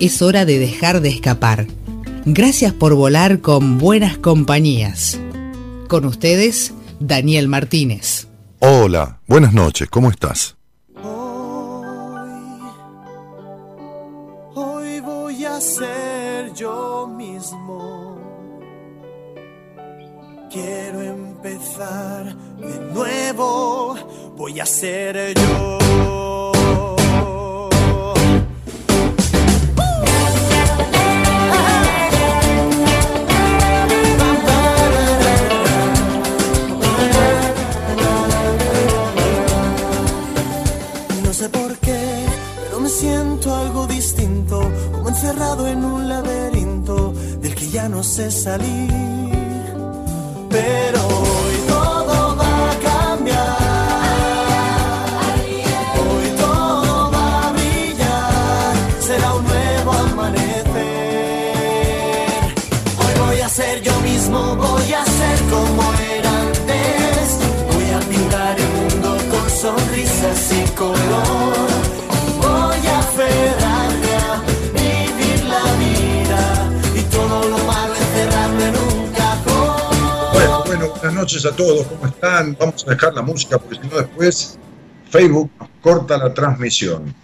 Es hora de dejar de escapar. Gracias por volar con buenas compañías. Con ustedes, Daniel Martínez. Hola, buenas noches, ¿cómo estás? ser yo mismo. Quiero empezar de nuevo, voy a ser yo. Encerrado en un laberinto del que ya no sé salir. Pero hoy todo va a cambiar. Hoy todo. Será un nuevo amanecer. Hoy voy a ser yo mismo, voy a ser como era antes. Voy a pintar el mundo con sonrisas y color. Buenas noches a todos, ¿cómo están? Vamos a dejar la música porque si no después Facebook nos corta la transmisión.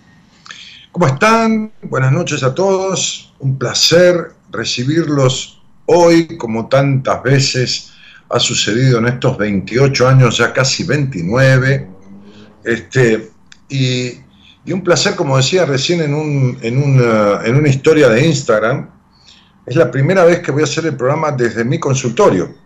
¿Cómo están? Buenas noches a todos, un placer recibirlos hoy como tantas veces ha sucedido en estos 28 años, ya casi 29. Este, y, y un placer, como decía recién en, un, en, una, en una historia de Instagram, es la primera vez que voy a hacer el programa desde mi consultorio.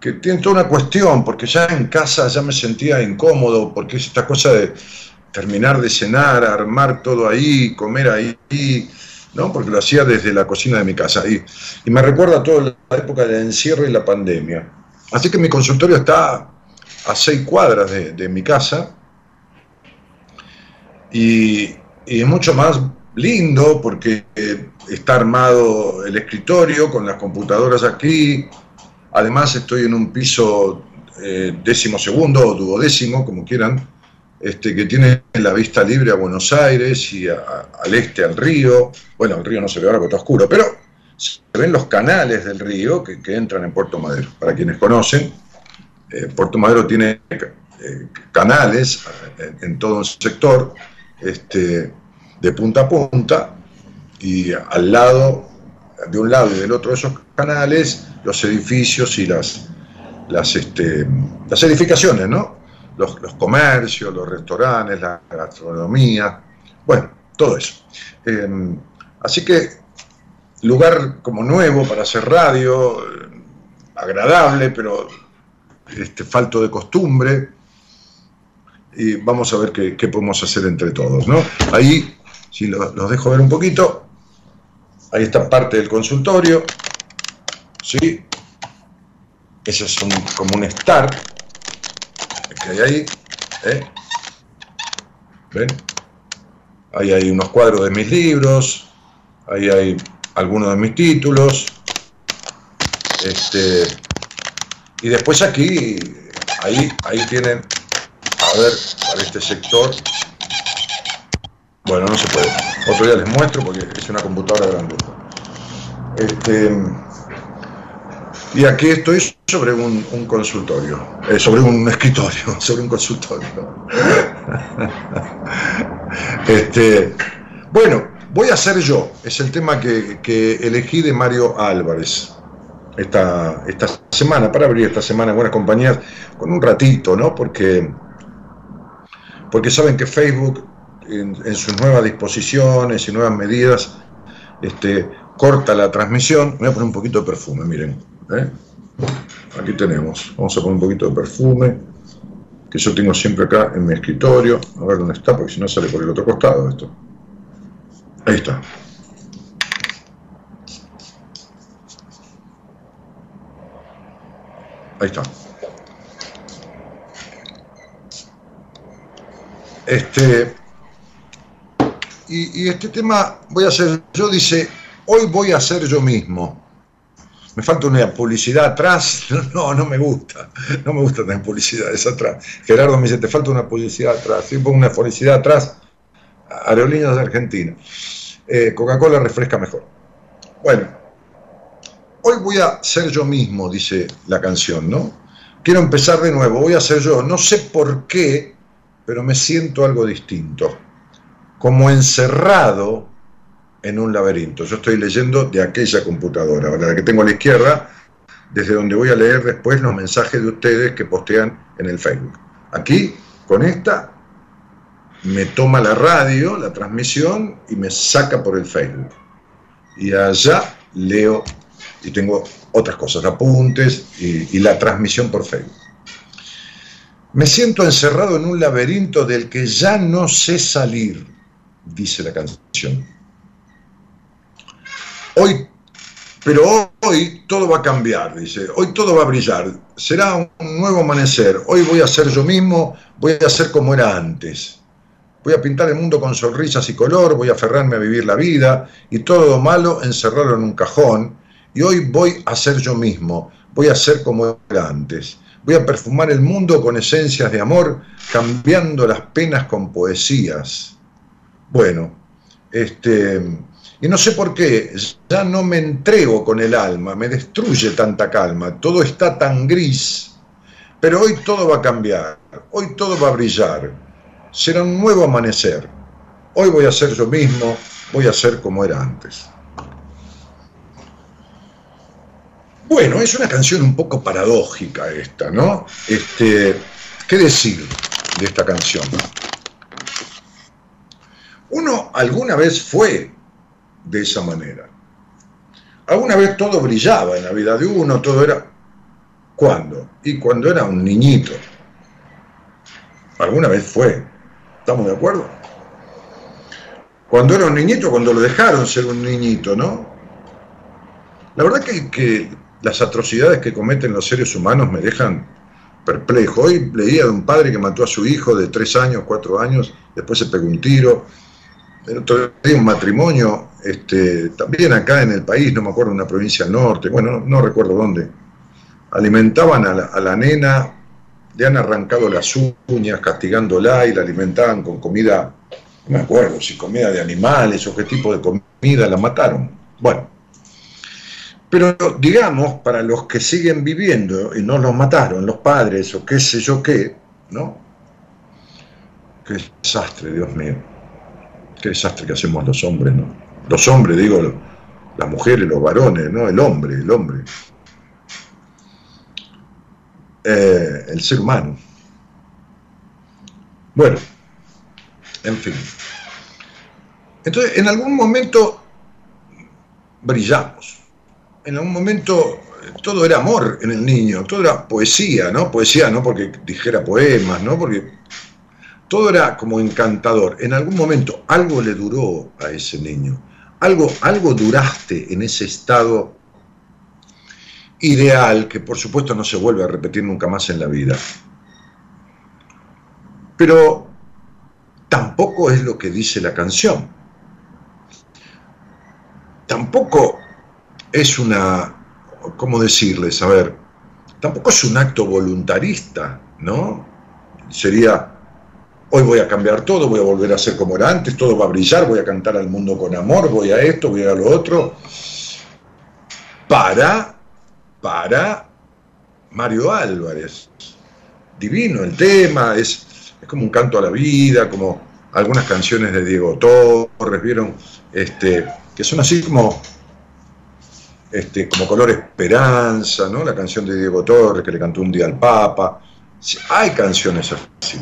Que tiene toda una cuestión, porque ya en casa ya me sentía incómodo, porque es esta cosa de terminar de cenar, armar todo ahí, comer ahí, ¿no? porque lo hacía desde la cocina de mi casa. Y, y me recuerda toda la época del encierro y la pandemia. Así que mi consultorio está a seis cuadras de, de mi casa y, y es mucho más lindo porque eh, está armado el escritorio con las computadoras aquí. Además estoy en un piso eh, décimo segundo o duodécimo, como quieran, este, que tiene la vista libre a Buenos Aires y al este al río. Bueno, el río no se ve ahora porque está oscuro, pero se ven los canales del río que, entran en Puerto Madero. Para quienes conocen, eh, Puerto Madero tiene eh, canales en, en todo un sector, este, de punta a punta, y al lado, de un lado y del otro de esos canales, los edificios y las, las, este, las edificaciones, ¿no? Los, los comercios, los restaurantes, la gastronomía, bueno, todo eso. Eh, así que lugar como nuevo para hacer radio, agradable, pero este, falto de costumbre. Y vamos a ver qué, qué podemos hacer entre todos, ¿no? Ahí, si lo- los dejo ver un poquito, ahí está parte del consultorio, ¿sí? Ese es como un start que hay ahí, ¿eh? ¿Ven? Ahí hay unos cuadros de mis libros, ahí hay algunos de mis títulos, este, y después aquí, ahí, ahí tienen, a ver, para este sector, bueno, no se puede. Otro día les muestro porque es una computadora grande. Este, y aquí estoy sobre un, consultorio, eh, sobre un escritorio, sobre un consultorio. Este, bueno, voy a ser yo, es el tema que, que elegí de Mario Álvarez esta, esta semana, para abrir esta semana en Buenas Compañías, con un ratito, ¿no? Porque, porque saben que Facebook, en, sus nuevas disposiciones y nuevas medidas, este, corta la transmisión. Voy a poner un poquito de perfume, miren. ¿eh? Aquí tenemos. Vamos a poner un poquito de perfume. que yo tengo siempre acá en mi escritorio. A ver dónde está, porque si no sale por el otro costado esto. Ahí está. Ahí está. Este, y, este tema voy a hacer, yo dice, hoy voy a ser yo mismo. Me falta una publicidad atrás. No, no me gusta. No me gusta tener publicidades atrás. Gerardo me dice, te falta una publicidad atrás. Si pongo una publicidad atrás, Aerolíneas de Argentina. Eh, Coca-Cola refresca mejor. Bueno, hoy voy a ser yo mismo, dice la canción, ¿no? Quiero empezar de nuevo, voy a ser yo. No sé por qué, pero me siento algo distinto. Como encerrado en un laberinto. Yo estoy leyendo de aquella computadora, la que tengo a la izquierda, desde donde voy a leer después los mensajes de ustedes que postean en el Facebook. Aquí, con esta, me toma la radio, la transmisión, y me saca por el Facebook. Y allá leo y tengo otras cosas, apuntes y, y la transmisión por Facebook. Me siento encerrado en un laberinto del que ya no sé salir, dice la canción. Hoy, pero hoy todo va a cambiar, dice, hoy todo va a brillar, será un nuevo amanecer, hoy voy a ser yo mismo, voy a ser como era antes. Voy a pintar el mundo con sonrisas y color, voy a aferrarme a vivir la vida y todo lo malo encerrarlo en un cajón. Y hoy voy a ser yo mismo, voy a ser como era antes. Voy a perfumar el mundo con esencias de amor, cambiando las penas con poesías. Bueno, este, y no sé por qué, ya no me entrego con el alma, me destruye tanta calma, todo está tan gris. Pero hoy todo va a cambiar, hoy todo va a brillar será un nuevo amanecer. Hoy voy a ser yo mismo, voy a ser como era antes. Bueno, es una canción un poco paradójica esta, ¿no? Este, ¿Qué decir de esta canción? Uno alguna vez fue de esa manera. Alguna vez todo brillaba en la vida de uno, todo era... ¿Cuándo? Y cuando era un niñito. Alguna vez fue. ¿Estamos de acuerdo? Cuando era un niñito, cuando lo dejaron ser un niñito, ¿no? La verdad que, que las atrocidades que cometen los seres humanos me dejan perplejo. Hoy leía de un padre que mató a su hijo de tres años, cuatro años, después se pegó un tiro. El otro día un matrimonio, este, también acá en el país, no me acuerdo, una provincia del norte, bueno, no, recuerdo dónde, alimentaban a la, a la nena le han arrancado las uñas castigándola y la alimentaban con comida, no me acuerdo si comida de animales o qué tipo de comida la mataron. Bueno, pero digamos, para los que siguen viviendo y no los mataron, los padres o qué sé yo qué, ¿no? Qué desastre, Dios mío. Qué desastre que hacemos los hombres, ¿no? Los hombres, digo, las mujeres, los varones, ¿no? El hombre, el hombre. Eh, el ser humano. Bueno, en fin. Entonces, en algún momento brillamos. En algún momento todo era amor en el niño, todo era poesía, ¿no? Poesía no porque dijera poemas, ¿no? Porque todo era como encantador. En algún momento algo le duró a ese niño. Algo, algo duraste en ese estado ideal que por supuesto no se vuelve a repetir nunca más en la vida. Pero tampoco es lo que dice la canción. Tampoco es una, ¿cómo decirles? A ver, tampoco es un acto voluntarista, ¿no? Sería, hoy voy a cambiar todo, voy a volver a ser como era antes, todo va a brillar, voy a cantar al mundo con amor, voy a esto, voy a lo otro, para para Mario Álvarez. Divino el tema, es, es como un canto a la vida, como algunas canciones de Diego Torres, vieron, este, que son así como, este, como color esperanza, ¿no? La canción de Diego Torres que le cantó un día al Papa. Hay canciones así.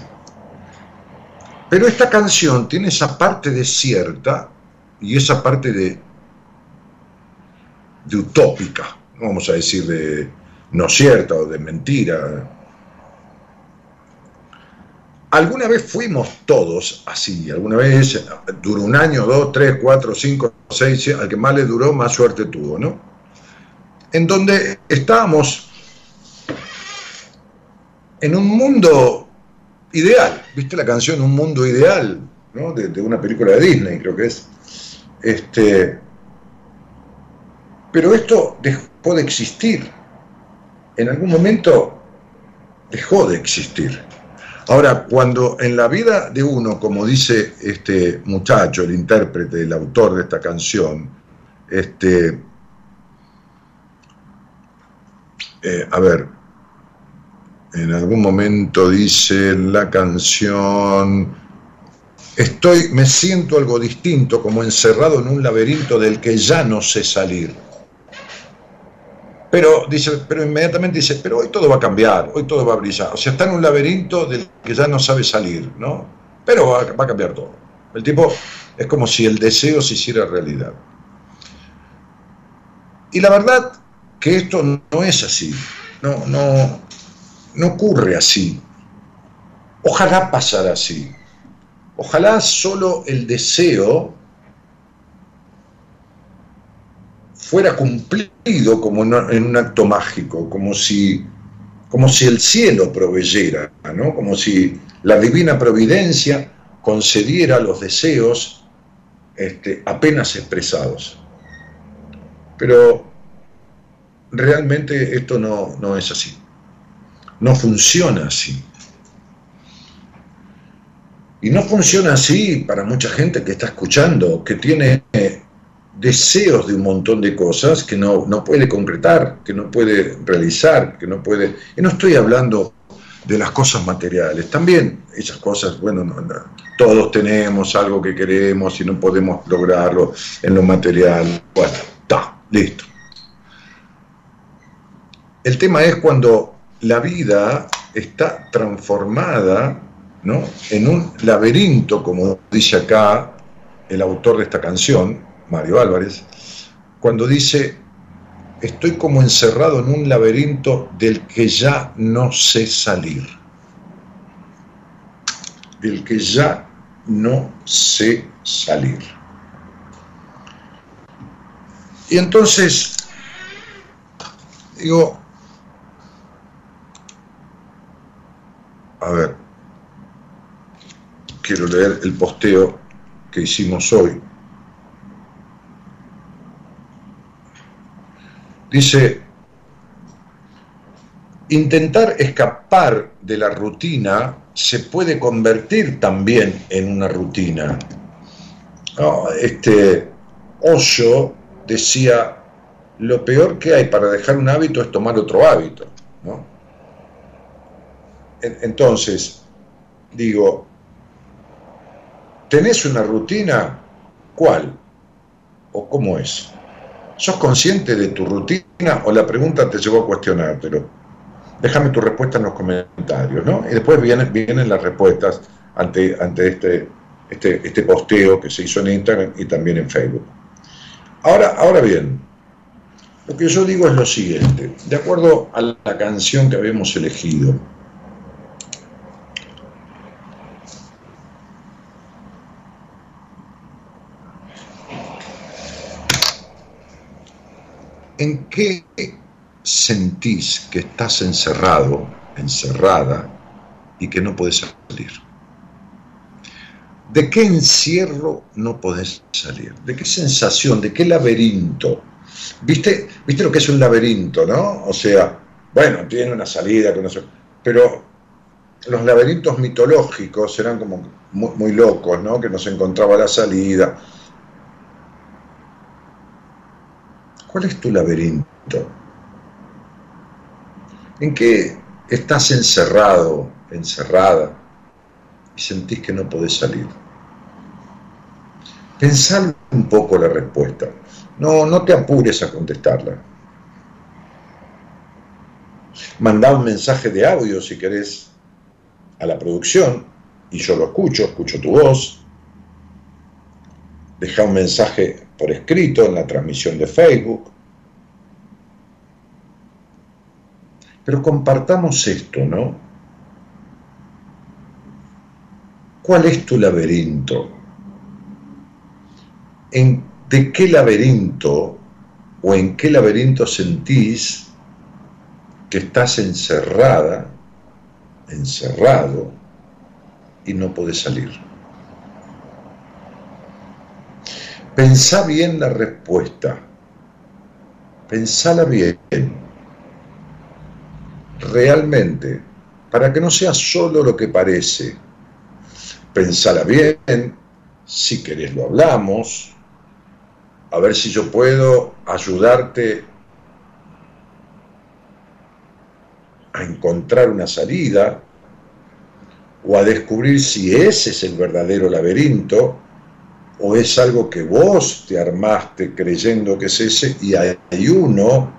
Pero esta canción tiene esa parte desierta y esa parte de, utópica vamos a decir, de no cierta o de mentira. alguna vez fuimos todos así, alguna vez duró un año, dos, tres, cuatro, cinco, seis, al que más le duró, más suerte tuvo, ¿no? En donde estábamos en un mundo ideal, ¿viste la canción Un mundo ideal? ¿no? De, una película de Disney, creo que es. Este, pero esto dejó de existir. En algún momento dejó de existir. Ahora, cuando en la vida de uno, como dice este muchacho, el intérprete, el autor de esta canción, este, eh, a ver, en algún momento dice la canción, estoy, me siento algo distinto, como encerrado en un laberinto del que ya no sé salir. Pero, dice, pero inmediatamente dice, pero hoy todo va a cambiar, hoy todo va a brillar. O sea, está en un laberinto del que ya no sabe salir, ¿no? Pero va, va a cambiar todo. El tipo es como si el deseo se hiciera realidad. Y la verdad que esto no es así, no, no, no ocurre así. Ojalá pasara así. Ojalá solo el deseo fuera cumplido como en un acto mágico, como si, como si el cielo proveyera, ¿no? como si la divina providencia concediera los deseos este, apenas expresados. Pero realmente esto no, no es así, no funciona así. Y no funciona así para mucha gente que está escuchando, que tiene deseos de un montón de cosas que no, no puede concretar, que no puede realizar, que no puede... Y no estoy hablando de las cosas materiales, también esas cosas, bueno, todos tenemos algo que queremos y no podemos lograrlo en lo material. Bueno, está, listo. El tema es cuando la vida está transformada ¿no? en un laberinto, como dice acá el autor de esta canción, Mario Álvarez, cuando dice, estoy como encerrado en un laberinto del que ya no sé salir, del que ya no sé salir. Y entonces, digo, a ver, quiero leer el posteo que hicimos hoy. Dice, intentar escapar de la rutina se puede convertir también en una rutina. este Osho decía, lo peor que hay para dejar un hábito es tomar otro hábito. Entonces, digo, ¿tenés una rutina? ¿Cuál? ¿O cómo es? ¿Sos consciente de tu rutina o la pregunta te llevó a cuestionártelo? Déjame tu respuesta en los comentarios, ¿no? Y después vienen, vienen las respuestas ante, ante este, este, este posteo que se hizo en Instagram y también en Facebook. Ahora, ahora bien, lo que yo digo es lo siguiente, de acuerdo a la canción que habíamos elegido, ¿en qué sentís que estás encerrado, encerrada, y que no puedes salir? ¿De qué encierro no podés salir? ¿De qué sensación? ¿De qué laberinto? ¿Viste, ¿Viste lo que es un laberinto, no? O sea, bueno, tiene una salida, pero los laberintos mitológicos eran como muy, muy locos, ¿no? Que no se encontraba la salida ¿Cuál es tu laberinto? ¿En qué estás encerrado, encerrada, y sentís que no podés salir? Pensá un poco la respuesta. No, no te apures a contestarla. Mandá un mensaje de audio si querés a la producción y yo lo escucho, escucho tu voz. Deja un mensaje por escrito en la transmisión de Facebook. Pero compartamos esto, ¿no? ¿Cuál es tu laberinto? ¿En, ¿De qué laberinto o en qué laberinto sentís que estás encerrada, encerrado y no podés salir? Pensá bien la respuesta. Pensala bien. Realmente, para que no sea solo lo que parece. Pensala bien, si querés lo hablamos, a ver si yo puedo ayudarte a encontrar una salida o a descubrir si ese es el verdadero laberinto o es algo que vos te armaste creyendo que es ese y hay uno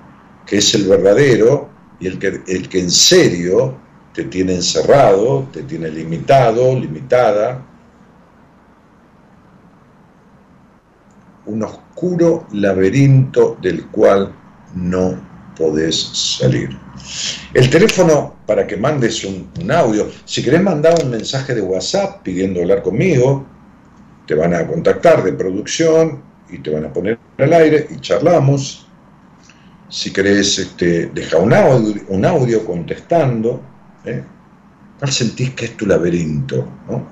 que es el verdadero y el que, el que en serio te tiene encerrado, te tiene limitado, limitada, un oscuro laberinto del cual no podés salir. El teléfono para que mandes un, un, audio, si querés mandar un mensaje de WhatsApp pidiendo hablar conmigo, te van a contactar de producción y te van a poner al aire y charlamos. Si querés, este, deja un audio, un audio contestando. ¿eh? ¿Cuál sentís que es tu laberinto? ¿no?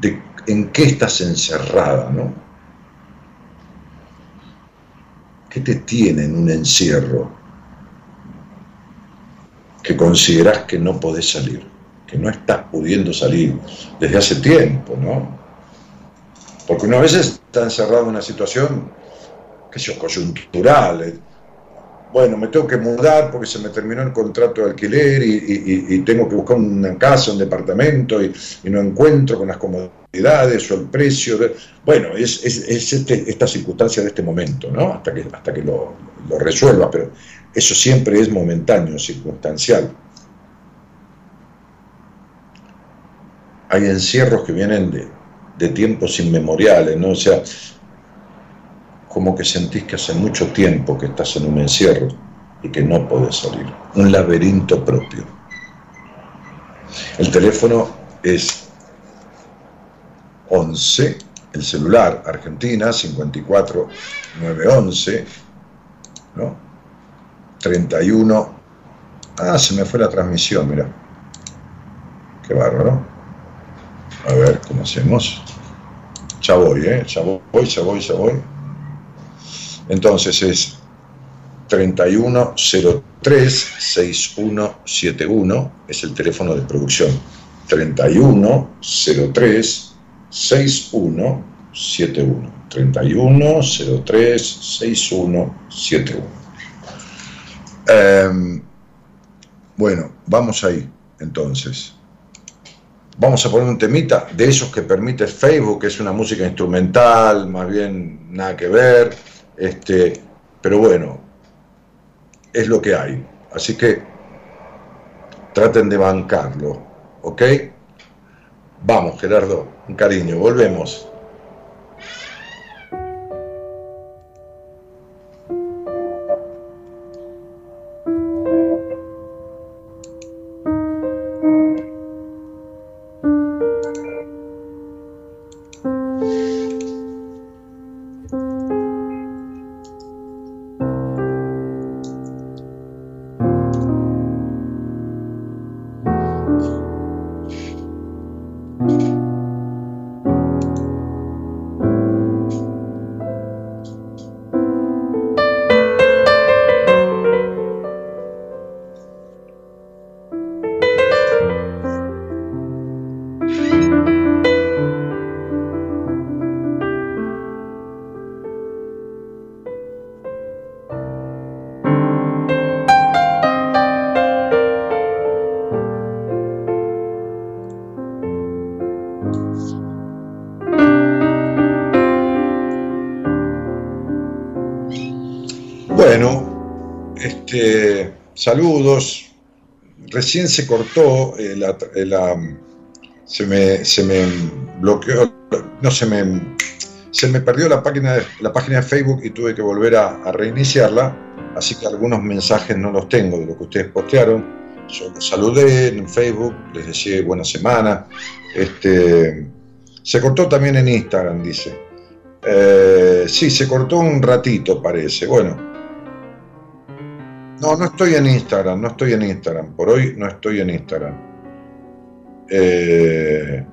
De, ¿En qué estás encerrada? ¿no? ¿Qué te tiene en un encierro que considerás que no podés salir? Que no estás pudiendo salir desde hace tiempo, ¿no? Porque una vez está encerrado en una situación, que sé coyuntural. Eh. Bueno, me tengo que mudar porque se me terminó el contrato de alquiler y, tengo que buscar una casa, un departamento y, no encuentro con las comodidades o el precio. Bueno, es, es, es este, esta circunstancia de este momento, ¿no? Hasta que, hasta que lo, lo resuelva, pero eso siempre es momentáneo, circunstancial. Hay encierros que vienen de, de tiempos inmemoriales, ¿no? O sea, como que sentís que hace mucho tiempo que estás en un encierro y que no podés salir. Un laberinto propio. El teléfono es 11, el celular, Argentina, 54 911, ¿no? 31. Ah, se me fue la transmisión, mira. Qué bárbaro. A ver, ¿cómo hacemos? Ya voy, ¿eh? Ya voy, ya voy, ya voy. Entonces es 3103-6171, es el teléfono de producción. 3103-6171. 3103-6171. Eh, bueno, vamos ahí, entonces vamos a poner un temita de esos que permite Facebook, que es una música instrumental, más bien nada que ver, este, pero bueno, es lo que hay. Así que traten de bancarlo, ¿ok? Vamos, Gerardo, un cariño, volvemos. Saludos. Recién se cortó, eh, la, eh, la, se, me, se me bloqueó, no se me, se me perdió la página, de, la página de Facebook y tuve que volver a, a, reiniciarla, así que algunos mensajes no los tengo de lo que ustedes postearon. Yo los saludé en Facebook, les decía buena semana, este, Se cortó también en Instagram, dice. Eh, sí, se cortó un ratito, parece. Bueno. No, no estoy en Instagram, no estoy en Instagram. Por hoy no estoy en Instagram. Eh,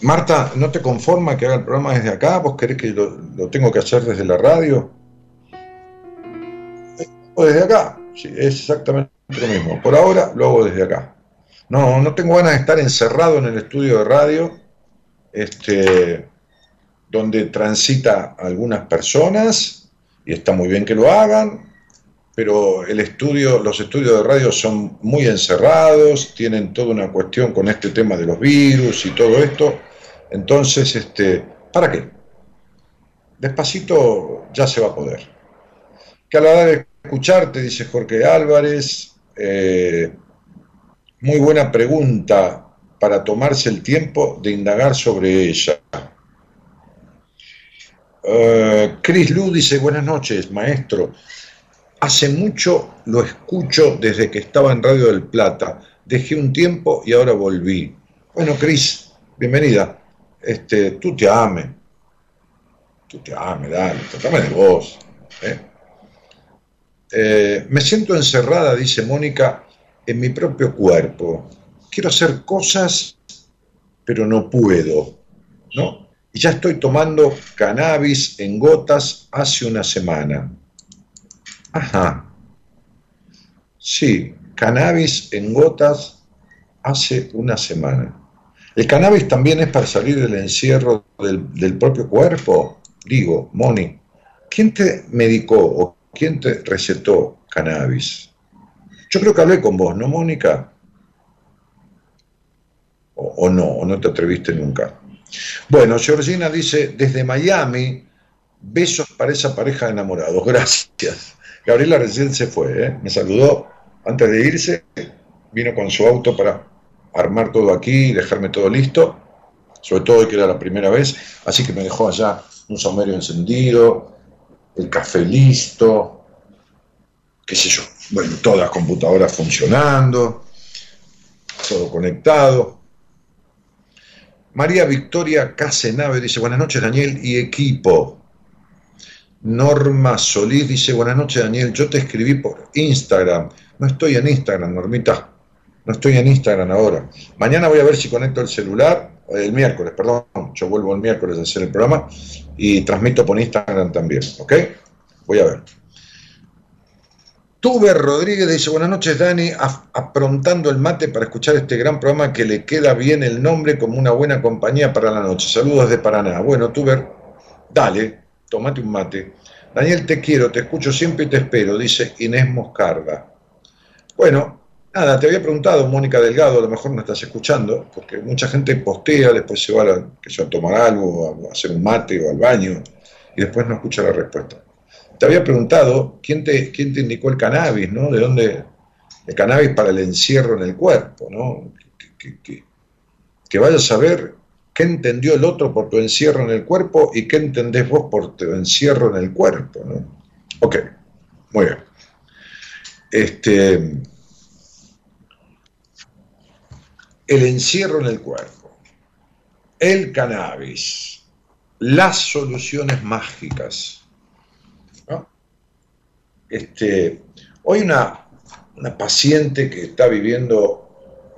Marta, ¿no te conforma que haga el programa desde acá? ¿Vos querés que lo, lo tengo que hacer desde la radio? O desde acá. Sí, es exactamente lo mismo. Por ahora lo hago desde acá. No, no tengo ganas de estar encerrado en el estudio de radio, este, donde transita algunas personas, y está muy bien que lo hagan, pero el estudio, los estudios de radio son muy encerrados, tienen toda una cuestión con este tema de los virus y todo esto. Entonces, este, ¿para qué? Despacito ya se va a poder. Que a la hora de escucharte, dice Jorge Álvarez, eh, muy buena pregunta para tomarse el tiempo de indagar sobre ella. Uh, Chris Lu dice, buenas noches, maestro. Hace mucho lo escucho desde que estaba en Radio del Plata. Dejé un tiempo y ahora volví. Bueno, Chris, bienvenida. Este, tú te ames. Tú te ames, dale, tratame de vos. ¿eh? Eh, me siento encerrada, dice Mónica, en mi propio cuerpo. Quiero hacer cosas, pero no puedo, ¿no? Y ya estoy tomando cannabis en gotas hace una semana. Ajá. Sí, cannabis en gotas hace una semana. ¿El cannabis también es para salir del encierro del, del propio cuerpo? Digo, Moni, ¿quién te medicó o quién te recetó cannabis? Yo creo que hablé con vos, ¿no, Mónica? O, no, o no te atreviste nunca. Bueno, Georgina dice, desde Miami, besos para esa pareja de enamorados. Gracias. Gabriela recién se fue, ¿eh? me saludó antes de irse, vino con su auto para armar todo aquí y dejarme todo listo, sobre todo que era la primera vez, así que me dejó allá un somerio encendido, el café listo, qué sé yo, bueno, todas las computadoras funcionando, todo conectado. María Victoria Casenave dice, buenas noches Daniel y equipo. Norma Solís dice, buenas noches Daniel, yo te escribí por Instagram. No estoy en Instagram, Normita. No estoy en Instagram ahora. Mañana voy a ver si conecto el celular, eh, el miércoles, perdón, yo vuelvo el miércoles a hacer el programa y transmito por Instagram también, ¿ok? Voy a ver. Tuber Rodríguez dice, buenas noches Dani, aprontando el mate para escuchar este gran programa que le queda bien el nombre como una buena compañía para la noche. Saludos de Paraná. Bueno, Tuber, dale, tomate un mate. Daniel, te quiero, te escucho siempre y te espero, dice Inés Moscarda. Bueno, nada, te había preguntado, Mónica Delgado, a lo mejor no estás escuchando, porque mucha gente postea, después se va a, que a tomar algo, a hacer un mate o al baño, y después no escucha la respuesta te había preguntado quién te, quién te indicó el cannabis, ¿no? De dónde el cannabis para el encierro en el cuerpo, ¿no? Que, vayas a ver qué entendió el otro por tu encierro en el cuerpo y qué entendés vos por tu encierro en el cuerpo, ¿no? Ok, muy bien. Este, el encierro en el cuerpo, el cannabis, las soluciones mágicas este, hoy una, paciente que está viviendo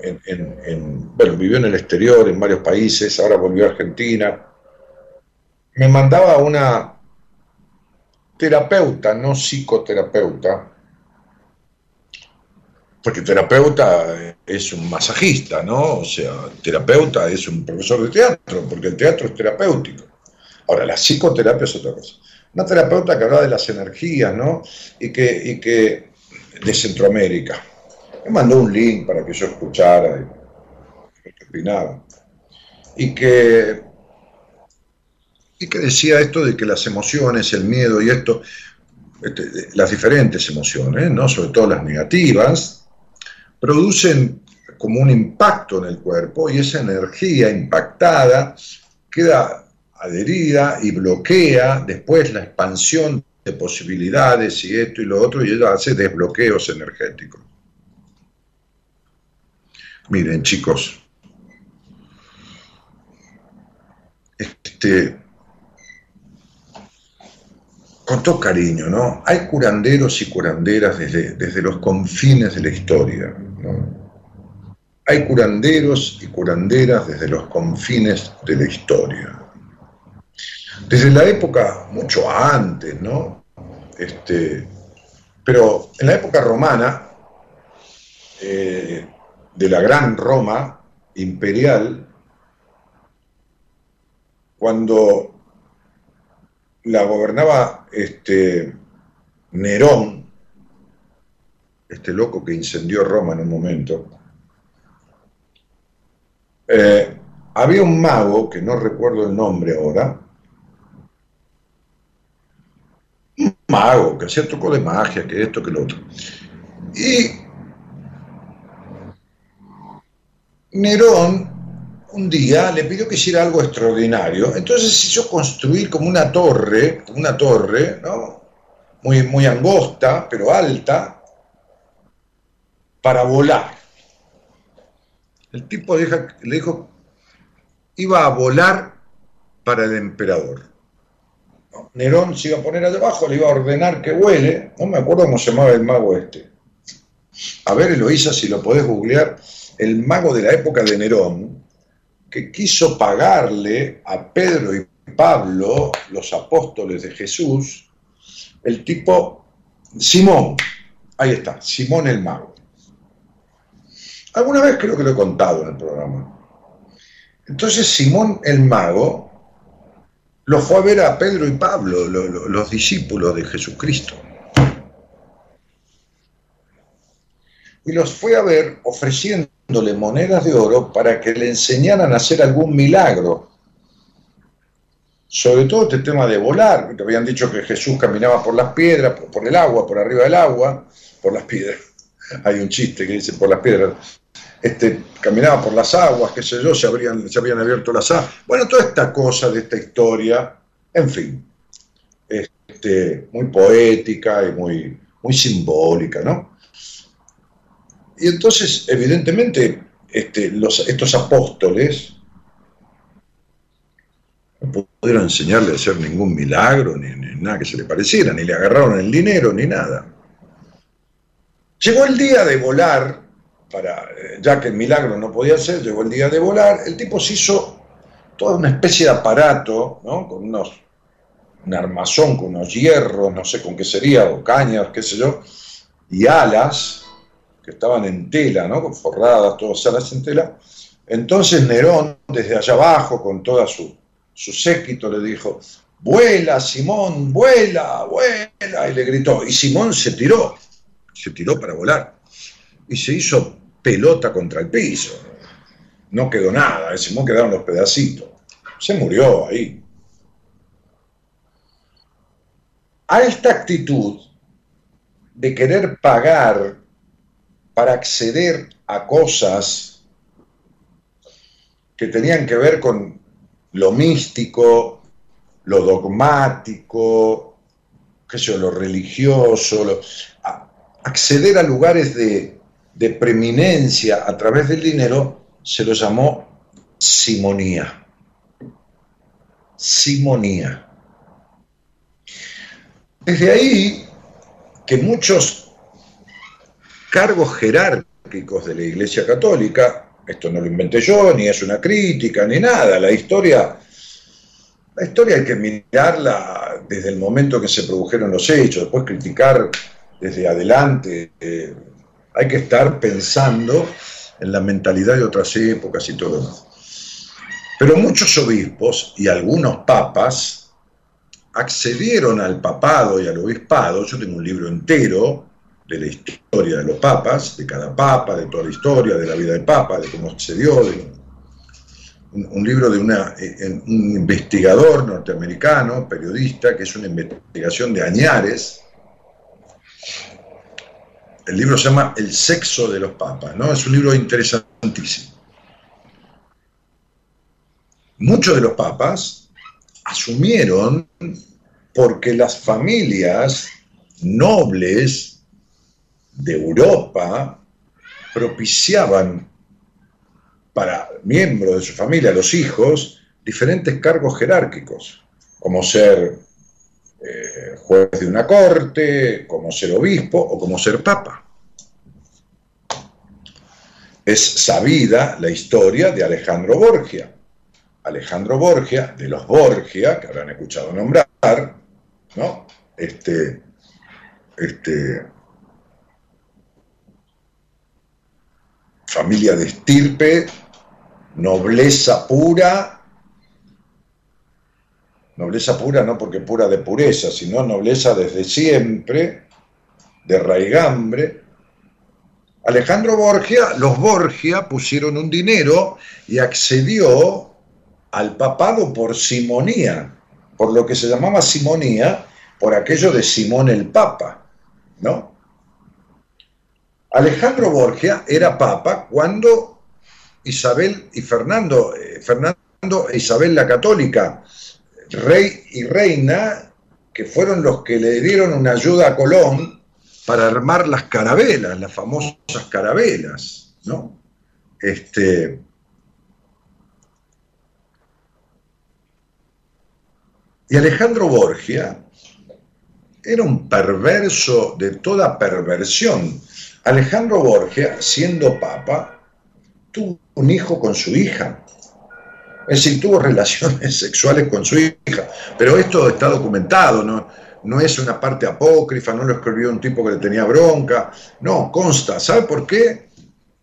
en, bueno, vivió en el exterior, en varios países, ahora volvió a Argentina, me mandaba una terapeuta, no psicoterapeuta, porque terapeuta es un masajista, ¿no? O sea, terapeuta es un profesor de teatro, porque el teatro es terapéutico. Ahora, la psicoterapia es otra cosa una terapeuta que hablaba de las energías, ¿no? Y que, y que de Centroamérica. Me mandó un link para que yo escuchara y que opinaba. Y que, y que decía esto de que las emociones, el miedo y esto, este, las diferentes emociones, ¿no? sobre todo las negativas, producen como un impacto en el cuerpo y esa energía impactada queda adherida y bloquea después la expansión de posibilidades y esto y lo otro y ella hace desbloqueos energéticos. Miren chicos, este, con todo cariño, ¿no? Hay curanderos y curanderas desde, desde los confines de la historia. Hay curanderos y curanderas desde los confines de la historia. Desde la época mucho antes, ¿no? Este, pero en la época romana, eh, de la gran Roma imperial, cuando la gobernaba este, Nerón, este loco que incendió Roma en un momento, eh, había un mago, que no recuerdo el nombre ahora, un mago que hacía truco de magia, que esto, que lo otro. Y Nerón un día le pidió que hiciera algo extraordinario, entonces hizo construir como una torre, una torre, ¿no? Muy, muy angosta, pero alta, para volar. El tipo le dijo, iba a volar para el emperador. Nerón se iba a poner allá abajo, le iba a ordenar que vuele, no me acuerdo cómo se llamaba el mago este. A ver, Eloísa, si lo podés googlear, el mago de la época de Nerón, que quiso pagarle a Pedro y Pablo, los apóstoles de Jesús, el tipo Simón, ahí está, Simón el mago. Alguna vez creo que lo he contado en el programa. Entonces Simón el mago lo fue a ver a Pedro y Pablo, los discípulos de Jesucristo. Y los fue a ver ofreciendo monedas de oro para que le enseñaran a hacer algún milagro. Sobre todo este tema de volar, que habían dicho que Jesús caminaba por las piedras, por el agua, por arriba del agua, por las piedras. Hay un chiste que dice por las piedras. Este, caminaba por las aguas, qué sé yo, se, habrían, se habían abierto las aguas. Bueno, toda esta cosa de esta historia, en fin, este, muy poética y muy, muy simbólica, ¿no? Y entonces, evidentemente, este, estos apóstoles no pudieron enseñarle a hacer ningún milagro, ni, nada que se le pareciera, ni le agarraron el dinero, ni nada. Llegó el día de volar, para, eh, ya que el milagro no podía ser, llegó el día de volar, el tipo se hizo toda una especie de aparato, ¿no? con unos, un armazón, con unos hierros, no sé con qué sería, o cañas, qué sé yo, y alas, que estaban en tela, ¿no? forradas, todas alas en tela. Entonces Nerón, desde allá abajo, con toda su, su séquito, le dijo, vuela, Simón, vuela, vuela, y le gritó. Y Simón se tiró, se tiró para volar, y se hizo pelota contra el piso. No quedó nada, de Simón quedaron los pedacitos. Se murió ahí. A esta actitud de querer pagar para acceder a cosas que tenían que ver con lo místico, lo dogmático, qué sé yo, lo religioso, acceder a lugares de, de preeminencia a través del dinero, se lo llamó simonía. Simonía. Desde ahí que muchos cargos jerárquicos de la Iglesia Católica, esto no lo inventé yo, ni es una crítica, ni nada, la historia, la historia hay que mirarla desde el momento que se produjeron los hechos, después criticar desde adelante, eh, hay que estar pensando en la mentalidad de otras épocas y todo eso. Pero muchos obispos y algunos papas accedieron al papado y al obispado, yo tengo un libro entero de la historia de los papas, de cada papa, de toda la historia, de la vida del papa, de cómo se dio, un, libro de una, eh, un investigador norteamericano, periodista, que es una investigación de Añares. El libro se llama El sexo de los papas, ¿no? Es un libro interesantísimo. Muchos de los papas asumieron porque las familias nobles de Europa propiciaban para miembros de su familia, los hijos, diferentes cargos jerárquicos, como ser eh, juez de una corte, como ser obispo o como ser papa. Es sabida la historia de Alejandro Borgia. Alejandro Borgia, de los Borgia, que habrán escuchado nombrar, ¿no? Este, este, familia de estirpe, nobleza pura, nobleza pura no porque pura de pureza, sino nobleza desde siempre, de raigambre. Alejandro Borgia, los Borgia pusieron un dinero y accedió al papado por simonía, por lo que se llamaba simonía, por aquello de Simón el Papa, ¿no? Alejandro Borgia era papa cuando Isabel y Fernando, eh, Fernando e Isabel la Católica, rey y reina, que fueron los que le dieron una ayuda a Colón para armar las carabelas, las famosas carabelas, ¿no? Este, y Alejandro Borgia era un perverso de toda perversión. Alejandro Borgia, siendo papa, tuvo un hijo con su hija. Es decir, tuvo relaciones sexuales con su hija. Pero esto está documentado, no, no es una parte apócrifa, no lo escribió un tipo que le tenía bronca. No, consta. ¿Sabe por qué?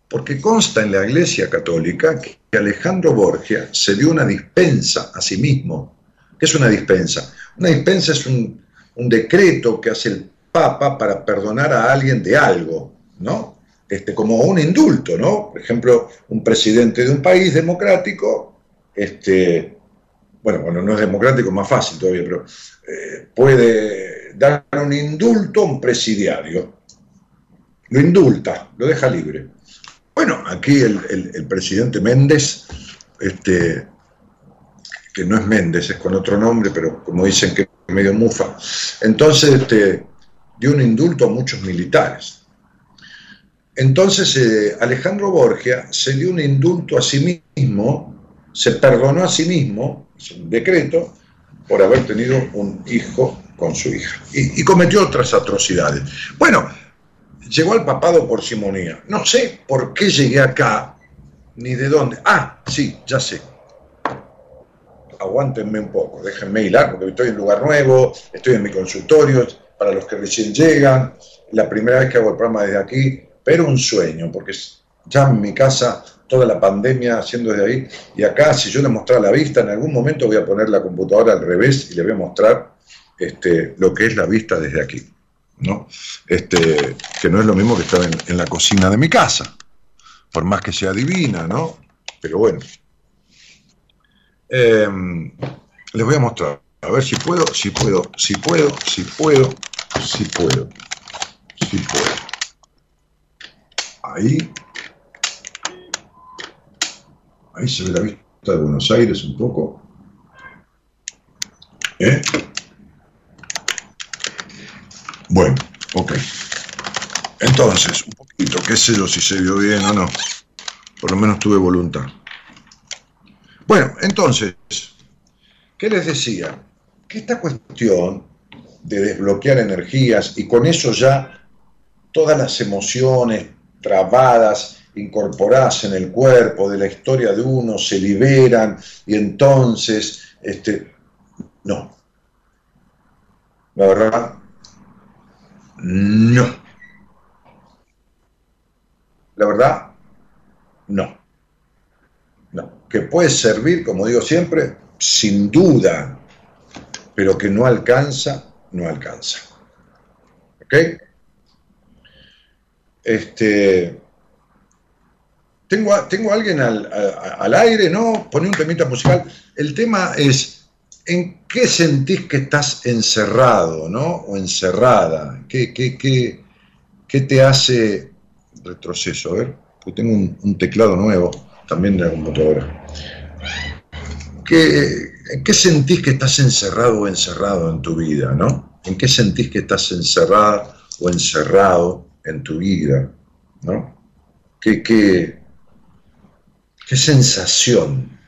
Porque consta en la Iglesia Católica que Alejandro Borgia se dio una dispensa a sí mismo. ¿Qué es una dispensa? Una dispensa es un, un decreto que hace el Papa para perdonar a alguien de algo. ¿No? Este, como un indulto, ¿no? Por ejemplo, un presidente de un país democrático, este, bueno, bueno, no es democrático, más fácil todavía, pero eh, puede dar un indulto a un presidiario. Lo indulta, lo deja libre. Bueno, aquí el, presidente Méndez, este, que no es Méndez, es con otro nombre, pero como dicen que es medio mufa, entonces este, dio un indulto a muchos militares entonces eh, Alejandro Borgia se dio un indulto a sí mismo, se perdonó a sí mismo, es un decreto, por haber tenido un hijo con su hija. Y, cometió otras atrocidades. Bueno, llegó al papado por simonía. No sé por qué llegué acá, ni de dónde. Ah, sí, ya sé. Aguántenme un poco, déjenme hilar, porque estoy en lugar nuevo, estoy en mi consultorio, para los que recién llegan, la primera vez que hago el programa desde aquí, pero un sueño, porque ya en mi casa toda la pandemia haciendo desde ahí, y acá si yo le mostrara la vista, en algún momento voy a poner la computadora al revés y le voy a mostrar este, lo que es la vista desde aquí, ¿no? Este, que no es lo mismo que estar en, la cocina de mi casa, por más que sea divina, ¿no? Pero bueno. Em, les voy a mostrar, a ver si puedo, si puedo, si puedo, si puedo, si puedo, si puedo. Ahí. Ahí se ve la vista de Buenos Aires un poco. ¿Eh? Bueno, ok. Entonces, un poquito, qué sé yo si se vio bien o no. Por lo menos tuve voluntad. Bueno, entonces, ¿qué les decía? Que esta cuestión de desbloquear energías y con eso ya todas las emociones, trabadas, incorporadas en el cuerpo de la historia de uno, se liberan y entonces, este, no. La verdad, no. La verdad, no. No. Que puede servir, como digo siempre, sin duda, pero que no alcanza, no alcanza. ¿Ok? Este, tengo, tengo a alguien al, aire, ¿no? Poné un temita musical. El tema es, ¿en qué sentís que estás encerrado, ¿no? O encerrada. ¿Qué, qué, te hace retroceso? A ver, porque tengo un, teclado nuevo también de la computadora. ¿Qué, ¿En qué sentís que estás encerrado o encerrado en tu vida, ¿no? ¿En qué sentís que estás encerrada o encerrado en tu vida, ¿no? ¿Qué, qué, qué sensación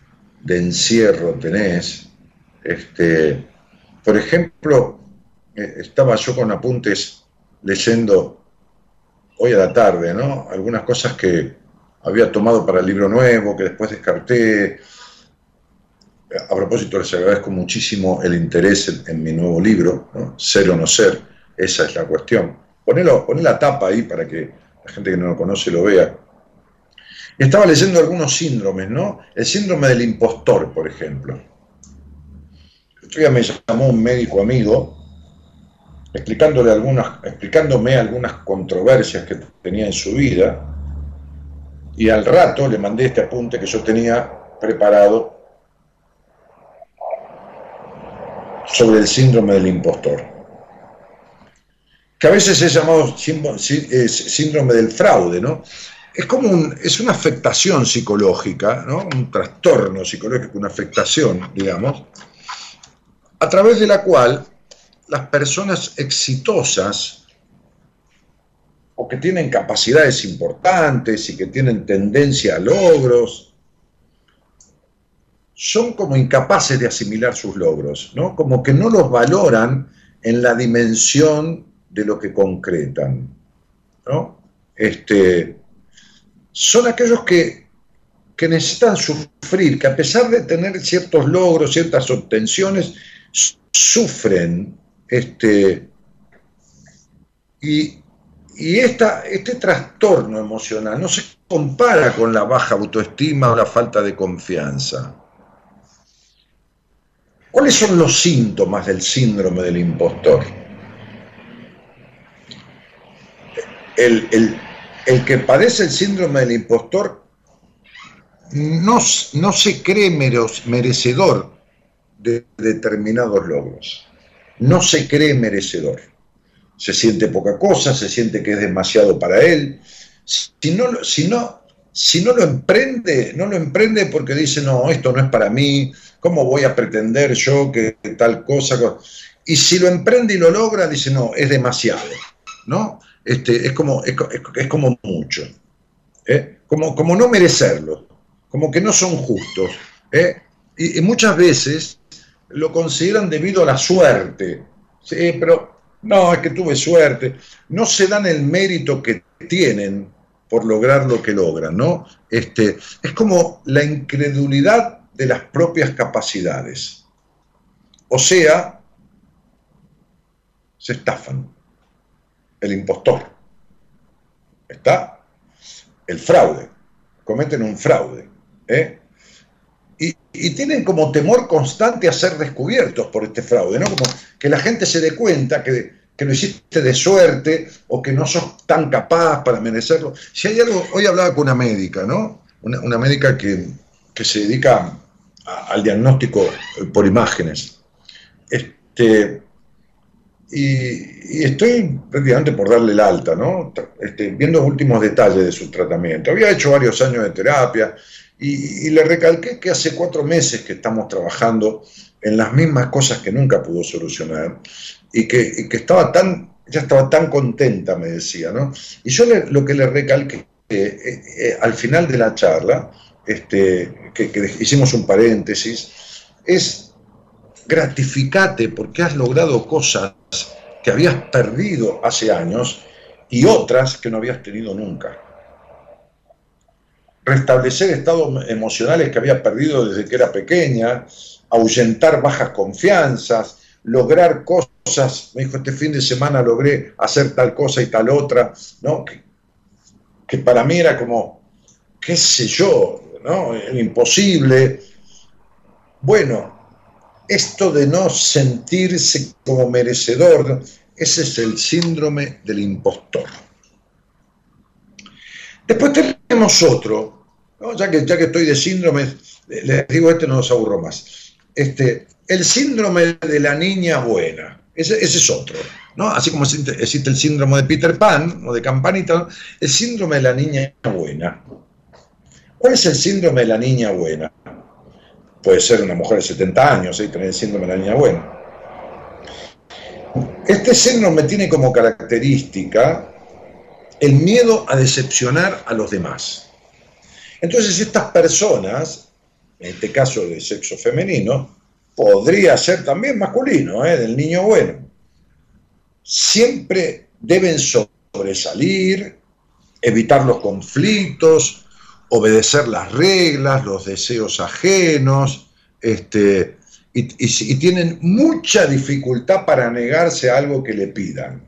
de encierro tenés. Este, por ejemplo, eh, estaba yo con apuntes leyendo hoy a la tarde, ¿no? Algunas cosas que había tomado para el libro nuevo, que después descarté. A propósito, les agradezco muchísimo el interés en, mi nuevo libro, Ser o no ser, esa es la cuestión. Ponelo, poné la tapa ahí para que la gente que no lo conoce lo vea. Estaba leyendo algunos síndromes, ¿no? El síndrome del impostor, por ejemplo. Otro día me llamó un médico amigo explicándole algunas, explicándome algunas controversias que tenía en su vida y al rato le mandé este apunte que yo tenía preparado sobre el síndrome del impostor, que a veces es llamado síndrome del fraude, ¿no? Es como un, es una afectación psicológica, ¿no? Un trastorno psicológico, una afectación, digamos, a través de la cual las personas exitosas o que tienen capacidades importantes y que tienen tendencia a logros, son como incapaces de asimilar sus logros, ¿no? Como que no los valoran en la dimensión de lo que concretan, ¿no? Este, son aquellos que, que necesitan sufrir, que a pesar de tener ciertos logros, ciertas obtenciones, sufren este, y, este trastorno emocional no se compara con la baja autoestima o la falta de confianza. ¿Cuáles son los síntomas del síndrome del impostor? El, el que padece el síndrome del impostor no, no se cree merecedor de determinados logros no se cree merecedor. Se siente poca cosa, se siente que es demasiado para él. Si no, si no, si no lo emprende, no lo emprende porque dice, no, esto no es para mí, ¿cómo voy a pretender yo que, tal cosa? Y si lo emprende y lo logra, dice, no, es demasiado, ¿no? Este, es, como, es, como mucho, ¿eh? como, como no merecerlo, como que no son justos. ¿eh? y muchas veces lo consideran debido a la suerte. Pero no, es que tuve suerte. No se dan el mérito que tienen por lograr lo que logran, ¿no? Este, es como la incredulidad de las propias capacidades. O sea, se estafan. El impostor. ¿Está? El fraude. Cometen un fraude. ¿eh? y, tienen como temor constante a ser descubiertos por este fraude, ¿no? Como que la gente se dé cuenta que, que lo hiciste de suerte o que no sos tan capaz para merecerlo. Si hay algo, hoy hablaba con una médica, ¿no? Una, médica que, se dedica al diagnóstico por imágenes. Este, y, estoy prácticamente por darle el alta, ¿no? Este, viendo los últimos detalles de su tratamiento. Había hecho varios años de terapia, y, le recalqué que hace cuatro meses que estamos trabajando en las mismas cosas que nunca pudo solucionar y que, estaba tan, ya estaba tan contenta, me decía, ¿no? Y yo lo que le recalqué eh, eh, al final de la charla, este, que, que hicimos un paréntesis, es gratificate porque has logrado cosas que habías perdido hace años y otras que no habías tenido nunca restablecer estados emocionales que había perdido desde que era pequeña, ahuyentar bajas confianzas, lograr cosas. Me dijo, este fin de semana logré hacer tal cosa y tal otra, ¿no? Que, para mí era como, qué sé yo, ¿no? Imposible. Bueno, esto de no sentirse como merecedor, ese es el síndrome del impostor. Después tenemos otro, ya, que, ya que estoy de síndrome, les digo este, no los aburro más. Este, el síndrome de la niña buena, ese, es otro. ¿no? Así como existe, el síndrome de Peter Pan o de Campanita, el síndrome de la niña buena. ¿Cuál es el síndrome de la niña buena? Puede ser una mujer de 70 años y tener el síndrome de la niña buena. Este síndrome tiene como característica el miedo a decepcionar a los demás. Entonces estas personas en este caso de sexo femenino, podría ser también masculino, ¿eh? del niño bueno. Siempre deben sobresalir, evitar los conflictos, obedecer las reglas, los deseos ajenos, este, y, tienen mucha dificultad para negarse a algo que le pidan.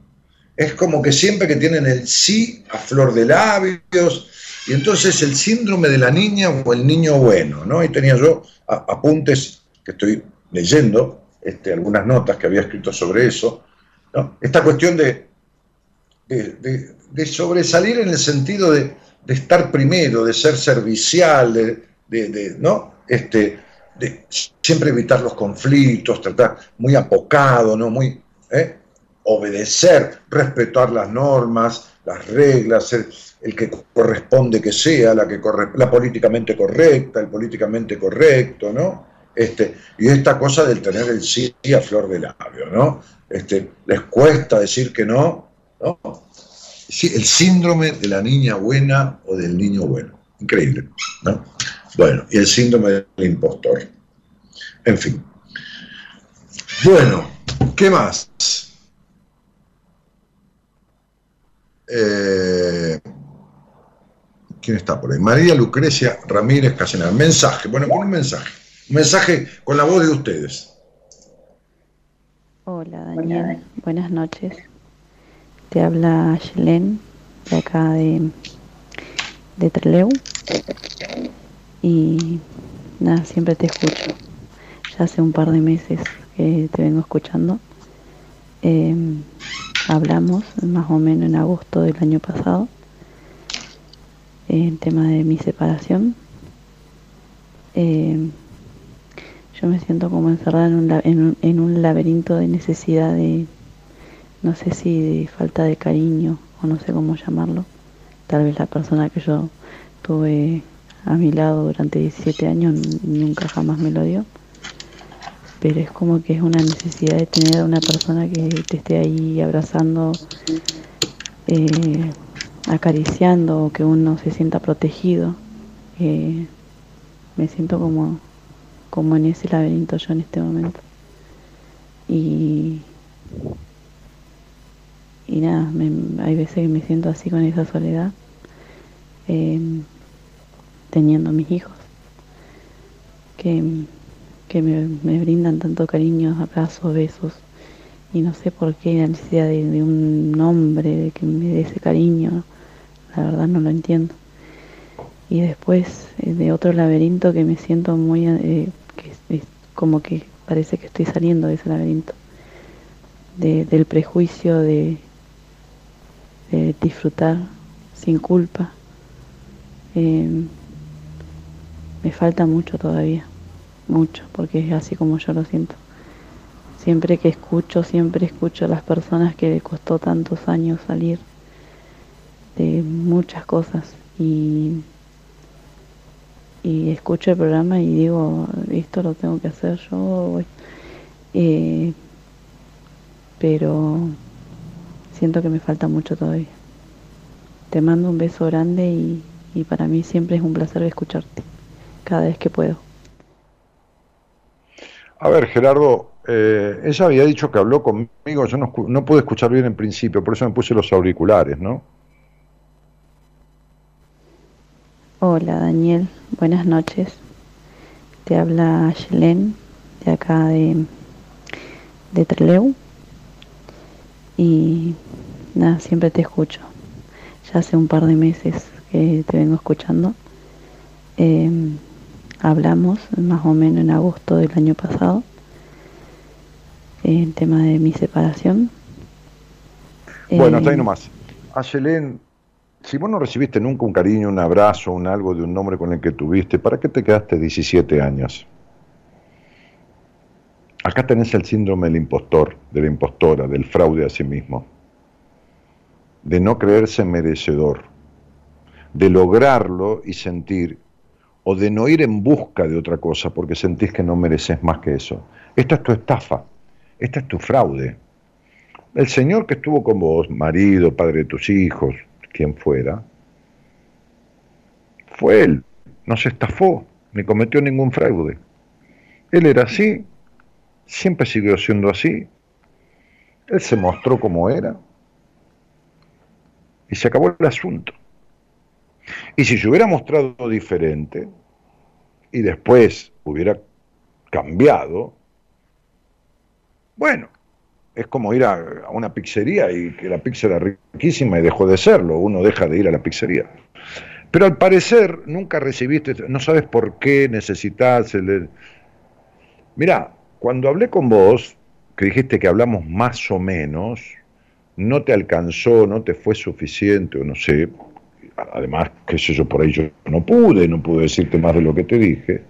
Es como que siempre que tienen el sí a flor de labios, y entonces el síndrome de la niña o el niño bueno, ¿no? Y tenía yo apuntes que estoy leyendo, este, algunas notas que había escrito sobre eso, Esta cuestión de, de, sobresalir en el sentido de, estar primero, de ser servicial, de, ¿no? Este, de siempre evitar los conflictos, tratar muy apocado, ¿no? Muy, ¿eh? obedecer, respetar las normas, las reglas, el, que corresponde que sea, la, que la políticamente correcta, el políticamente correcto, ¿no? Este, y esta cosa del tener el sí a flor de labio, ¿no? Este, les cuesta decir que no, ¿no? El síndrome de la niña buena o del niño bueno. Increíble, ¿no? Bueno, y el síndrome del impostor. En fin. Bueno, ¿qué más? Eh, ¿Quién está por ahí? María Lucrecia Ramírez Casenal. Mensaje, bueno, con un mensaje. Un mensaje con la voz de ustedes. Hola Daniel, buenas noches. Te habla Yelén, de acá de, de Treleu. Y nada, siempre te escucho. Ya hace un par de meses que te vengo escuchando. Em, hablamos más o menos en agosto del año pasado el tema de mi separación. Em, yo me siento como encerrada en un, en un laberinto de necesidad de, no sé si falta de cariño o no sé cómo llamarlo. Tal vez la persona que yo tuve a mi lado durante 17 años nunca jamás me lo dio. Pero es como que es una necesidad de tener a una persona que te esté ahí abrazando, eh, acariciando, que uno se sienta protegido. Eh, me siento como, como en ese laberinto yo en este momento. Y, y nada, hay veces que me siento así con esa soledad. Eh, teniendo mis hijos, que, me, brindan tanto cariño, abrazos, besos, y no sé por qué la necesidad de, un hombre, de que me dé ese cariño, la verdad no lo entiendo. Y después eh, de otro laberinto que me siento muy, eh, que como que parece que estoy saliendo de ese laberinto, del prejuicio de, disfrutar sin culpa. Eh, me falta mucho todavía, mucho, porque es así como yo lo siento. Siempre que escucho, siempre escucho a las personas que le costó tantos años salir de muchas cosas y, y escucho el programa y digo, esto lo tengo que hacer yo, eh, pero siento que me falta mucho todavía. Te mando un beso grande y, y para mí siempre es un placer escucharte cada vez que puedo. A ver, Gerardo, eh, ella había dicho que habló conmigo, yo no, no pude escuchar bien en principio, por eso me puse los auriculares, ¿no? Hola Daniel, buenas noches. Te habla Yelén, de acá de, de Treleu. Y nada, siempre te escucho. Ya hace un par de meses que te vengo escuchando. Eh, hablamos más o menos en agosto del año pasado, el tema de mi separación. Bueno, está ahí eh, nomás. Ayelén, si vos no recibiste nunca un cariño, un abrazo, un algo de un nombre con el que tuviste, ¿para qué te quedaste 17 años? Acá tenés el síndrome del impostor, de la impostora, del fraude a sí mismo, de no creerse merecedor, de lograrlo y sentir o de no ir en busca de otra cosa porque sentís que no mereces más que eso. Esta es tu estafa, esta es tu fraude. El Señor que estuvo con vos, marido, padre de tus hijos, quien fuera, fue Él, nos estafó, ni cometió ningún fraude. Él era así, siempre siguió siendo así. Él se mostró como era y se acabó el asunto. Y si se hubiera mostrado diferente y después hubiera cambiado, bueno, es como ir a, una pizzería y que la pizza era riquísima y dejó de serlo, uno deja de ir a la pizzería. Pero al parecer nunca recibiste, no sabes por qué necesitas el... Mirá, cuando hablé con vos, que dijiste que hablamos más o menos, no te alcanzó, no te fue suficiente, o no sé, además, qué sé yo, por ahí yo no pude, no pude decirte más de lo que te dije,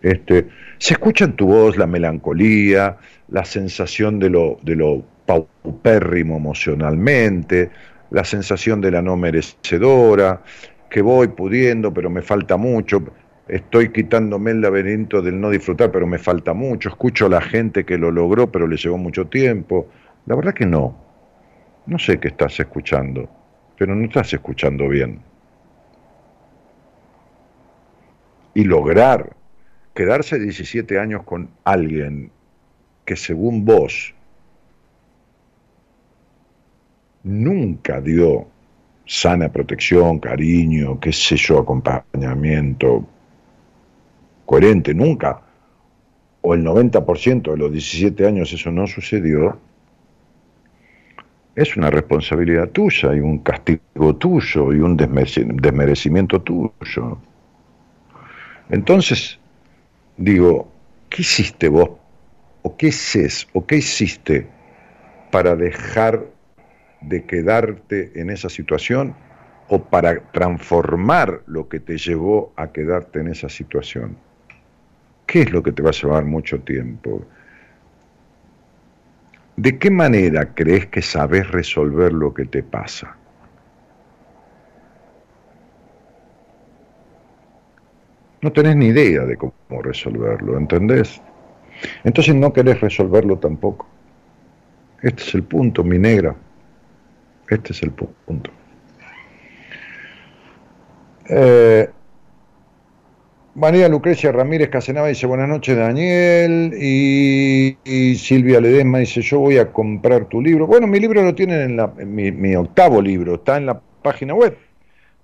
este, se escucha en tu voz la melancolía, la sensación de lo, de lo paupérrimo emocionalmente, la sensación de la no merecedora, que voy pudiendo, pero me falta mucho, estoy quitándome el laberinto del no disfrutar, pero me falta mucho, escucho a la gente que lo logró, pero le llevó mucho tiempo. La verdad que no. No sé qué estás escuchando, pero no estás escuchando bien. Y lograr quedarse 17 años con alguien que según vos nunca dio sana protección, cariño, qué sé yo, acompañamiento coherente, nunca, o el 90% de los 17 años eso no sucedió, es una responsabilidad tuya y un castigo tuyo y un desmerecimiento tuyo. Entonces, digo, ¿qué hiciste vos? ¿O qué haces? ¿O qué hiciste para dejar de quedarte en esa situación o para transformar lo que te llevó a quedarte en esa situación? ¿Qué es lo que te va a llevar mucho tiempo? ¿De qué manera crees que sabes resolver lo que te pasa? No tenés ni idea de cómo resolverlo, ¿entendés? Entonces no querés resolverlo tampoco. Este es el punto, mi negra. Este es el punto. Eh, María Lucrecia Ramírez Casenaba dice buenas noches Daniel y, Silvia Ledesma dice yo voy a comprar tu libro. Bueno, mi libro lo tienen en, mi, octavo libro, está en la página web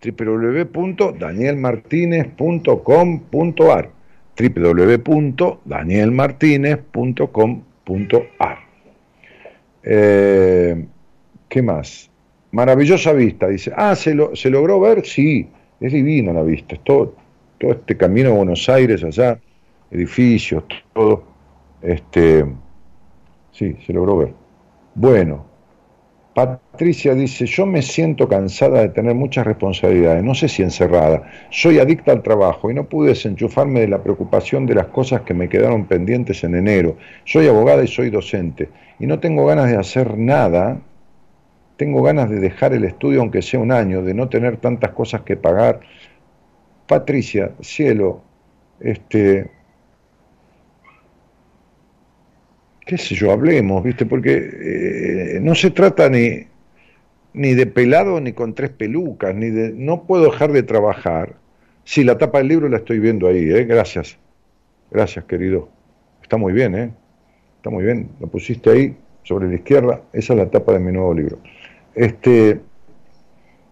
www.danielmartinez.com.ar www.danielmartinez.com.ar eh, ¿Qué más? Maravillosa vista, dice. Ah, ¿se, lo, ¿se logró ver? Sí, es divina la vista. Es todo, todo este camino a Buenos Aires allá, edificios, todo. Este, sí, se logró ver. Bueno, Patricia dice, yo me siento cansada de tener muchas responsabilidades, no sé si encerrada, soy adicta al trabajo y no pude desenchufarme de la preocupación de las cosas que me quedaron pendientes en enero. Soy abogada y soy docente y no tengo ganas de hacer nada tengo ganas de dejar el estudio aunque sea un año, de no tener tantas cosas que pagar. Patricia, cielo, este, qué sé yo, hablemos, ¿viste? Porque eh, no se trata ni, ni de pelado ni con tres pelucas, ni de, no puedo dejar de trabajar. Sí, la tapa del libro la estoy viendo ahí, ¿eh? Gracias. Gracias, querido. Está muy bien, ¿eh? Está muy bien. Lo pusiste ahí, sobre la izquierda. Esa es la tapa de mi nuevo libro. Este,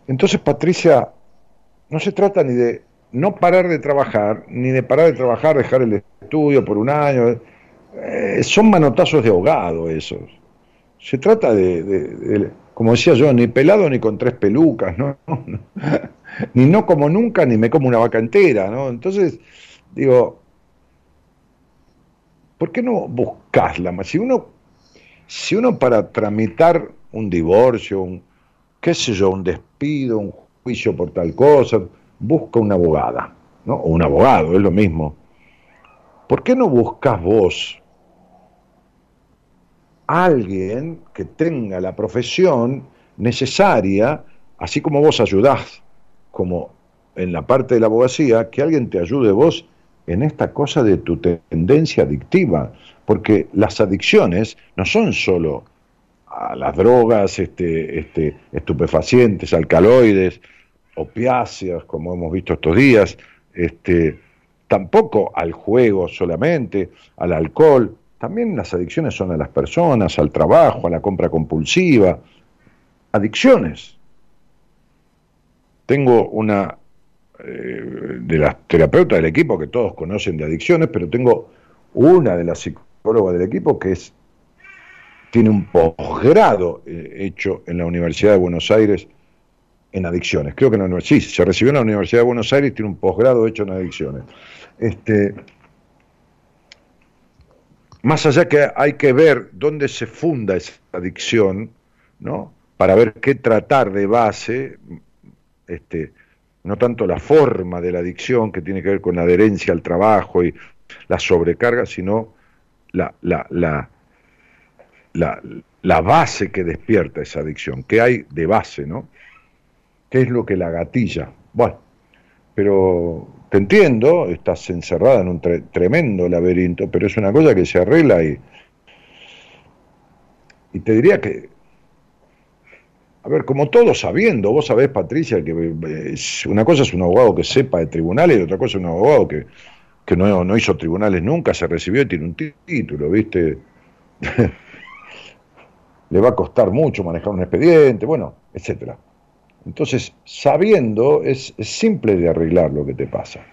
entonces, Patricia, no se trata ni de no parar de trabajar, ni de parar de trabajar, dejar el estudio por un año. Eh, son manotazos de ahogado esos. Se trata de, como decía yo, ni pelado ni con tres pelucas, ¿no? ni no como nunca, ni me como una vaca entera, ¿no? Entonces, digo, ¿por qué no buscasla más? Si uno, si uno para tramitar un divorcio, un, qué sé yo, un despido, un juicio por tal cosa, busca una abogada, ¿no? O un abogado, es lo mismo. ¿Por qué no buscas vos alguien que tenga la profesión necesaria, así como vos ayudás, como en la parte de la abogacía, que alguien te ayude vos en esta cosa de tu tendencia adictiva, porque las adicciones no son solo a las drogas, este, este, estupefacientes, alcaloides, opiáceas, como hemos visto estos días, este, tampoco al juego solamente, al alcohol, también las adicciones son a las personas, al trabajo, a la compra compulsiva, adicciones. Tengo una eh, de las terapeutas del equipo que todos conocen de adicciones, pero tengo una de las psicólogas del equipo que es tiene un posgrado eh, hecho en la Universidad de Buenos Aires en adicciones. Creo que en la universidad, se recibió en la Universidad de Buenos Aires tiene un posgrado hecho en adicciones. Este, más allá que hay que ver dónde se funda esa adicción, ¿no? Para ver qué tratar de base, este, no tanto la forma de la adicción que tiene que ver con la adherencia al trabajo y la sobrecarga, sino la, la, la la, base que despierta esa adicción, qué hay de base, ¿no? ¿Qué es lo que la gatilla? Bueno, pero te entiendo, estás encerrada en un tremendo laberinto, pero es una cosa que se arregla y, y te diría que, a ver, como todos sabiendo, vos sabés, Patricia, que eh, una cosa es un abogado que sepa de tribunales y otra cosa es un abogado que, que no, no hizo tribunales nunca, se recibió y tiene un título, ¿viste? le va a costar mucho manejar un expediente, bueno, etcétera. Entonces, sabiendo, es, simple de arreglar lo que te pasa.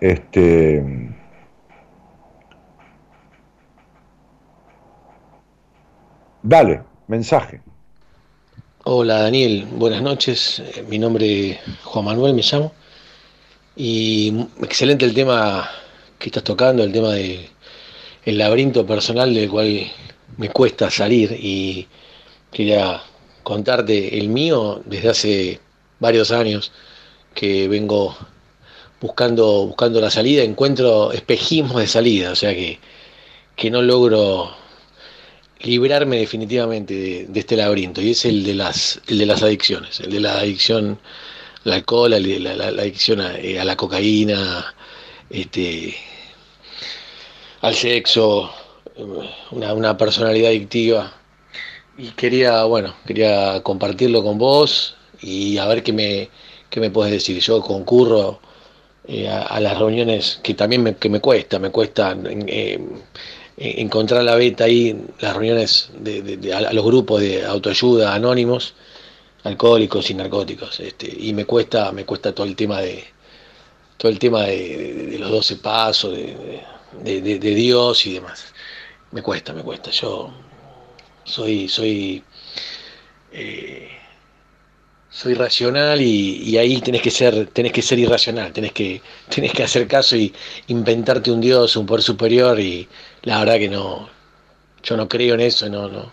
Este. Dale, mensaje. Hola Daniel, buenas noches. Eh, mi nombre es Juan Manuel, me llamo. Y excelente el tema que estás tocando, el tema de el laberinto personal del cual me cuesta salir y quería contarte el mío desde hace varios años que vengo buscando, buscando la salida, encuentro espejismos de salida, o sea que, que no logro librarme definitivamente de, este laberinto y es el de las el de las adicciones el de la adicción al alcohol la, adicción eh, a, la cocaína este al sexo una, personalidad adictiva y quería, bueno, quería compartirlo con vos y a ver qué me, qué me puedes decir. Yo concurro eh, a, las reuniones que también me, que me cuesta, me cuesta eh, encontrar la beta ahí, las reuniones de, a, los grupos de autoayuda anónimos, alcohólicos y narcóticos, este, y me cuesta, me cuesta todo el tema de todo el tema de, los 12 pasos, de Dios y demás me cuesta, me cuesta. Yo soy, soy, eh, soy racional y, ahí tenés que ser, que ser irracional, tenés que, que hacer caso y inventarte un Dios, un poder superior y la verdad que no, yo no creo en eso, no, no.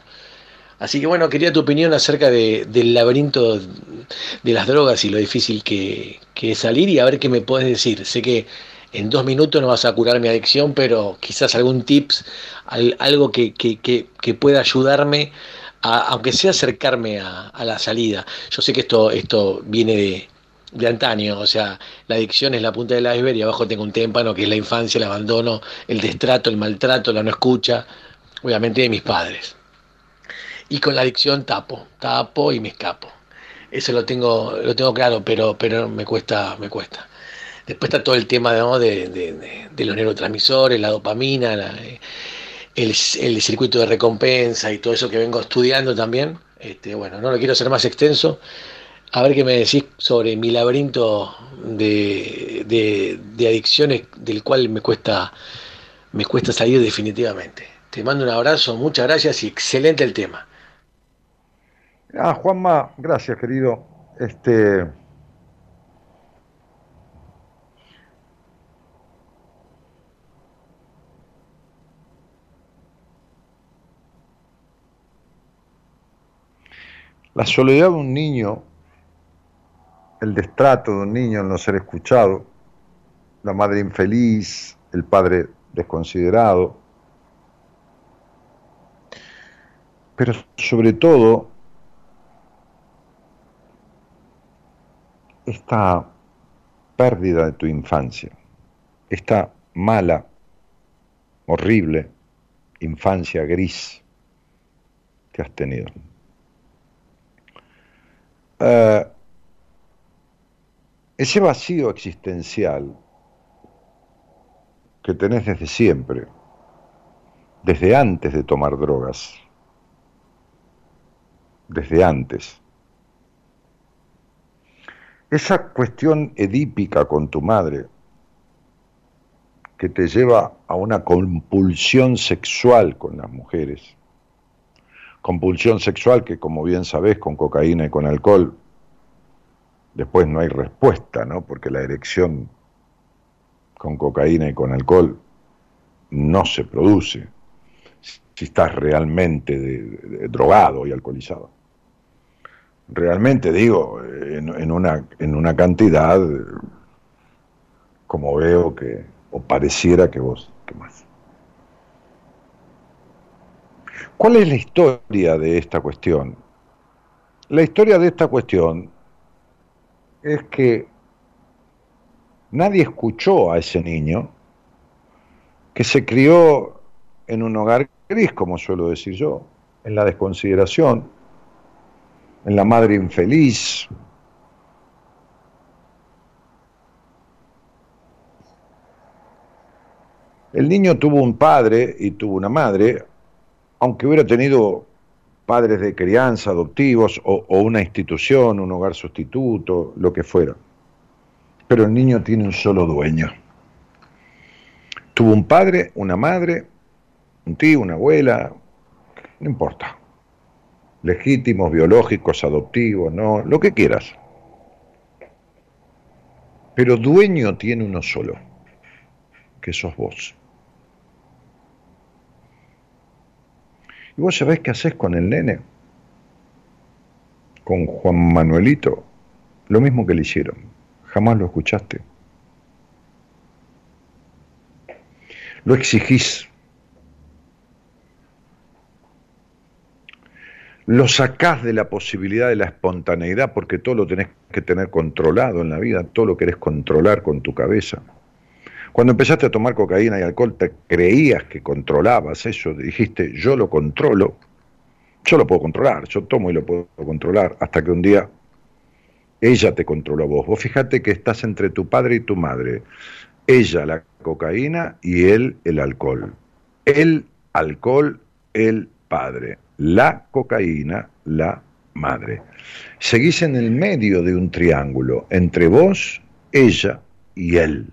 Así que bueno, quería tu opinión acerca del laberinto de las drogas y lo difícil que, que es salir y a ver qué me puedes decir. Sé que en dos minutos no vas a curar mi adicción, pero quizás algún tips, algo que, pueda ayudarme, a, aunque sea acercarme a, la salida. Yo sé que esto, esto viene de, de antaño, o sea, la adicción es la punta del iceberg y abajo tengo un témpano que es la infancia, el abandono, el destrato, el maltrato, la no escucha, obviamente de mis padres. Y con la adicción tapo, tapo y me escapo. Eso lo tengo, lo tengo claro, pero, pero me cuesta, me cuesta. Después está todo el tema de, los neurotransmisores, la dopamina, el, circuito de recompensa y todo eso que vengo estudiando también. Este, bueno, no lo quiero hacer más extenso. A ver qué me decís sobre mi laberinto de, adicciones del cual me cuesta, me cuesta salir definitivamente. Te mando un abrazo, muchas gracias y excelente el tema. Ah, Juanma, gracias querido. Este, La soledad de un niño, el destrato de un niño, el no ser escuchado, la madre infeliz, el padre desconsiderado, pero sobre todo esta pérdida de tu infancia, esta mala, horrible infancia gris que has tenido. Eh, ese vacío existencial que tenés desde siempre, desde antes de tomar drogas, desde antes. Esa cuestión edípica con tu madre, que te lleva a una compulsión sexual con las mujeres, compulsión sexual que como bien sabés con cocaína y con alcohol, después no hay respuesta, ¿no? Porque la erección con cocaína y con alcohol no se produce si estás realmente drogado y alcoholizado. Realmente digo, en, una, en una cantidad como veo que, o pareciera que vos, que más. ¿Cuál es la historia de esta cuestión? La historia de esta cuestión es que nadie escuchó a ese niño que se crió en un hogar gris, como suelo decir yo, en la desconsideración, en la madre infeliz. El niño tuvo un padre y tuvo una madre, aunque hubiera tenido padres de crianza, adoptivos, o, una institución, un hogar sustituto, lo que fuera pero el niño tiene un solo dueño. Tuvo un padre, una madre, un tío, una abuela, no importa. Legítimos, biológicos, adoptivos, no, lo que quieras. Pero dueño tiene uno solo, que sos vos. ¿Y vos sabés qué haces con el nene? Con Juan Manuelito, lo mismo que le hicieron jamás lo escuchaste. Lo exigís. Lo sacás de la posibilidad de la espontaneidad porque todo lo tenés que tener controlado en la vida, todo lo querés controlar con tu cabeza. Cuando empezaste a tomar cocaína y alcohol, te creías que controlabas eso, dijiste, yo lo controlo, yo lo puedo controlar, yo tomo y lo puedo controlar, hasta que un día ella te controla vos. Vos fíjate que estás entre tu padre y tu madre. Ella la cocaína y él el alcohol. El alcohol, el padre. La cocaína, la madre. Seguís en el medio de un triángulo entre vos, ella y él.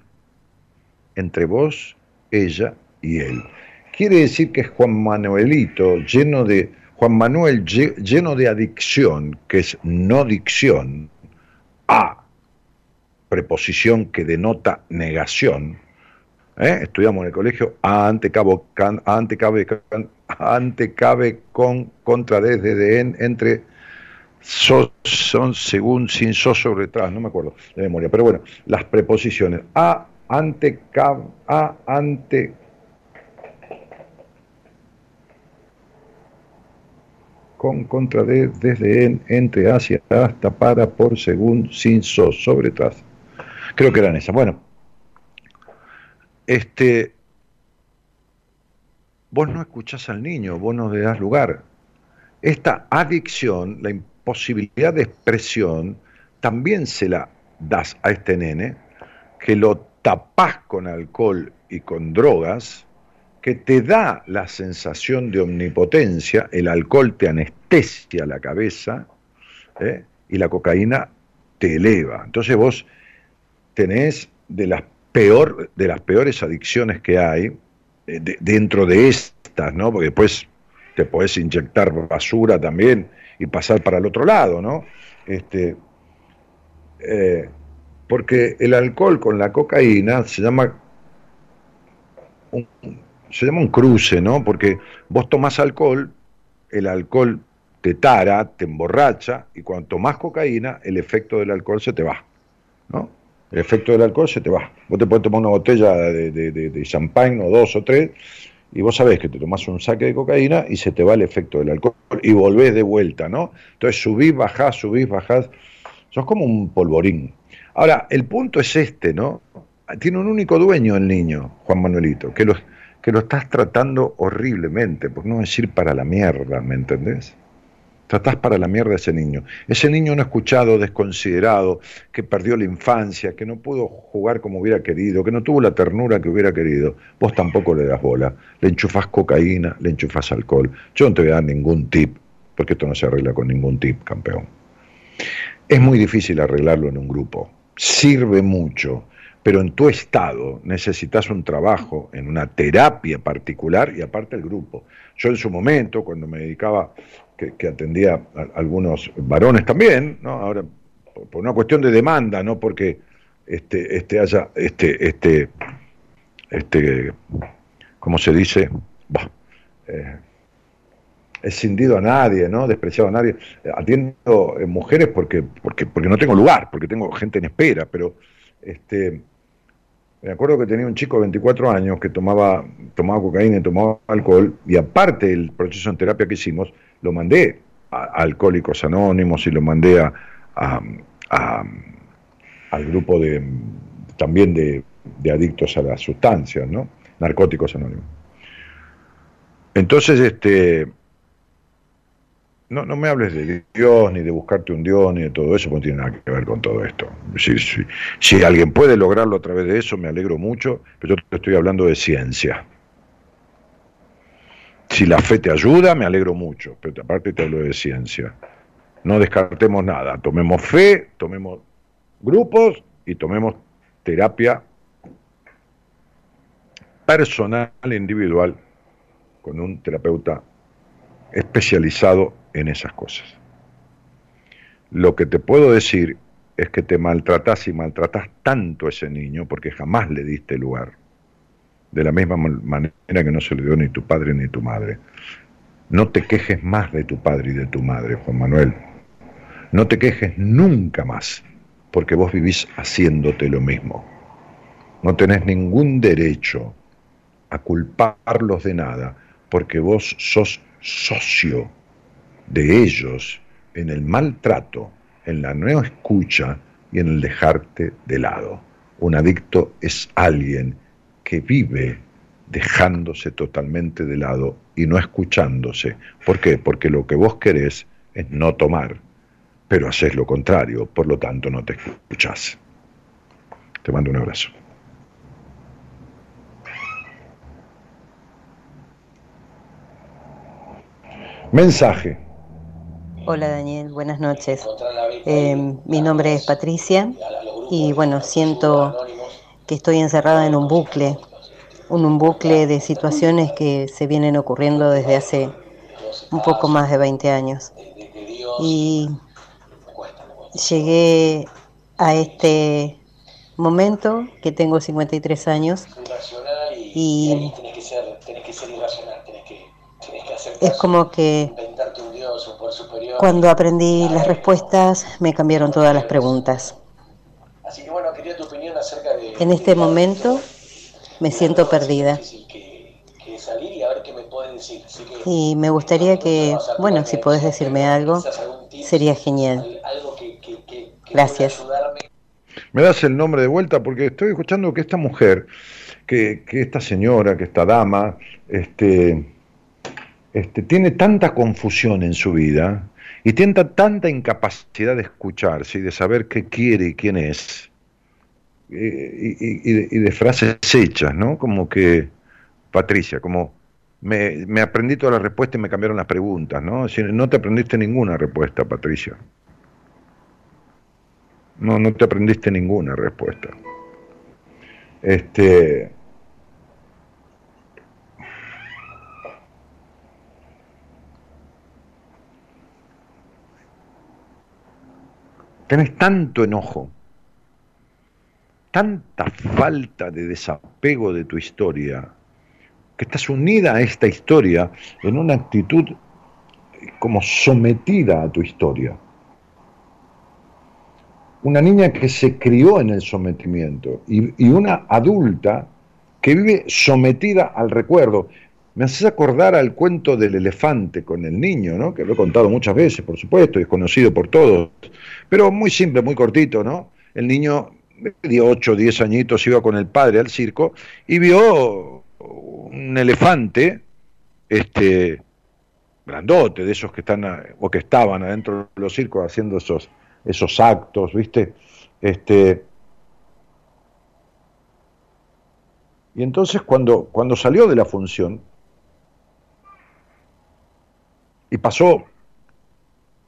Entre vos, ella y él. Quiere decir que es Juan Manuelito lleno de Juan Manuel lleno de adicción, que es no dicción, a, preposición que denota negación. ¿eh? Estudiamos en el colegio a ante cabo ante cabe ante cabe con contra desde de en entre son según sin so sobre atrás, no me acuerdo de memoria, pero bueno, las preposiciones a ante a ante con, contra, de, desde, en, entre, hacia, hasta, para, por, según, sin, so, sobre, tras. Creo que eran esas. Bueno, este, vos no escuchás al niño, vos no le das lugar. Esta adicción, la imposibilidad de expresión, también se la das a este nene, que lo tapás con alcohol y con drogas, que te da la sensación de omnipotencia, el alcohol te anestesia la cabeza ¿eh? y la cocaína te eleva. Entonces vos tenés de las, peor, de las peores adicciones que hay eh, dentro de estas, ¿no? Porque después te podés inyectar basura también y pasar para el otro lado, ¿no? Este, eh, porque el alcohol con la cocaína se llama un, se llama un cruce, ¿no? Porque vos tomás alcohol, el alcohol te tara, te emborracha, y cuando tomás cocaína, el efecto del alcohol se te va, ¿no? El efecto del alcohol se te va. Vos te puedes tomar una botella de, de, champagne o dos o tres, y vos sabés que te tomás un saque de cocaína y se te va el efecto del alcohol y volvés de vuelta, ¿no? Entonces subís, bajás, subís, bajás. Sos como un polvorín. Ahora, el punto es este, ¿no? Tiene un único dueño el niño, Juan Manuelito, que los que lo estás tratando horriblemente, por no decir para la mierda, ¿me entendés? Tratás para la mierda a ese niño. Ese niño no escuchado, desconsiderado, que perdió la infancia, que no pudo jugar como hubiera querido, que no tuvo la ternura que hubiera querido. Vos tampoco le das bola. Le enchufás cocaína, le enchufás alcohol. Yo no te voy a dar ningún tip, porque esto no se arregla con ningún tip, campeón. Es muy difícil arreglarlo en un grupo. Sirve mucho, pero en tu estado necesitas un trabajo en una terapia particular y aparte el grupo. Yo en su momento, cuando me dedicaba que, atendía a algunos varones también, ¿no? Ahora, por, una cuestión de demanda, no porque este, este haya, este, este, este, ¿cómo se dice? Eh, escindido a nadie, ¿no? Despreciado a nadie. Atiendo eh, mujeres porque, porque, porque no tengo lugar, porque tengo gente en espera, pero este, me acuerdo que tenía un chico de 24 años que tomaba, tomaba cocaína y tomaba alcohol, y aparte del proceso en terapia que hicimos, lo mandé a, Alcohólicos Anónimos y lo mandé a, al grupo de también de, adictos a las sustancias, ¿no? Narcóticos Anónimos. Entonces, este, no, no me hables de Dios, ni de buscarte un Dios, ni de todo eso, porque no tiene nada que ver con todo esto. Si, si alguien puede lograrlo a través de eso, me alegro mucho, pero yo te estoy hablando de ciencia. Si la fe te ayuda, me alegro mucho, pero aparte te hablo de ciencia. No descartemos nada, tomemos fe, tomemos grupos y tomemos terapia personal, individual, con un terapeuta especializado en esas cosas. Lo que te puedo decir es que te maltratas y maltratas tanto a ese niño porque jamás le diste lugar de la misma manera que no se le dio ni tu padre ni tu madre. No te quejes más de tu padre y de tu madre, Juan Manuel. No te quejes nunca más, porque vos vivís haciéndote lo mismo. No tenés ningún derecho a culparlos de nada, porque vos sos socio de ellos en el maltrato, en la no escucha y en el dejarte de lado. Un adicto es alguien que vive dejándose totalmente de lado y no escuchándose. ¿Por qué? Porque lo que vos querés es no tomar, pero haces lo contrario, por lo tanto no te escuchás. Te mando un abrazo. Mensaje. Hola Daniel, buenas noches. Eh, mi nombre es Patricia y bueno, siento que estoy encerrada en un bucle, en un bucle de situaciones que se vienen ocurriendo desde hace un poco más de 20 años. Y llegué a este momento que tengo 53 años y es como que cuando aprendí las respuestas me cambiaron todas las preguntas. Así que bueno, quería tu opinión acerca de... En este momento me siento perdida. Y me gustaría que, bueno, si podés decirme algo, sería genial. Gracias. Me das el nombre de vuelta porque estoy escuchando que esta mujer, que, que esta señora, que esta dama, este, este, tiene tanta confusión en su vida y tiene tanta incapacidad de escucharse y de saber qué quiere y quién es, y, de, frases hechas, ¿no? Como que, Patricia, como me, me, aprendí todas las respuestas y me cambiaron las preguntas, ¿no? no te aprendiste ninguna respuesta, Patricia. No, no te aprendiste ninguna respuesta. Este, tenés tanto enojo, tanta falta de desapego de tu historia, que estás unida a esta historia en una actitud como sometida a tu historia. Una niña que se crió en el sometimiento y, una adulta que vive sometida al recuerdo. Me haces acordar al cuento del elefante con el niño, ¿no? que lo he contado muchas veces, por supuesto, y es conocido por todos, pero muy simple, muy cortito, ¿no? El niño de 8 o 10 añitos iba con el padre al circo y vio un elefante este, grandote, de esos que están o que estaban adentro de los circos haciendo esos, esos actos, ¿viste? Este, y entonces cuando, cuando salió de la función y pasó,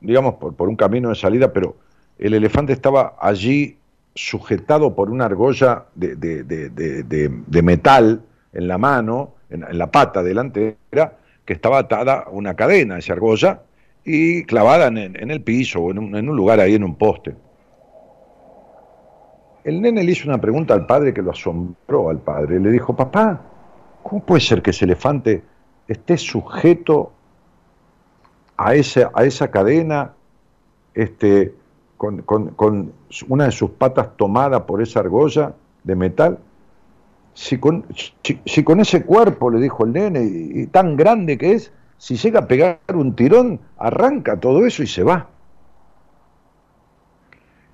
digamos, por, por un camino de salida, pero el elefante estaba allí sujetado por una argolla de, de, de, metal en la mano, en, la pata delantera, que estaba atada a una cadena, esa argolla, y clavada en, en el piso o en un, en un, lugar ahí en un poste. El nene le hizo una pregunta al padre que lo asombró al padre. Le dijo, papá, ¿cómo puede ser que ese elefante esté sujeto a esa, a esa cadena este, con, con, una de sus patas tomada por esa argolla de metal? Si con, si, con ese cuerpo, le dijo el nene, y, tan grande que es, si llega a pegar un tirón, arranca todo eso y se va.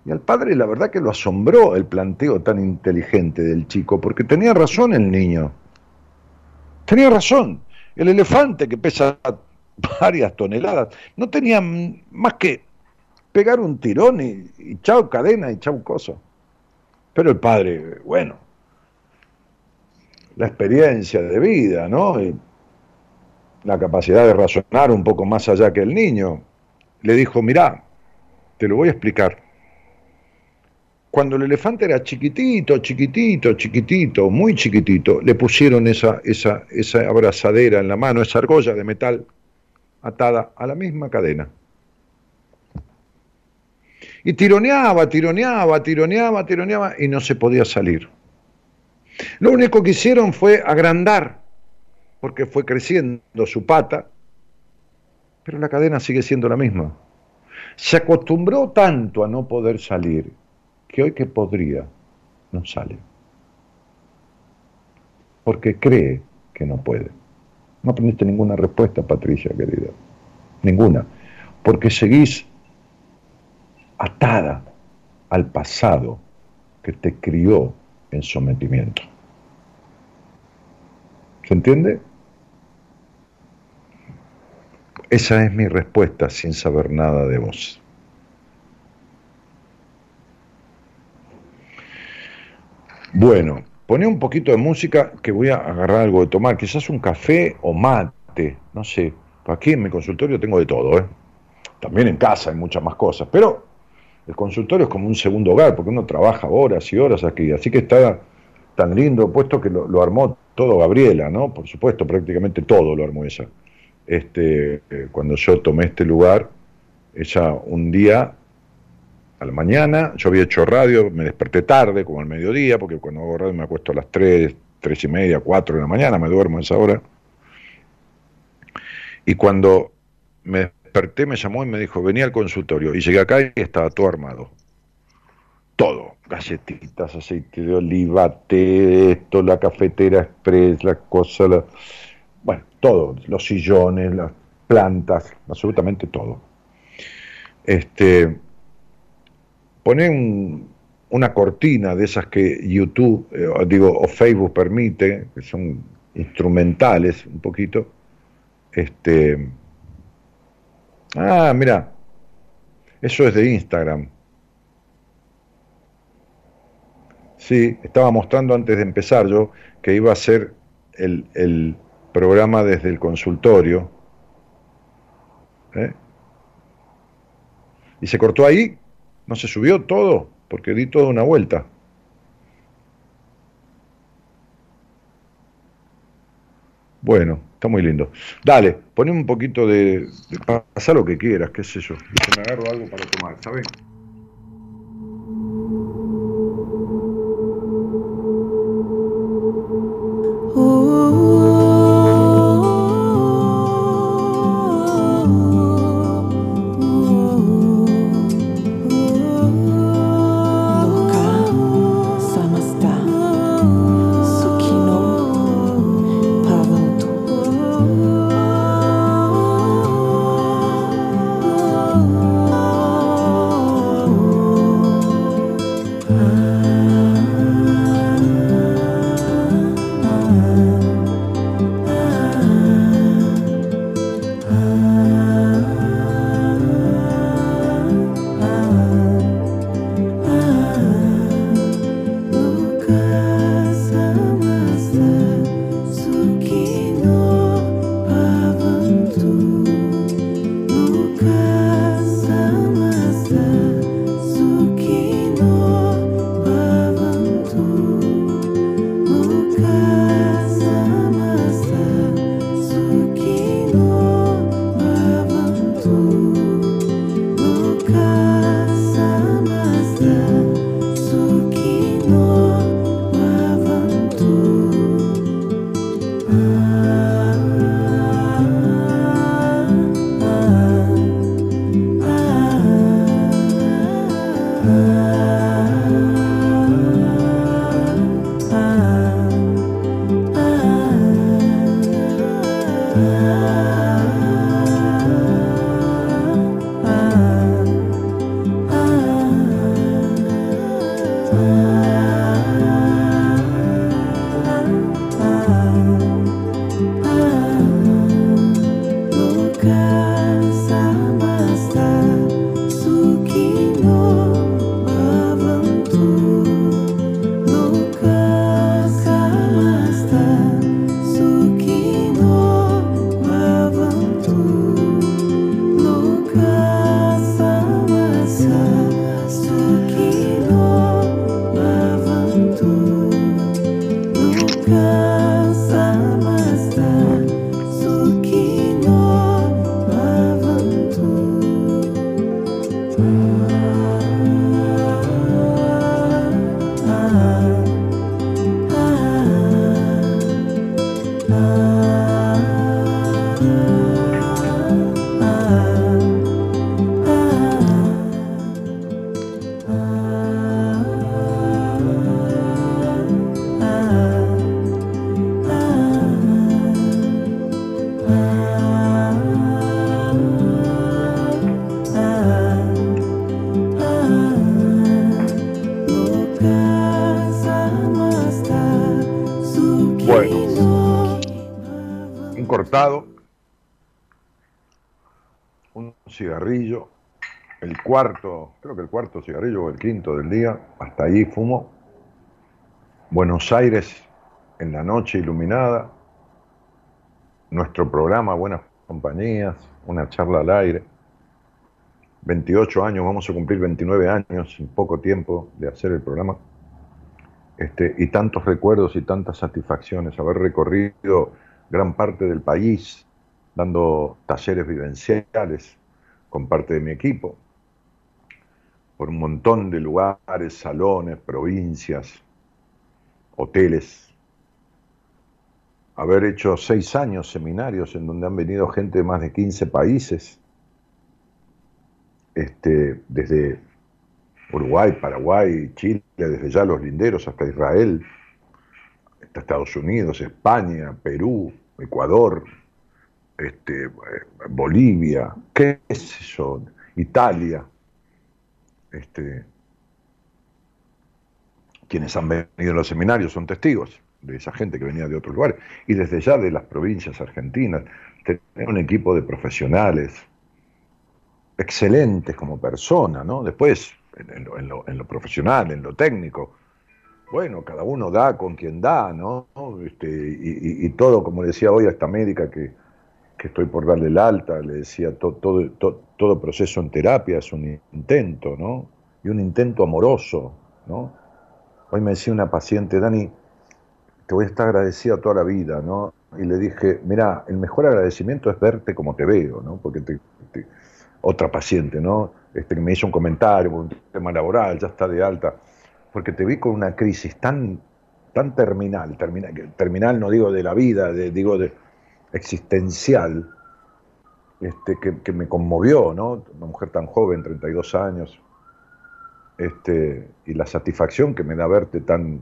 Y al padre la verdad que lo asombró el planteo tan inteligente del chico, porque tenía razón el niño. Tenía razón. El elefante que pesa varias toneladas no tenía más que pegar un tirón y, chao cadena y chao coso. Pero el padre, bueno, la experiencia de vida, ¿no? la capacidad de razonar un poco más allá que el niño, le dijo, mirá, te lo voy a explicar. Cuando el elefante era chiquitito, chiquitito, chiquitito, muy chiquitito, le pusieron esa, esa, esa abrazadera en la mano, esa argolla de metal atada a la misma cadena. Y tironeaba, tironeaba, tironeaba, tironeaba y no se podía salir. Lo único que hicieron fue agrandar, porque fue creciendo su pata, pero la cadena sigue siendo la misma. Se acostumbró tanto a no poder salir que hoy que podría, no sale. Porque cree que no puede. No aprendiste ninguna respuesta, Patricia, querida. Ninguna. Porque seguís atada al pasado que te crió en sometimiento. ¿Se entiende? Esa es mi respuesta sin saber nada de vos. Bueno, poné un poquito de música que voy a agarrar algo de tomar, quizás un café o mate, no sé. Aquí en mi consultorio tengo de todo, ¿eh? También en casa hay muchas más cosas, pero el consultorio es como un segundo hogar, porque uno trabaja horas y horas aquí, así que está tan lindo, puesto que lo, armó todo Gabriela, ¿no? Por supuesto, prácticamente todo lo armó ella. Este, eh, cuando yo tomé este lugar, ella un día a la mañana, yo había hecho radio, me desperté tarde, como al mediodía, porque cuando hago radio me acuesto a las 3, 3 y media, 4 de la mañana, me duermo a esa hora. Y cuando me desperté, me llamó y me dijo, venía al consultorio. Y llegué acá y estaba todo armado. Todo. Galletitas, aceite de oliva, té, esto, la cafetera express, la cosa, la... bueno, todo. Los sillones, las plantas, absolutamente todo. Este, pone una cortina de esas que YouTube, eh, digo, o Facebook permite, que son instrumentales un poquito, este, Ah, mira, eso es de Instagram. Sí, estaba mostrando antes de empezar yo que iba a hacer el, el programa desde el consultorio. ¿eh? Y se cortó ahí, no se subió todo, porque di toda una vuelta. Bueno, está muy lindo. Dale, poné un poquito de, pasa lo que quieras, qué sé yo. me agarro algo para tomar, ¿sabes? Quinto del día, hasta ahí fumo. Buenos Aires en la noche iluminada, nuestro programa Buenas Compañías, una charla al aire. 28 años, vamos a cumplir 29 años en poco tiempo de hacer el programa. Este, y tantos recuerdos y tantas satisfacciones, haber recorrido gran parte del país dando talleres vivenciales con parte de mi equipo, por un montón de lugares, salones, provincias, hoteles, haber hecho seis años seminarios en donde han venido gente de más de 15 países, este, desde Uruguay, Paraguay, Chile, desde ya los linderos hasta Israel, hasta Estados Unidos, España, Perú, Ecuador, este, Bolivia, qué sé yo, Italia, este, quienes han venido a los seminarios son testigos de esa gente que venía de otros lugares, y desde ya de las provincias argentinas, tener un equipo de profesionales excelentes como persona, ¿no? Después, en, lo, profesional, en lo técnico, bueno, cada uno da con quien da, ¿no? Este, y, y, todo, como decía hoy a esta médica que, que estoy por darle el alta, le decía, to, todo, to, todo proceso en terapia es un intento, ¿no? Y un intento amoroso, ¿no? Hoy me decía una paciente, Dani, te voy a estar agradecida toda la vida, ¿no? Y le dije, mira, el mejor agradecimiento es verte como te veo, ¿no? Porque te, otra paciente, ¿no? Este, me hizo un comentario por un tema laboral, ya está de alta, porque te vi con una crisis tan, tan terminal, terminal, terminal no digo de la vida, digo de existencial, este, que, me conmovió, ¿no? Una mujer tan joven, 32 años, este, y la satisfacción que me da verte tan,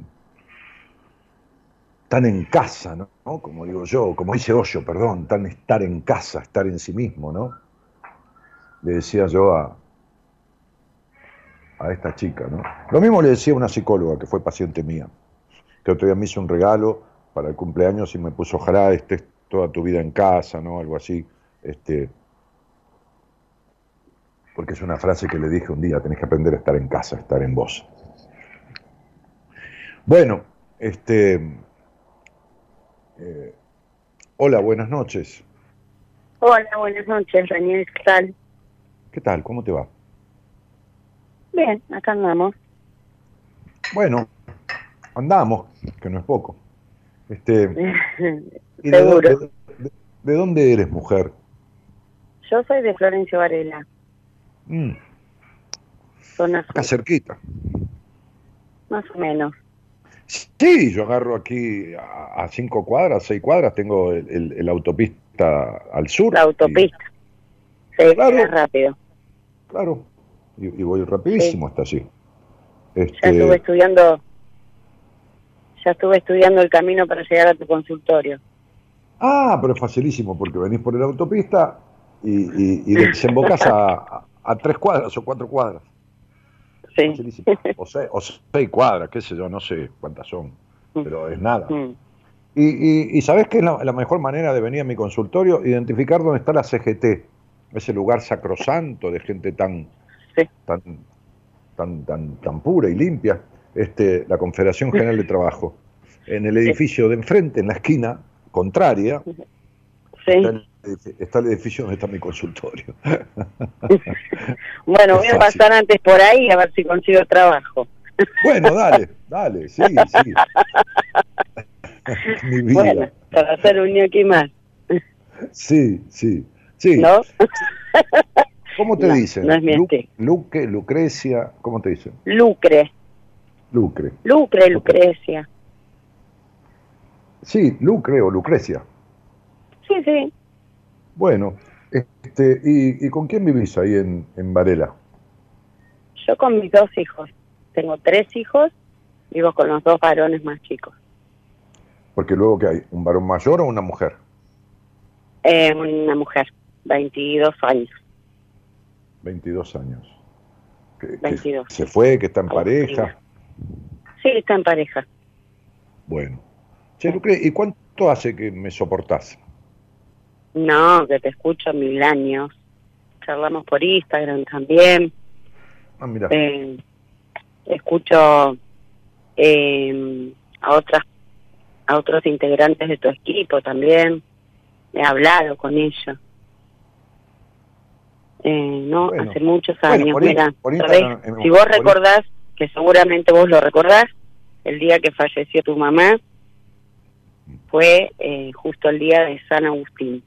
tan en casa, ¿no? Como digo yo, como dice Hoyo, perdón, tan estar en casa, estar en sí mismo, ¿no? Le decía yo a, a esta chica, ¿no? Lo mismo le decía a una psicóloga que fue paciente mía, que otro día me hizo un regalo para el cumpleaños y me puso, ojalá estés toda tu vida en casa, ¿no? Algo así, este, porque es una frase que le dije un día, tenés que aprender a estar en casa, estar en vos. Bueno, este, eh, hola, buenas noches. Hola, buenas noches, Daniel, ¿qué tal? ¿Qué tal? ¿Cómo te va? Bien, acá andamos. Bueno, andamos, que no es poco. Este, ¿y Seguro. de, dónde, de, de, dónde eres, mujer? Yo soy de Florencio Varela. Mm. Zona Acá cerquita. Más o menos. Sí, yo agarro aquí a, a cinco cuadras, seis cuadras, tengo el, el, el autopista al sur. La autopista. Y, sí, claro, rápido. Claro, y, y voy rapidísimo sí. hasta allí. Este... Ya estuve estudiando, ya estuve estudiando el camino para llegar a tu consultorio. Ah, pero es facilísimo porque venís por la autopista y, y, y desembocás a, tres cuadras o cuatro cuadras. Sí. O, seis, o seis cuadras, qué sé yo, no sé cuántas son, pero es nada. Mm. Y, y, y ¿sabés qué es la, la mejor manera de venir a mi consultorio? Identificar dónde está la CGT, ese lugar sacrosanto de gente tan, Sí. tan, tan, tan, tan pura y limpia, este, la Confederación General de Trabajo. En el edificio de enfrente, en la esquina contraria, Sí. está el, edifi- está el edificio donde está mi consultorio. Bueno, voy a Fácil. pasar antes por ahí a ver si consigo trabajo. Bueno, dale, dale, sí, sí. mi vida. Bueno, para hacer un ñoqui más, Sí, sí, sí. ¿no? ¿Cómo te No, dicen? no es mi Lu- estilo. Luque, Lucrecia, ¿cómo te dicen? Lucre, Lucre. Lucre, Lucrecia. Sí, Lucre o Lucrecia. Sí, sí. Bueno, este, ¿y, y con quién vivís ahí en, en Varela? Yo con mis dos hijos. Tengo tres hijos, vivo con los dos varones más chicos. Porque luego que hay, ¿un varón mayor o una mujer? Eh, una mujer, 22 años. 22 años. Que- que 22. se fue, que está en pareja. Sí, está en pareja. Bueno. Che, Lucre, ¿y cuánto hace que me soportás? No, que te escucho mil años. Charlamos por Instagram también. Ah, mira. Eh, escucho eh, a otras a otros integrantes de tu equipo también. He hablado con ellos. Eh, no, Bueno. hace muchos años. Mira, eh, si vos recordás, que seguramente vos lo recordás, el día que falleció tu mamá fue eh, justo el día de San Agustín.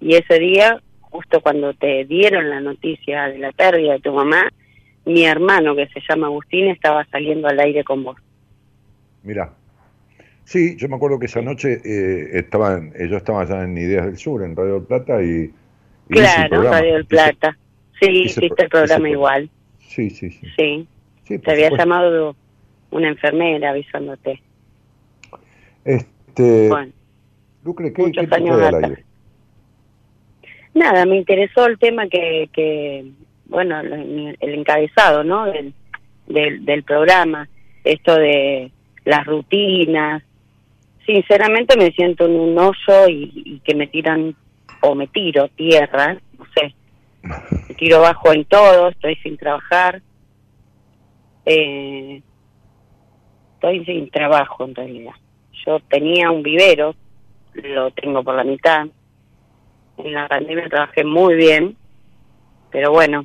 Y ese día, justo cuando te dieron la noticia de la pérdida de tu mamá, mi hermano, que se llama Agustín, estaba saliendo al aire con vos. Mira. Sí, yo me acuerdo que esa noche eh, estaban, eh, yo estaba allá en Ideas del Sur, en Radio del Plata, y, Claro. Radio del Hice- Plata. Sí, hice hiciste el programa igual. Sí, sí, sí. Sí, Sí, te había supuesto. llamado una enfermera avisándote. Este, Bueno, Lucre, ¿qué, muchos qué años al aire? Nada, me interesó el tema que, que bueno, el encabezado, ¿no? Del programa, esto de las rutinas. Sinceramente me siento en un hoyo y, y que me tiran, o me tiro tierra, no sé. Me tiro bajo en todo, estoy sin trabajar. Eh, estoy sin trabajo en realidad. Yo tenía un vivero, lo tengo por la mitad. En la pandemia trabajé muy bien, pero bueno,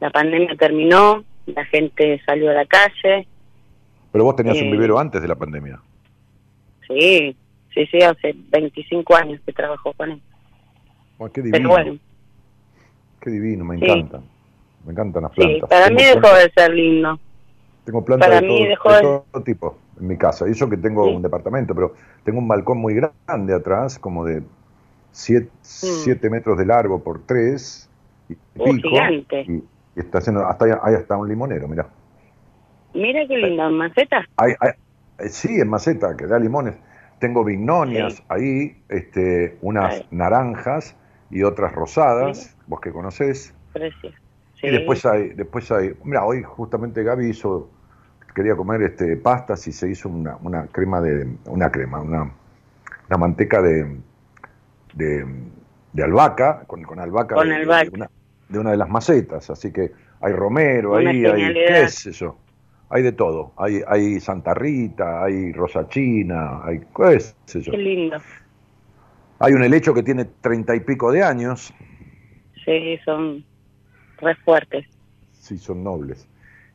la pandemia terminó, la gente salió a la calle, Pero vos tenías un Eh, vivero antes de la pandemia. sí, sí, sí, hace 25 años que trabajo con él. Oh, qué divino, Pero bueno, qué divino, me Sí. encantan. Me encantan las sí, plantas. para Tengo mí dejó plantas- de ser lindo. Tengo plantas para de, mí todo, dejó de de- todo tipo en mi casa. Y eso que tengo Sí. un departamento, pero tengo un balcón muy grande atrás, como de 7 metros de largo por 3 y pico. gigante. Y, y está haciendo, hasta ahí, está un limonero, mira. Mira qué linda maceta. Hay, hay- eh, sí, en maceta, que da limones. Tengo vignonias Sí. ahí, este, unas naranjas y otras rosadas, vos que conocés. Sí. Y después hay, después hay, mira, hoy justamente Gaby hizo, quería comer este pastas y se hizo una, una crema de, una crema, una, una manteca de, de, de albahaca, con, con albahaca, Con de, albahaca. una, de una de las macetas, así que hay romero Una ahí, hay, qué sé yo, hay de todo, hay, hay Santa Rita, hay Rosachina, hay qué sé yo. Qué lindo. Hay un helecho que tiene treinta y pico de años, Sí, son re fuertes. Sí, son nobles.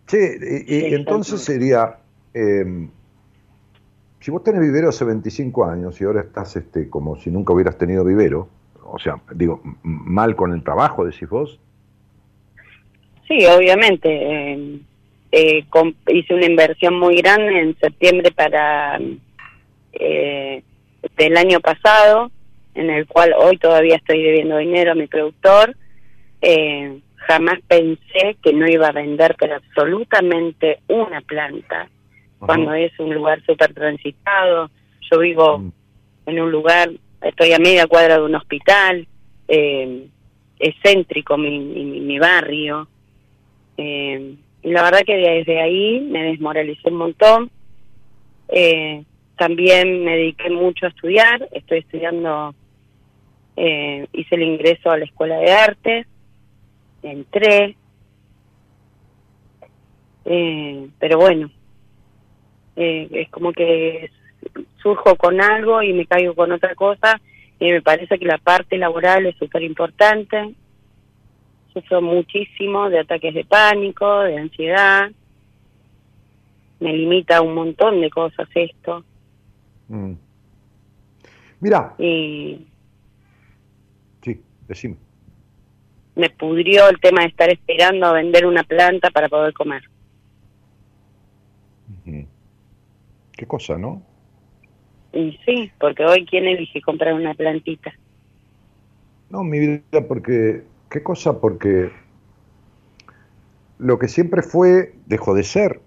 Che, y- Sí, son entonces sería, eh, si vos tenés vivero hace 25 años y ahora estás este, como si nunca hubieras tenido vivero, o sea, digo, mal con el trabajo, decís vos, Sí, obviamente. eh, eh, hice una inversión muy grande en septiembre para eh, del año pasado, en el cual hoy todavía estoy debiendo dinero a mi productor. Eh, jamás pensé que no iba a vender, pero absolutamente una planta, cuando es un lugar súper transitado. Yo vivo Mm. en un lugar estoy a media cuadra de un hospital, eh, es céntrico mi, mi, mi barrio. Eh, y la verdad que desde ahí me desmoralicé un montón. Eh, también me dediqué mucho a estudiar, estoy estudiando, eh, hice el ingreso a la escuela de arte, entré, eh, pero bueno, eh, es como que surjo con algo y me caigo con otra cosa y me parece que la parte laboral es súper importante. Sufro muchísimo de ataques de pánico, de ansiedad. Me limita un montón de cosas esto. Mm. Mira, Y sí, decime. me pudrió el tema de estar esperando a vender una planta para poder comer. Qué cosa, ¿no? Y sí, porque hoy quién elige comprar una plantita. No, mi vida, porque. ¿Qué cosa? Porque lo que siempre fue dejó de ser.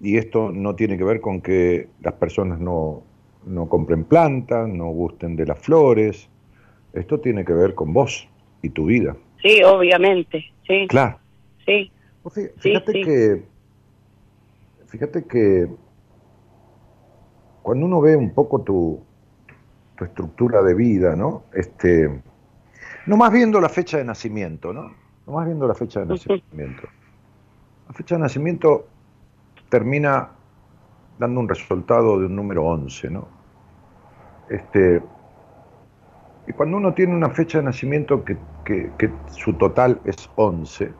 Y esto no tiene que ver con que las personas no, no compren plantas, no gusten de las flores. Esto tiene que ver con vos y tu vida. Sí, obviamente, sí, Claro. sí. Fíjate sí. que. Fíjate que. Cuando uno ve un poco tu, tu estructura de vida, ¿no? Este. No más viendo la fecha de nacimiento, ¿no? No más viendo la fecha de nacimiento. La fecha de nacimiento termina dando un resultado de un número 11, ¿no? Este, y cuando uno tiene una fecha de nacimiento que, que- que su total es 11,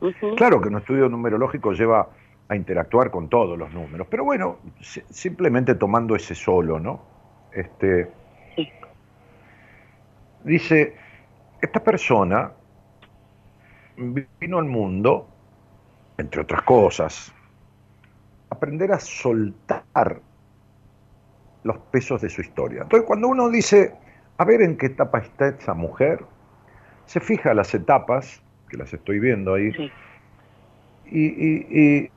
Ujú. Claro que un estudio numerológico lleva a interactuar con todos los números, pero bueno, si- simplemente tomando ese solo, ¿no? Este, Sí. dice, esta persona vino al mundo, entre otras cosas, a aprender a soltar los pesos de su historia. Entonces, cuando uno dice, a ver en qué etapa está esa mujer, se fija las etapas, que las estoy viendo ahí, Sí. y, y- y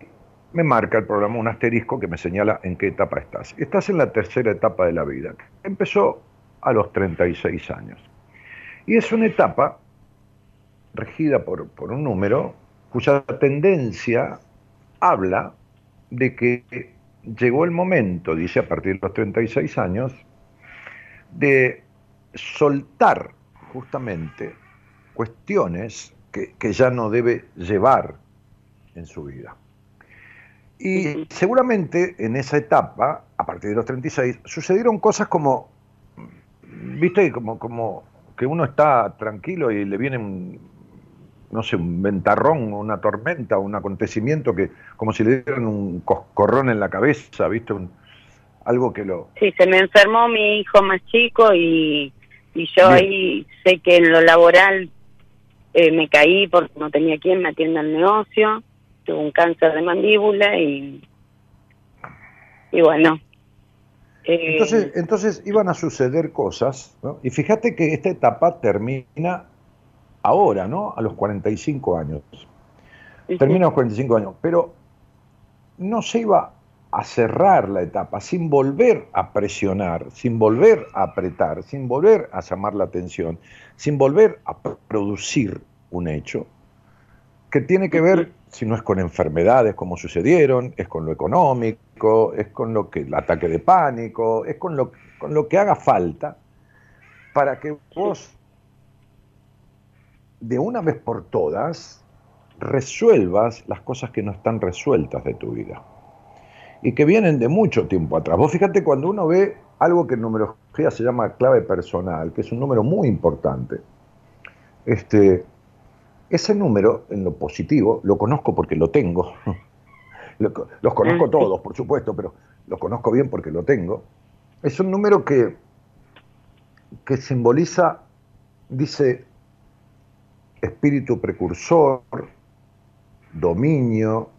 me marca el programa un asterisco que me señala en qué etapa estás. Estás en la tercera etapa de la vida. Empezó a los 36 años. Y es una etapa regida por, un número cuya tendencia habla de que llegó el momento, dice a partir de los 36 años, de soltar justamente cuestiones que ya no debe llevar en su vida. Y seguramente en esa etapa, a partir de los 36, sucedieron cosas como, viste, como, como que uno está tranquilo y le viene un, no sé, un ventarrón, una tormenta, un acontecimiento que, como si le dieran un coscorrón en la cabeza, viste, Un- algo que lo... Sí, se me enfermó mi hijo más chico y, y yo Bien. ahí sé que en lo laboral eh, me caí porque no tenía quien me atienda el negocio, tuve un cáncer de mandíbula y, y bueno. eh, Entonces, entonces iban a suceder cosas, ¿no? Y fíjate que esta etapa termina ahora, ¿no? A los 45 años. ujú, Termina a los 45 años, pero no se iba a cerrar la etapa sin volver a presionar, sin volver a apretar, sin volver a llamar la atención, sin volver a producir un hecho que tiene que ver, si no es con enfermedades como sucedieron, es con lo económico, es con lo que el ataque de pánico, es con lo, con lo que haga falta para que vos de una vez por todas resuelvas las cosas que no están resueltas de tu vida y que vienen de mucho tiempo atrás. Vos fíjate cuando uno ve algo que en numerología se llama clave personal, que es un número muy importante, este, ese número en lo positivo lo conozco porque lo tengo. Lo- Los conozco todos, por supuesto, pero los conozco bien porque lo tengo. Es un número que, que simboliza, dice, espíritu precursor, dominio,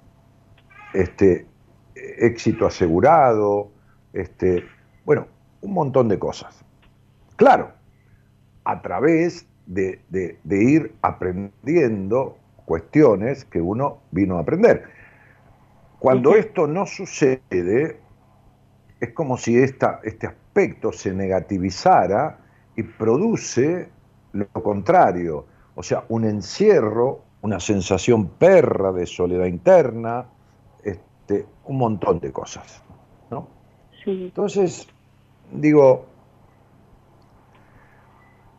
este, éxito asegurado, este, bueno, un montón de cosas. Claro, a través de, de- de ir aprendiendo cuestiones que uno vino a aprender. Cuando esto no sucede, es como si esta, este aspecto se negativizara y produce lo contrario, o sea, un encierro, una sensación perra de soledad interna, este, un montón de cosas. ¿no? Entonces, digo,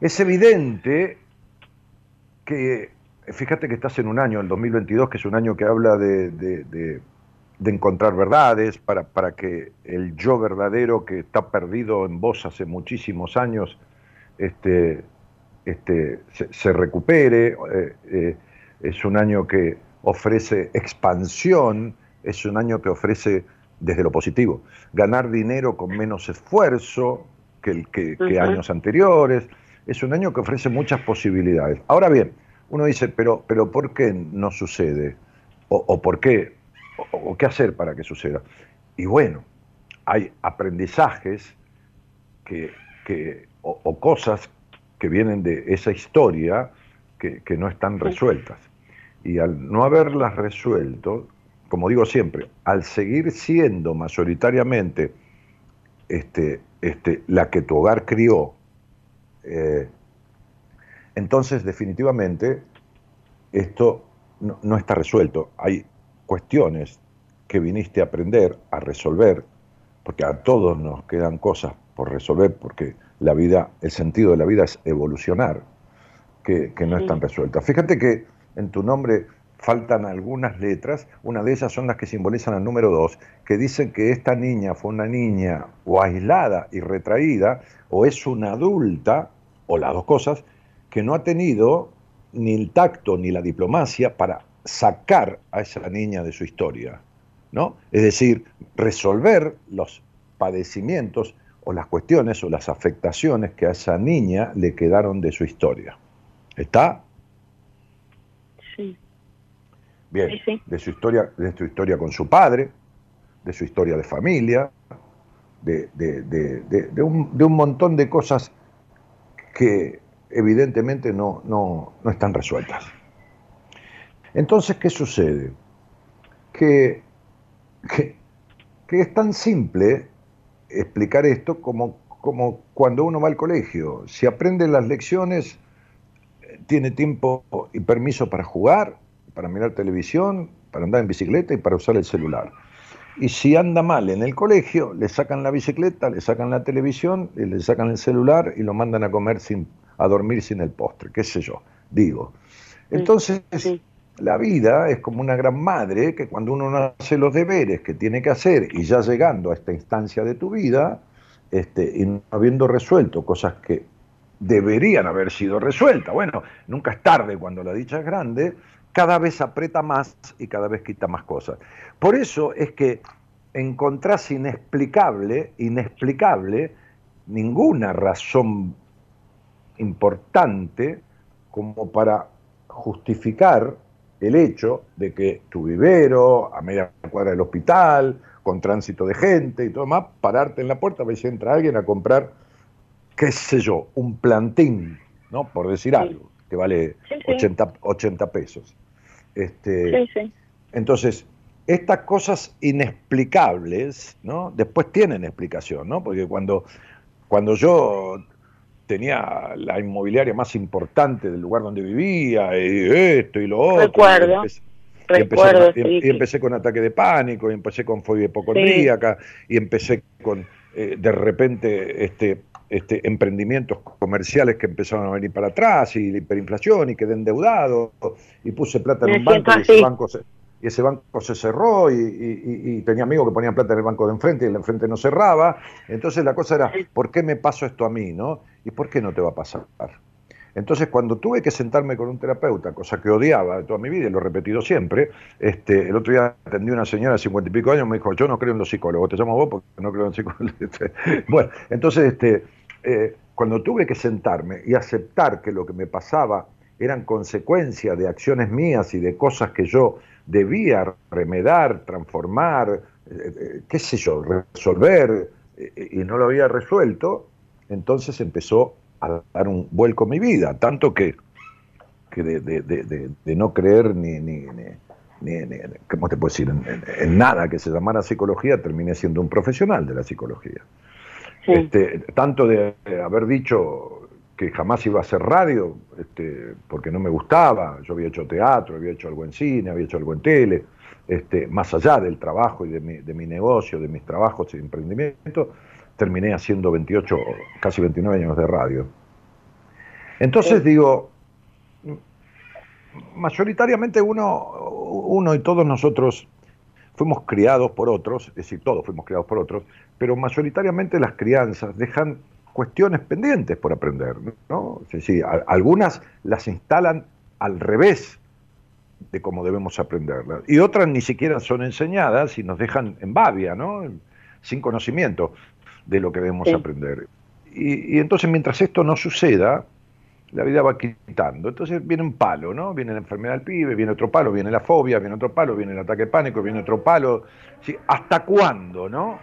es evidente que, fíjate que estás en un año, el 2022, que es un año que habla de, de, encontrar verdades, para, para, que el yo verdadero que está perdido en vos hace muchísimos años, este, este, se, recupere. Eh, eh, es un año que ofrece expansión, es un año que ofrece desde lo positivo, ganar dinero con menos esfuerzo que, el, que, años anteriores. Es un año que ofrece muchas posibilidades. Ahora bien, uno dice, pero, pero ¿por qué no sucede? ¿O, por qué? O, qué hacer para que suceda? Y bueno, hay aprendizajes que, que o, cosas que vienen de esa historia que, no están resueltas. Y al no haberlas resuelto, como digo siempre, al seguir siendo mayoritariamente este, este, la que tu hogar crió, eh, entonces definitivamente esto no, no, está resuelto. Hay cuestiones que viniste a aprender, a resolver, porque a todos nos quedan cosas por resolver, porque la vida, el sentido de la vida es evolucionar, que, no están resueltas. Fíjate que en tu nombre faltan algunas letras, una de ellas son las que simbolizan el número dos, que dicen que esta niña fue una niña o aislada y retraída, o es una adulta, o las dos cosas, que no ha tenido ni el tacto ni la diplomacia para sacar a esa niña de su historia, ¿no? Es decir, resolver los padecimientos o las cuestiones o las afectaciones que a esa niña le quedaron de su historia. ¿Está? Sí. Bien, de su historia, de su historia con su padre, de su historia de familia, de, un, montón de cosas que evidentemente no, no, están resueltas. Entonces, ¿qué sucede? Que, que, es tan simple explicar esto como, como cuando uno va al colegio. Si aprende las lecciones, tiene tiempo y permiso para jugar, para mirar televisión, para andar en bicicleta y para usar el celular. Y si anda mal en el colegio, le sacan la bicicleta, le sacan la televisión, y le sacan el celular y lo mandan a comer sin, a dormir sin el postre, qué sé yo, digo. Entonces, la vida es como una gran madre que cuando uno no hace los deberes que tiene que hacer y ya llegando a esta instancia de tu vida, este, y no habiendo resuelto cosas que deberían haber sido resueltas, bueno, nunca es tarde cuando la dicha es grande, cada vez aprieta más y cada vez quita más cosas. Por eso es que encontrás inexplicable, inexplicable, ninguna razón importante como para justificar el hecho de que tu vivero, a media cuadra del hospital, con tránsito de gente y todo más, pararte en la puerta, ver si entra alguien a comprar, qué sé yo, un plantín, ¿no? Por decir algo, que vale 80, 80, pesos. Este, entonces, estas cosas inexplicables, ¿no? Después tienen explicación, ¿no? Porque cuando, cuando yo tenía la inmobiliaria más importante del lugar donde vivía, y esto y lo otro. Recuerdo. Y empecé, y empecé, con ataque de pánico, y empecé con fobia hipocondríaca, y empecé con, eh, de repente, este, este, emprendimientos comerciales que empezaron a venir para atrás, y la hiperinflación, y quedé endeudado, y puse plata en un banco, y ese banco, se, y ese banco se cerró, y, tenía amigos que ponían plata en el banco de enfrente, y el de enfrente no cerraba. Entonces la cosa era, ¿por qué me pasó esto a mí? ¿no? ¿Y por qué no te va a pasar? Entonces, cuando tuve que sentarme con un terapeuta, cosa que odiaba de toda mi vida y lo he repetido siempre, este, el otro día atendí a una señora de cincuenta y pico años, me dijo, yo no creo en los psicólogos, te llamo vos porque no creo en psicólogos. bueno, entonces, este, eh, cuando tuve que sentarme y aceptar que lo que me pasaba eran consecuencias de acciones mías y de cosas que yo debía remedar, transformar, eh, eh, qué sé yo, resolver, y no lo había resuelto, entonces empezó a dar un vuelco a mi vida, tanto que, de, no creer ni, ¿cómo te decir?, en, nada que se llamara psicología, terminé siendo un profesional de la psicología. Este, tanto de haber dicho que jamás iba a hacer radio, este, porque no me gustaba, yo había hecho teatro, había hecho algo en cine, había hecho algo en tele, este, más allá del trabajo y de mi, de mi negocio, de mis trabajos y emprendimiento, terminé haciendo 28, casi 29 años de radio. Entonces digo, mayoritariamente uno, uno y todos nosotros fuimos criados por otros, es decir, todos fuimos criados por otros, pero mayoritariamente las crianzas dejan cuestiones pendientes por aprender, ¿no? Es decir, algunas las instalan al revés de cómo debemos aprenderlas, y otras ni siquiera son enseñadas y nos dejan en babia, ¿no? Sin conocimiento de lo que debemos aprender. Y, y entonces, mientras esto no suceda, la vida va quitando. Entonces viene un palo, ¿no? Viene la enfermedad del pibe, viene otro palo, viene la fobia, viene otro palo, viene el ataque de pánico, viene otro palo. Sí, ¿Hasta cuándo, no?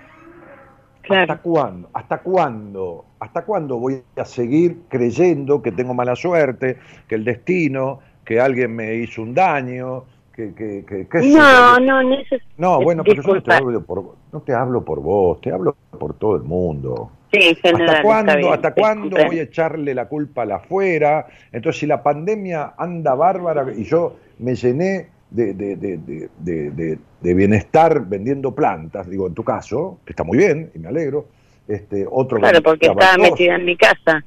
¿Hasta cuándo? ¿Hasta cuándo? ¿Hasta cuándo voy a seguir creyendo que tengo mala suerte, que el destino, que alguien me hizo un daño, que... que, que, no, no, no, es... no, bueno, pero yo no te, hablo por, no te hablo por vos, te hablo por todo el mundo. ¿Hasta cuándo, ¿hasta cuándo voy a echarle la culpa a la afuera? Entonces, si la pandemia anda bárbara y yo me llené de, de, de, de, bienestar vendiendo plantas, digo, en tu caso, que está muy bien y me alegro, este, otro... Claro, porque estaba metida en mi casa.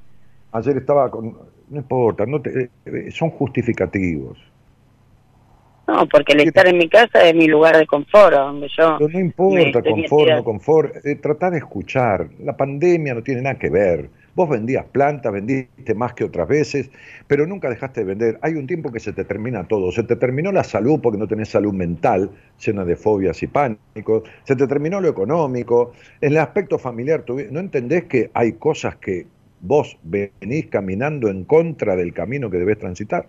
Ayer estaba con... No importa, no te, eh, son justificativos. No, porque el estar en mi casa es mi lugar de confort, donde yo... no importa, confort, no confort, eh, trata de escuchar, la pandemia no tiene nada que ver. Vos vendías plantas, vendiste más que otras veces, pero nunca dejaste de vender. Hay un tiempo que se te termina todo. Se te terminó la salud porque no tenés salud mental, llena de fobias y pánicos. Se te terminó lo económico. En el aspecto familiar, ¿no entendés que hay cosas que vos venís caminando en contra del camino que debes transitar?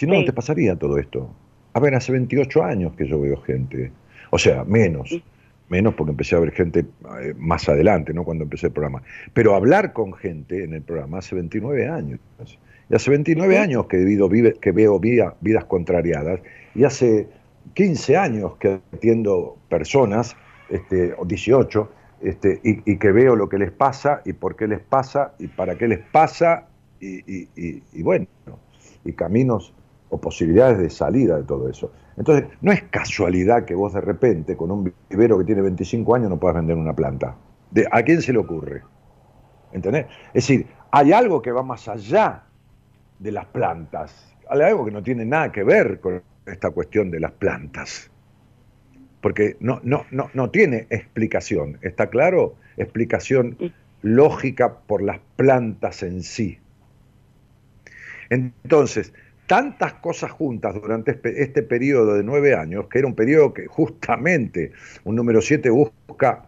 Si no, no te pasaría todo esto. A ver, hace 28 años que yo veo gente. O sea, menos. Menos porque empecé a ver gente eh, más adelante, ¿no? Cuando empecé el programa. Pero hablar con gente en el programa hace 29 años. Y hace 29 años que, vive, que veo vidas contrariadas. Y hace 15 años que atiendo personas, este, o 18, este, y, que veo lo que les pasa y por qué les pasa y para qué les pasa y, y bueno, y caminos o posibilidades de salida de todo eso. Entonces, no es casualidad que vos de repente, con un vivero que tiene 25 años, no puedas vender una planta. De, ¿A quién se le ocurre? ¿Entendés? Es decir, hay algo que va más allá de las plantas. Hay algo que no tiene nada que ver con esta cuestión de las plantas. Porque no, no, no, no tiene explicación. ¿Está claro? Explicación lógica por las plantas en sí. Entonces, tantas cosas juntas durante este, periodo de nueve años, que era un periodo que justamente un número siete busca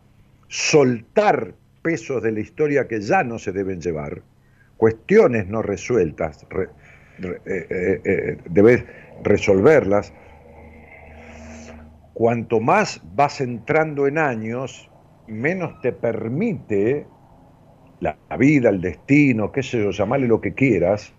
soltar pesos de la historia que ya no se deben llevar, cuestiones no resueltas, eh, eh, eh, debes resolverlas. Cuanto más vas entrando en años, menos te permite la vida, el destino, qué sé yo, llamarle lo que quieras,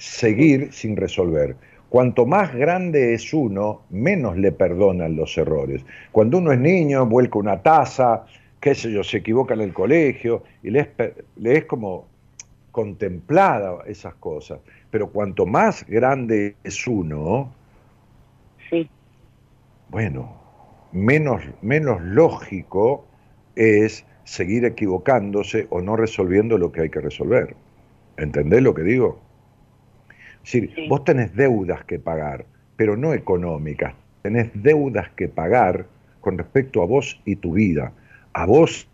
seguir sin resolver. Cuanto más grande es uno, menos le perdonan los errores. Cuando uno es niño, vuelca una taza, qué sé yo, se equivoca en el colegio y le es, como contemplada esas cosas. Pero cuanto más grande es uno, bueno, menos, menos lógico es seguir equivocándose o no resolviendo lo que hay que resolver. ¿Entendés lo que digo? Es decir, vos tenés deudas que pagar, pero no económicas, tenés deudas que pagar con respecto a vos y tu vida, a vos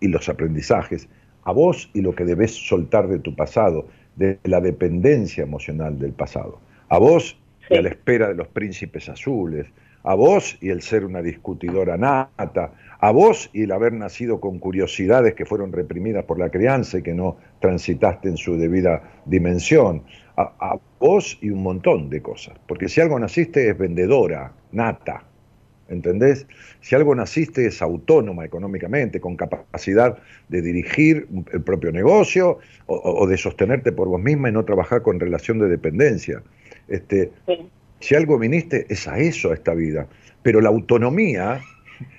y los aprendizajes, a vos y lo que debes soltar de tu pasado, de la dependencia emocional del pasado, a vos y a la espera de los príncipes azules, a vos y el ser una discutidora nata, a vos y el haber nacido con curiosidades que fueron reprimidas por la crianza y que no transitaste en su debida dimensión, a, vos y un montón de cosas. Porque si algo naciste es vendedora, nata, ¿entendés? Si algo naciste es autónoma económicamente, con capacidad de dirigir el propio negocio o, de sostenerte por vos misma y no trabajar con relación de dependencia. Este, Si algo viniste es a eso, a esta vida. Pero la autonomía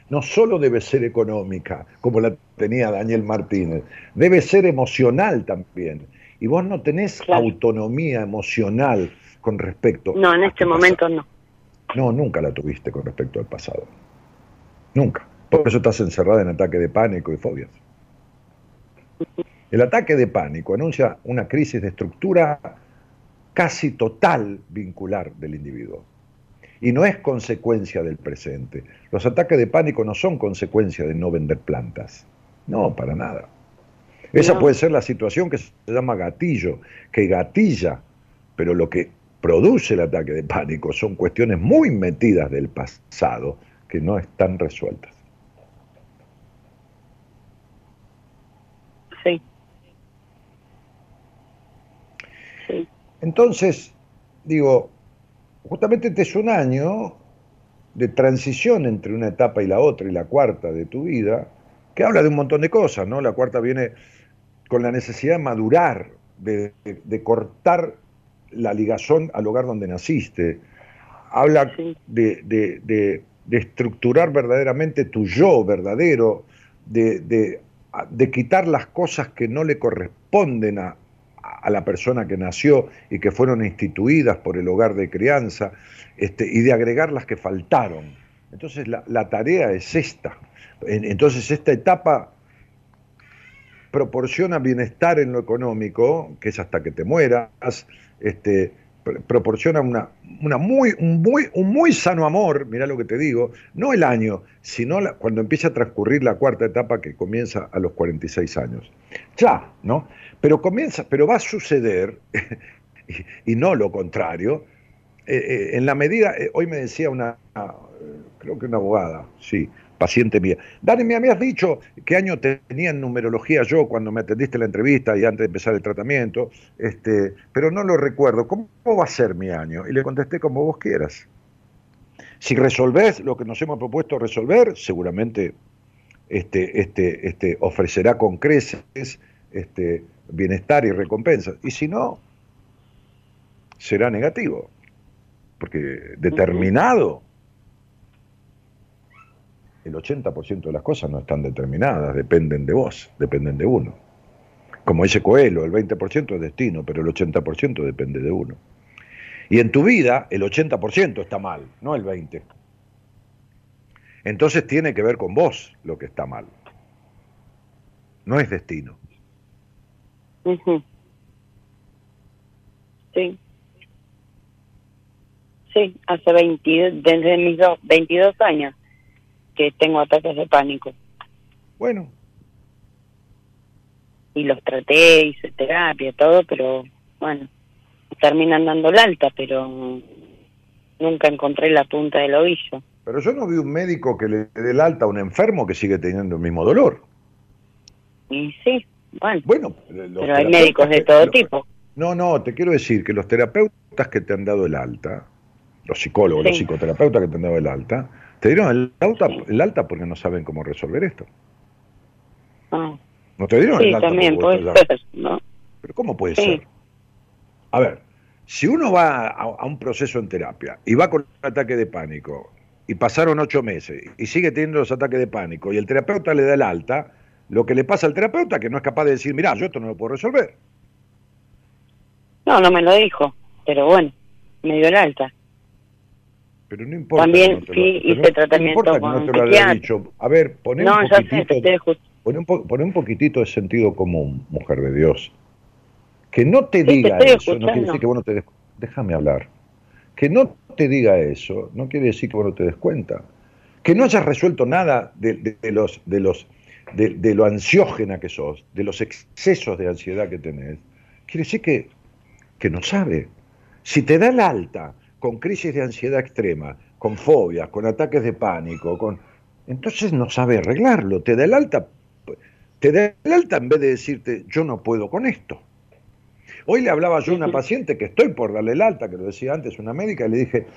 no solo debe ser económica, como la tenía Daniel Martínez, debe ser emocional también. Y vos no tenés autonomía emocional con respecto. No, en este momento no. No, nunca la tuviste con respecto al pasado. Nunca. Por eso estás encerrada en ataque de pánico y fobias. El ataque de pánico anuncia una crisis de estructura casi total vincular del individuo. Y no es consecuencia del presente. Los ataques de pánico no son consecuencia de no vender plantas. No, para nada. Esa puede ser la situación que se llama gatillo, que gatilla, pero lo que produce el ataque de pánico son cuestiones muy metidas del pasado que no están resueltas. Sí. Entonces, digo, justamente este es un año de transición entre una etapa y la otra y la cuarta de tu vida, que habla de un montón de cosas, ¿no? La cuarta viene con la necesidad de madurar, de, cortar la ligazón al hogar donde naciste. Habla de, de, estructurar verdaderamente tu yo verdadero, de, quitar las cosas que no le corresponden a, a la persona que nació y que fueron instituidas por el hogar de crianza, este, y de agregar las que faltaron. Entonces la, tarea es esta. Entonces esta etapa proporciona bienestar en lo económico, que es hasta que te mueras, este, proporciona una, una muy, un, muy, un muy sano amor, mira lo que te digo, no el año, sino cuando empieza a transcurrir la cuarta etapa que comienza a los 46 años. Ya, ¿no? Pero comienza, pero va a suceder, y, no lo contrario, eh, eh, en la medida, eh, hoy me decía una, creo que una abogada, sí, paciente mía, Dani, me habías dicho qué año tenía en numerología yo cuando me atendiste la entrevista y antes de empezar el tratamiento, este, pero no lo recuerdo, ¿cómo va a ser mi año? Y le contesté como vos quieras. Si resolvés lo que nos hemos propuesto resolver, seguramente este, este, este, ofrecerá con creces este, bienestar y recompensa. Y si no, será negativo. Porque determinado, el 80% de las cosas no están determinadas, dependen de vos, dependen de uno. Como dice Coelho, el 20% es destino, pero el 80% depende de uno. Y en tu vida el 80% está mal, no el 20%. Entonces tiene que ver con vos lo que está mal. No es destino. Sí. Sí, hace 22, desde mis 22 años que tengo ataques de pánico. Bueno. Y los traté, hice terapia, todo, pero bueno, terminan dando la alta, pero nunca encontré la punta del ovillo. Pero yo no vi un médico que le dé el alta a un enfermo que sigue teniendo el mismo dolor. Y sí, bueno. Bueno, pero hay médicos de todo tipo. No, no, te quiero decir que los terapeutas que te han dado el alta, los psicólogos, los psicoterapeutas que te han dado el alta, te dieron el alta, el alta porque no saben cómo resolver esto. Ah. No te dieron el alta. también puede ser, ¿no? Pero ¿cómo puede ser? A ver, si uno va a, un proceso en terapia y va con un ataque de pánico y pasaron ocho meses y sigue teniendo los ataques de pánico y el terapeuta le da el alta, lo que le pasa al terapeuta que no es capaz de decir, mira, yo esto no lo puedo resolver. No, no me lo dijo, pero bueno, me dio el alta. Pero no importa. También sí hice tratamiento no con no te lo haya dicho. A ver, poné, un poquitito, poné, un poquitito de sentido común, mujer de Dios. Que no te diga eso, no quiere decir que vos no te des... Déjame hablar. Que no te diga eso, no quiere decir que vos no te des cuenta. Que no hayas resuelto nada de, los, de, los, de, lo ansiógena que sos, de los excesos de ansiedad que tenés, quiere decir que, que no sabe. Si te da el alta con crisis de ansiedad extrema, con fobias, con ataques de pánico, con entonces no sabe arreglarlo, te da el alta, te da el alta en vez de decirte yo no puedo con esto. Hoy le hablaba yo a una paciente que estoy por darle el alta, que lo decía antes una médica, y le dije,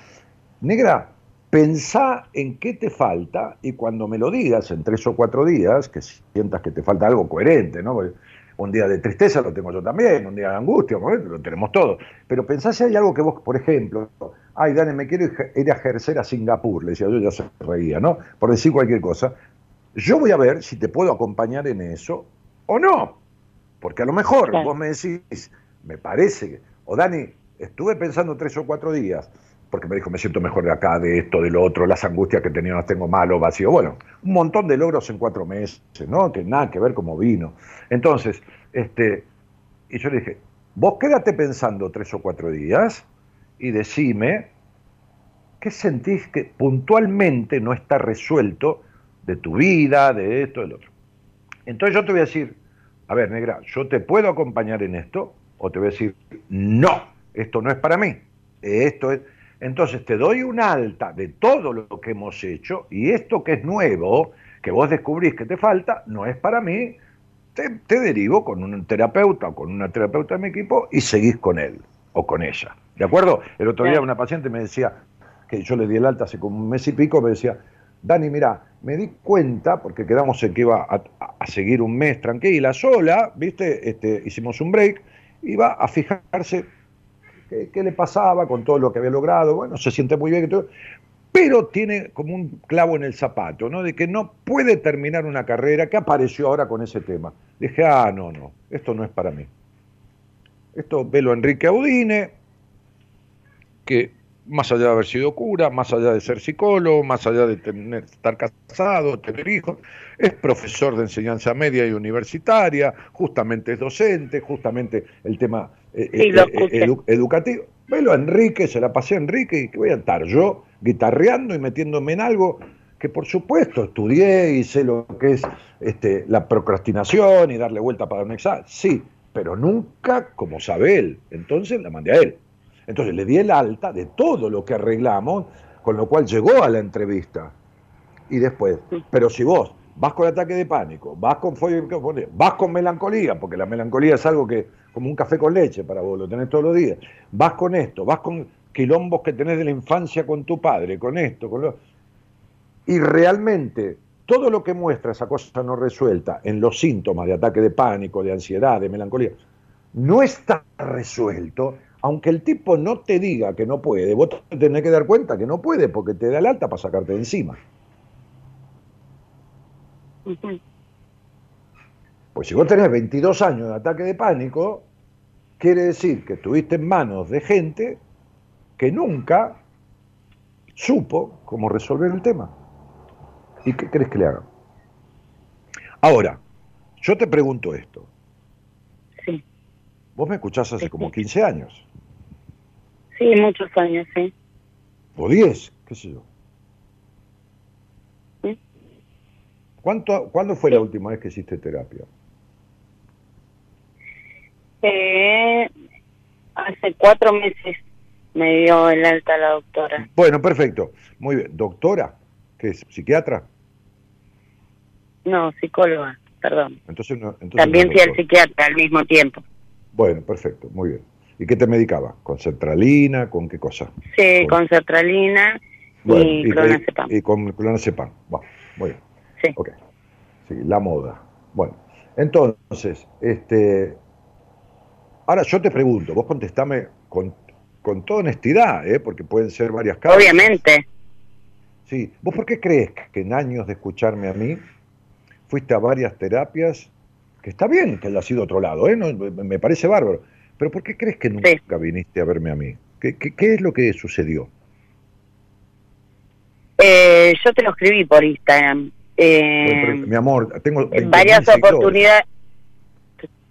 negra, pensá en qué te falta y cuando me lo digas en tres o cuatro días, que sientas que te falta algo coherente, ¿no? Un día de tristeza lo tengo yo también, un día de angustia, lo tenemos todos. Pero pensá si hay algo que vos, por ejemplo, ay, Dani, me quiero ir a ejercer a Singapur, le decía yo, ya se reía, ¿no? Por decir cualquier cosa. Yo voy a ver si te puedo acompañar en eso o no. Porque a lo mejor vos me decís, me parece, o Dani, estuve pensando tres o cuatro días, porque me dijo, me siento mejor de acá, de esto, de lo otro, las angustias que tenía las tengo malo, vacío. Bueno, un montón de logros en cuatro meses, ¿no? Que nada que ver cómo vino. Entonces, este, y yo le dije, vos quédate pensando tres o cuatro días y decime qué sentís que puntualmente no está resuelto de tu vida, de esto, del otro. Entonces yo te voy a decir, a ver, negra, ¿yo te puedo acompañar en esto? O te voy a decir, no, esto no es para mí. Esto es. Entonces te doy un alta de todo lo que hemos hecho y esto que es nuevo, que vos descubrís que te falta, no es para mí, te, derivo con un terapeuta o con una terapeuta de mi equipo y seguís con él o con ella. ¿De acuerdo? El otro día una paciente me decía, que yo le di el alta hace como un mes y pico, me decía, Dani, mira, me di cuenta, porque quedamos en que iba a, seguir un mes tranquila, sola, ¿viste? Este, hicimos un break, iba a fijarse qué, le pasaba con todo lo que había logrado, bueno, se siente muy bien pero tiene como un clavo en el zapato, ¿no? De que no puede terminar una carrera, que apareció ahora con ese tema. Dije, ah, no, no, esto no es para mí. Esto velo Enrique Audine, que más allá de haber sido cura, más allá de ser psicólogo, más allá de tener, estar casado, tener hijos, es profesor de enseñanza media y universitaria, justamente es docente, justamente el tema eh, eh, eh, educativo. Velo a Enrique, se la pasé a Enrique y que voy a estar yo guitarreando y metiéndome en algo que por supuesto estudié y sé lo que es este, la procrastinación y darle vuelta para un examen, sí, pero nunca como sabe él. Entonces la mandé a él. Entonces le di el alta de todo lo que arreglamos, con lo cual llegó a la entrevista. Y después, pero si vos vas con ataque de pánico, vas con vas con melancolía, porque la melancolía es algo que, como un café con leche para vos, lo tenés todos los días, vas con esto, vas con quilombos que tenés de la infancia con tu padre, con esto, con lo... Y realmente todo lo que muestra esa cosa no resuelta en los síntomas de ataque de pánico, de ansiedad, de melancolía, no está resuelto, aunque el tipo no te diga que no puede, vos te tenés que dar cuenta que no puede porque te da el alta para sacarte de encima. Pues si vos tenés 22 años de ataque de pánico, quiere decir que estuviste en manos de gente que nunca supo cómo resolver el tema. ¿Y qué crees que le hagan? Ahora, yo te pregunto esto. Sí. Vos me escuchás hace como 15 años. Sí, muchos años, sí. O 10, qué sé yo. ¿Cuánto, ¿Cuándo fue la última vez que hiciste terapia? Eh, hace cuatro meses me dio el alta la doctora. Bueno, perfecto. Muy bien. ¿Doctora? ¿Qué es? ¿Psiquiatra? No, psicóloga, perdón. Entonces, no, entonces También fui al psiquiatra al mismo tiempo. Bueno, perfecto, muy bien. ¿Y qué te medicaba? ¿Con sertralina? ¿Con qué cosa? Sí, con, sertralina y, clonazepam. Y, con clonazepam. Bueno, muy bien. Sí. Ok. Sí, la moda. Bueno, entonces, este, ahora yo te pregunto, vos contestame con, con toda honestidad, ¿eh? porque pueden ser varias causas. Obviamente. Sí, ¿vos por qué crees que en años de escucharme a mí fuiste a varias terapias? Que está bien que haya sido otro lado, ¿eh? me parece bárbaro pero ¿por qué crees que nunca viniste a verme a mí? ¿Qué, es lo que sucedió? Eh, yo te lo escribí por Instagram. Eh, mi amor, tengo en varias oportunidades.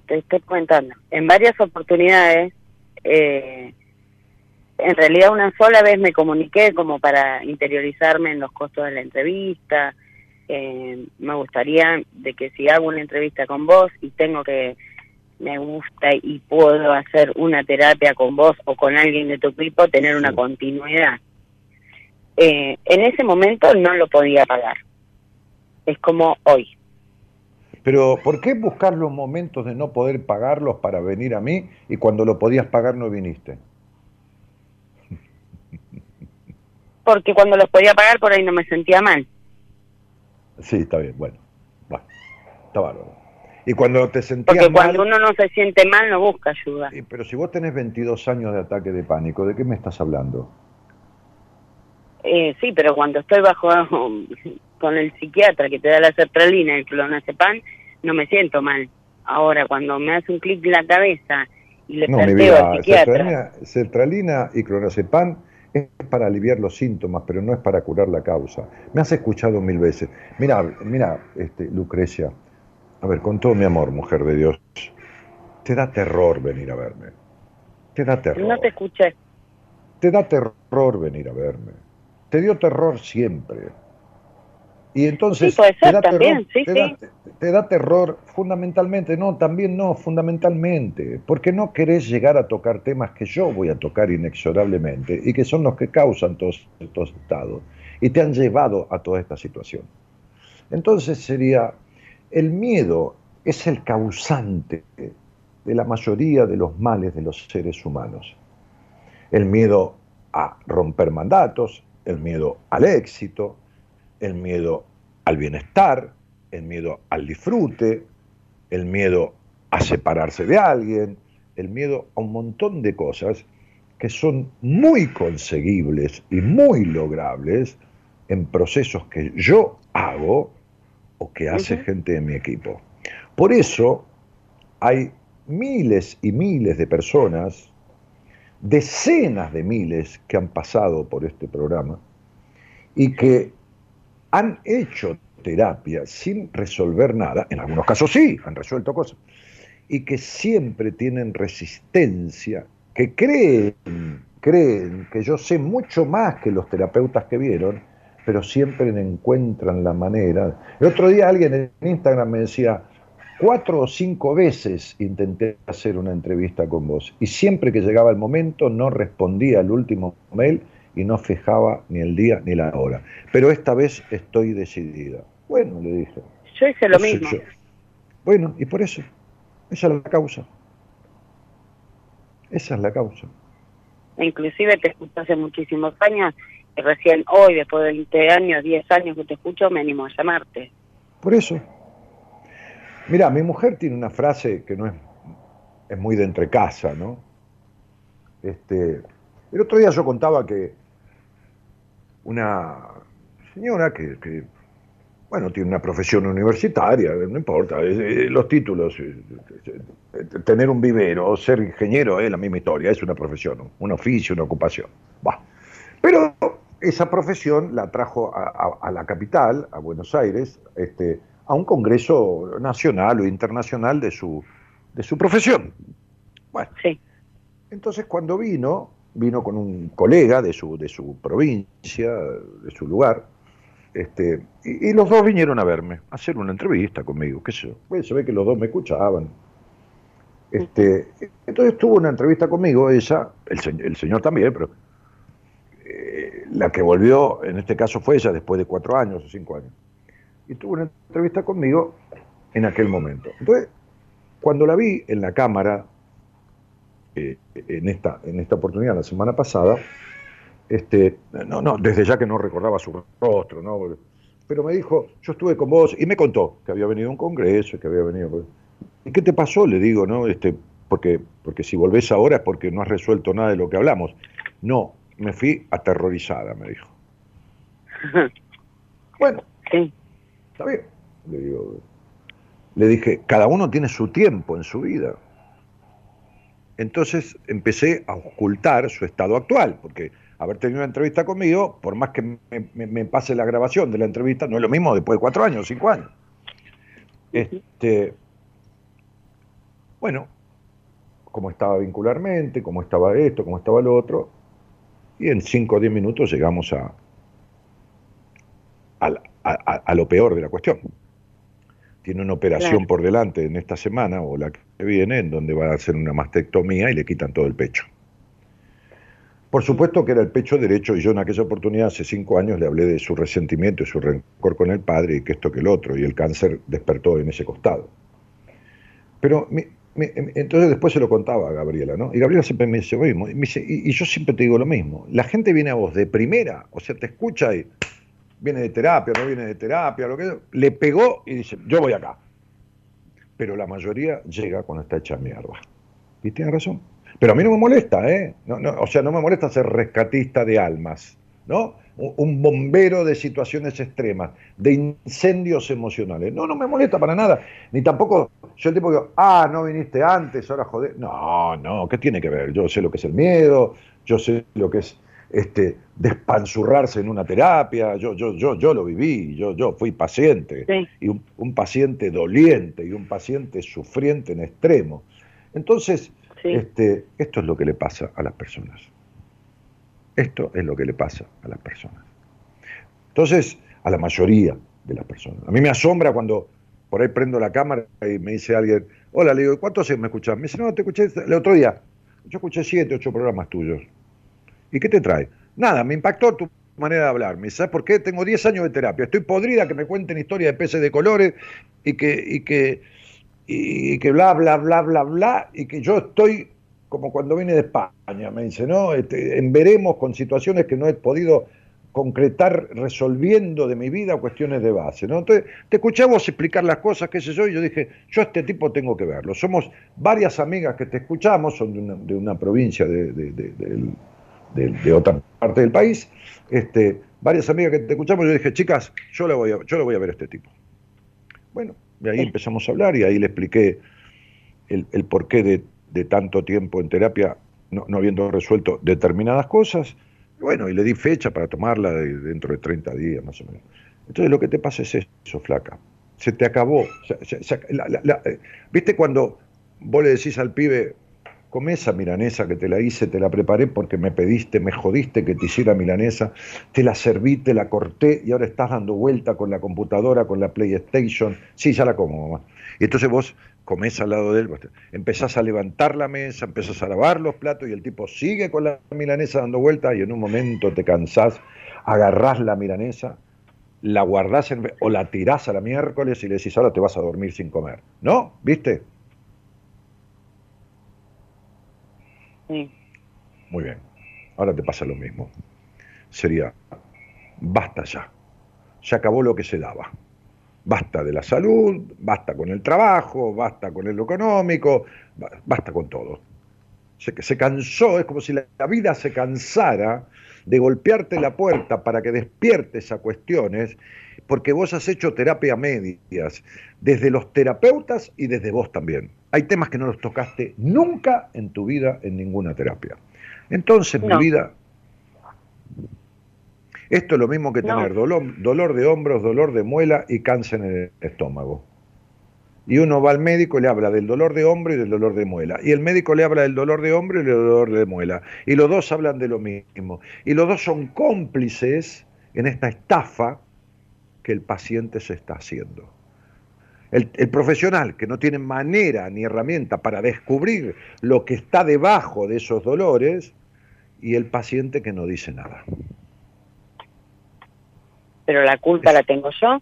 Te, estoy comentando. En varias oportunidades, eh, en realidad una sola vez me comuniqué como para interiorizarme en los costos de la entrevista. me gustaría de que si hago una entrevista con vos y tengo que me gusta y puedo hacer una terapia con vos o con alguien de tu equipo, tener una continuidad. Eh, en ese momento no lo podía pagar. Es como hoy. Pero ¿por qué buscar los momentos de no poder pagarlos para venir a mí y cuando lo podías pagar no viniste? Porque cuando los podía pagar por ahí no me sentía mal. Sí, está bien, bueno. bueno está bárbaro. Y cuando te sentías Porque cuando uno no se siente mal no busca ayuda. pero si vos tenés 22 años de ataque de pánico, ¿de qué me estás hablando? Eh, sí, pero cuando estoy bajo con el psiquiatra que te da la sertralina y el clonazepam, no me siento mal. Ahora, cuando me hace un clic en la cabeza y le No, mi planteo al vida, psiquiatra... sertralina, sertralina y clonazepam es para aliviar los síntomas, pero no es para curar la causa. Me has escuchado mil veces. Mira, mira, este, Lucrecia, a ver, con todo mi amor, mujer de Dios, te da terror venir a verme. Te da terror. No te escuché. Te da terror venir a verme. Te dio terror siempre. Y entonces Sí, puede te ser da también, terror, sí, te. Da, te da terror fundamentalmente, no, también no, fundamentalmente, porque no querés llegar a tocar temas que yo voy a tocar inexorablemente y que son los que causan todos estos estados y te han llevado a toda esta situación. Entonces sería, el miedo es el causante de la mayoría de los males de los seres humanos. El miedo a romper mandatos, el miedo al éxito, el miedo al bienestar, el miedo al disfrute, el miedo a separarse de alguien, el miedo a un montón de cosas que son muy conseguibles y muy logrables en procesos que yo hago o que hace gente de mi equipo. Por eso hay miles y miles de personas, decenas de miles que han pasado por este programa y que han hecho terapia sin resolver nada, en algunos casos sí, han resuelto cosas, y que siempre tienen resistencia, que creen, creen que yo sé mucho más que los terapeutas que vieron, pero siempre encuentran la manera. El otro día alguien en Instagram me decía, cuatro o cinco veces intenté hacer una entrevista con vos y siempre que llegaba el momento no respondía al último mail y no fijaba ni el día ni la hora. Pero esta vez estoy decidida. Bueno, le dije. Yo hice lo "qué sé mismo. yo". Bueno, y por eso, esa es la causa. Esa es la causa. Inclusive te escucho hace muchísimos años y recién hoy, después de 20 años, 10 años que te escucho, me animo a llamarte. Por eso. Mira, mi mujer tiene una frase que no es, es muy de entrecasa, ¿no? Este, el otro día yo contaba que una señora que, que, bueno, tiene una profesión universitaria, no importa, eh, eh, los títulos, eh, eh, tener un vivero o ser ingeniero es la misma historia, es una profesión, un oficio, una ocupación. Bah. Pero esa profesión la trajo a, a- a la capital, a Buenos Aires, este, a un congreso nacional o internacional de su, de su profesión. Bueno, Sí. entonces cuando vino, vino con un colega de su, de su provincia, de su lugar, este, y, y los dos vinieron a verme, a hacer una entrevista conmigo, qué sé yo. Se ve que los dos me escuchaban. Este, entonces tuvo una entrevista conmigo, ella, el, el señor también, pero eh, la que volvió, en este caso fue ella, después de cuatro años o cinco años. Y tuvo una entrevista conmigo en aquel momento. Entonces, cuando la vi en la cámara, eh, en, esta, en esta oportunidad, la semana pasada, este, no, no, desde ya que no recordaba su rostro, ¿no? pero me dijo, yo estuve con vos, y me contó que había venido a un congreso, que había venido... ¿Y qué te pasó? Le digo, ¿no? Este, porque, porque si volvés ahora es porque no has resuelto nada de lo que hablamos. No, me fui aterrorizada, me dijo. Bueno, Sí. está bien. Le, digo, le dije, cada uno tiene su tiempo en su vida. Entonces empecé a ocultar su estado actual, porque haber tenido una entrevista conmigo, por más que me, me- me pase la grabación de la entrevista, no es lo mismo después de cuatro años, cinco años. Este, bueno, cómo estaba vincularmente, cómo estaba esto, cómo estaba lo otro, y en cinco o diez minutos llegamos a, a, la- a- a- a lo peor de la cuestión. Tiene una operación Claro. por delante en esta semana o la que viene, en donde va a hacer una mastectomía y le quitan todo el pecho. Por supuesto que era el pecho derecho y yo en aquella oportunidad, hace cinco años, le hablé de su resentimiento y su rencor con el padre y que esto que el otro, y el cáncer despertó en ese costado. Pero mi- mi- entonces después se lo contaba a Gabriela, ¿no? Y Gabriela siempre me dice lo mismo. Y, me dice, y, y yo siempre te digo lo mismo. La gente viene a vos de primera, o sea, te escucha y viene de terapia, no viene de terapia, lo que le pegó y dice, yo voy acá. Pero la mayoría llega cuando está hecha mierda. Y tiene razón. Pero a mí no me molesta, ¿eh? No, no, o sea, no me molesta ser rescatista de almas. ¿no? Un bombero de situaciones extremas, de incendios emocionales. No, no me molesta para nada. Ni tampoco yo el tipo digo, ah, no viniste antes, ahora joder. No, no, ¿qué tiene que ver? Yo sé lo que es el miedo, yo sé lo que es este, despanzurrarse en una terapia, yo, yo, yo, yo lo viví, yo, yo fui paciente, y un, paciente doliente y un paciente sufriente en extremo. Entonces, este, esto es lo que le pasa a las personas. Esto es lo que le pasa a las personas. Entonces, a la mayoría de las personas. A mí me asombra cuando por ahí prendo la cámara y me dice alguien, hola, le digo, ¿cuántos me escuchas? Me dice, no, te escuché el otro día. Yo escuché siete, ocho programas tuyos. ¿Y qué te trae? Nada, me impactó tu manera de hablar. Me ¿sabes por qué? Tengo 10 años de terapia. Estoy podrida que me cuenten historias de peces de colores y que, y que, y que bla, bla, bla, bla, bla, y que yo estoy como cuando vine de España, me dice, ¿no? Este, en veremos con situaciones que no he podido concretar resolviendo de mi vida cuestiones de base, ¿no? Entonces, te escuchamos explicar las cosas, qué sé yo, y yo dije, yo a este tipo tengo que verlo. Somos varias amigas que te escuchamos, son de una, de una provincia de, de, otra parte del país, este, varias amigas que te escuchamos, yo dije, chicas, yo le voy a, yo le voy a ver a este tipo. Bueno, de ahí empezamos a hablar y ahí le expliqué el, el porqué de de tanto tiempo en terapia no, habiendo resuelto determinadas cosas, bueno, y le di fecha para tomarla dentro de 30 días más o menos. Entonces lo que te pasa es eso, flaca. Se te acabó. Eh, ¿Viste cuando vos le decís al pibe, come esa milanesa que te la hice, te la preparé porque me pediste, me jodiste que te hiciera milanesa, te la serví, te la corté y ahora estás dando vuelta con la computadora, con la PlayStation. Sí, ya la como, mamá. Y entonces vos comés al lado de él, empezás a levantar la mesa, empezás a lavar los platos y el tipo sigue con la milanesa dando vueltas y en un momento te cansás, agarrás la milanesa, la guardás o la tirás a la miércoles y le decís ahora te vas a dormir sin comer. ¿No? ¿Viste? Muy bien. Ahora te pasa lo mismo. Sería, basta ya. Se acabó lo que se daba. Basta de la salud, basta con el trabajo, basta con el económico, basta con todo. Se, se cansó, es como si la, vida se cansara de golpearte la puerta para que despiertes a cuestiones, porque vos has hecho terapia medias, desde los terapeutas y desde vos también. Hay temas que no los tocaste nunca en tu vida en ninguna terapia. Entonces, mi vida, esto es lo mismo que tener dolor, dolor de hombros, dolor de muela y cáncer en el estómago. Y uno va al médico y le habla del dolor de hombro y del dolor de muela. Y el médico le habla del dolor de hombro y del dolor de muela. Y los dos hablan de lo mismo. Y los dos son cómplices en esta estafa que el paciente se está haciendo. El, el, profesional que no tiene manera ni herramienta para descubrir lo que está debajo de esos dolores y el paciente que no dice nada pero la culpa la tengo yo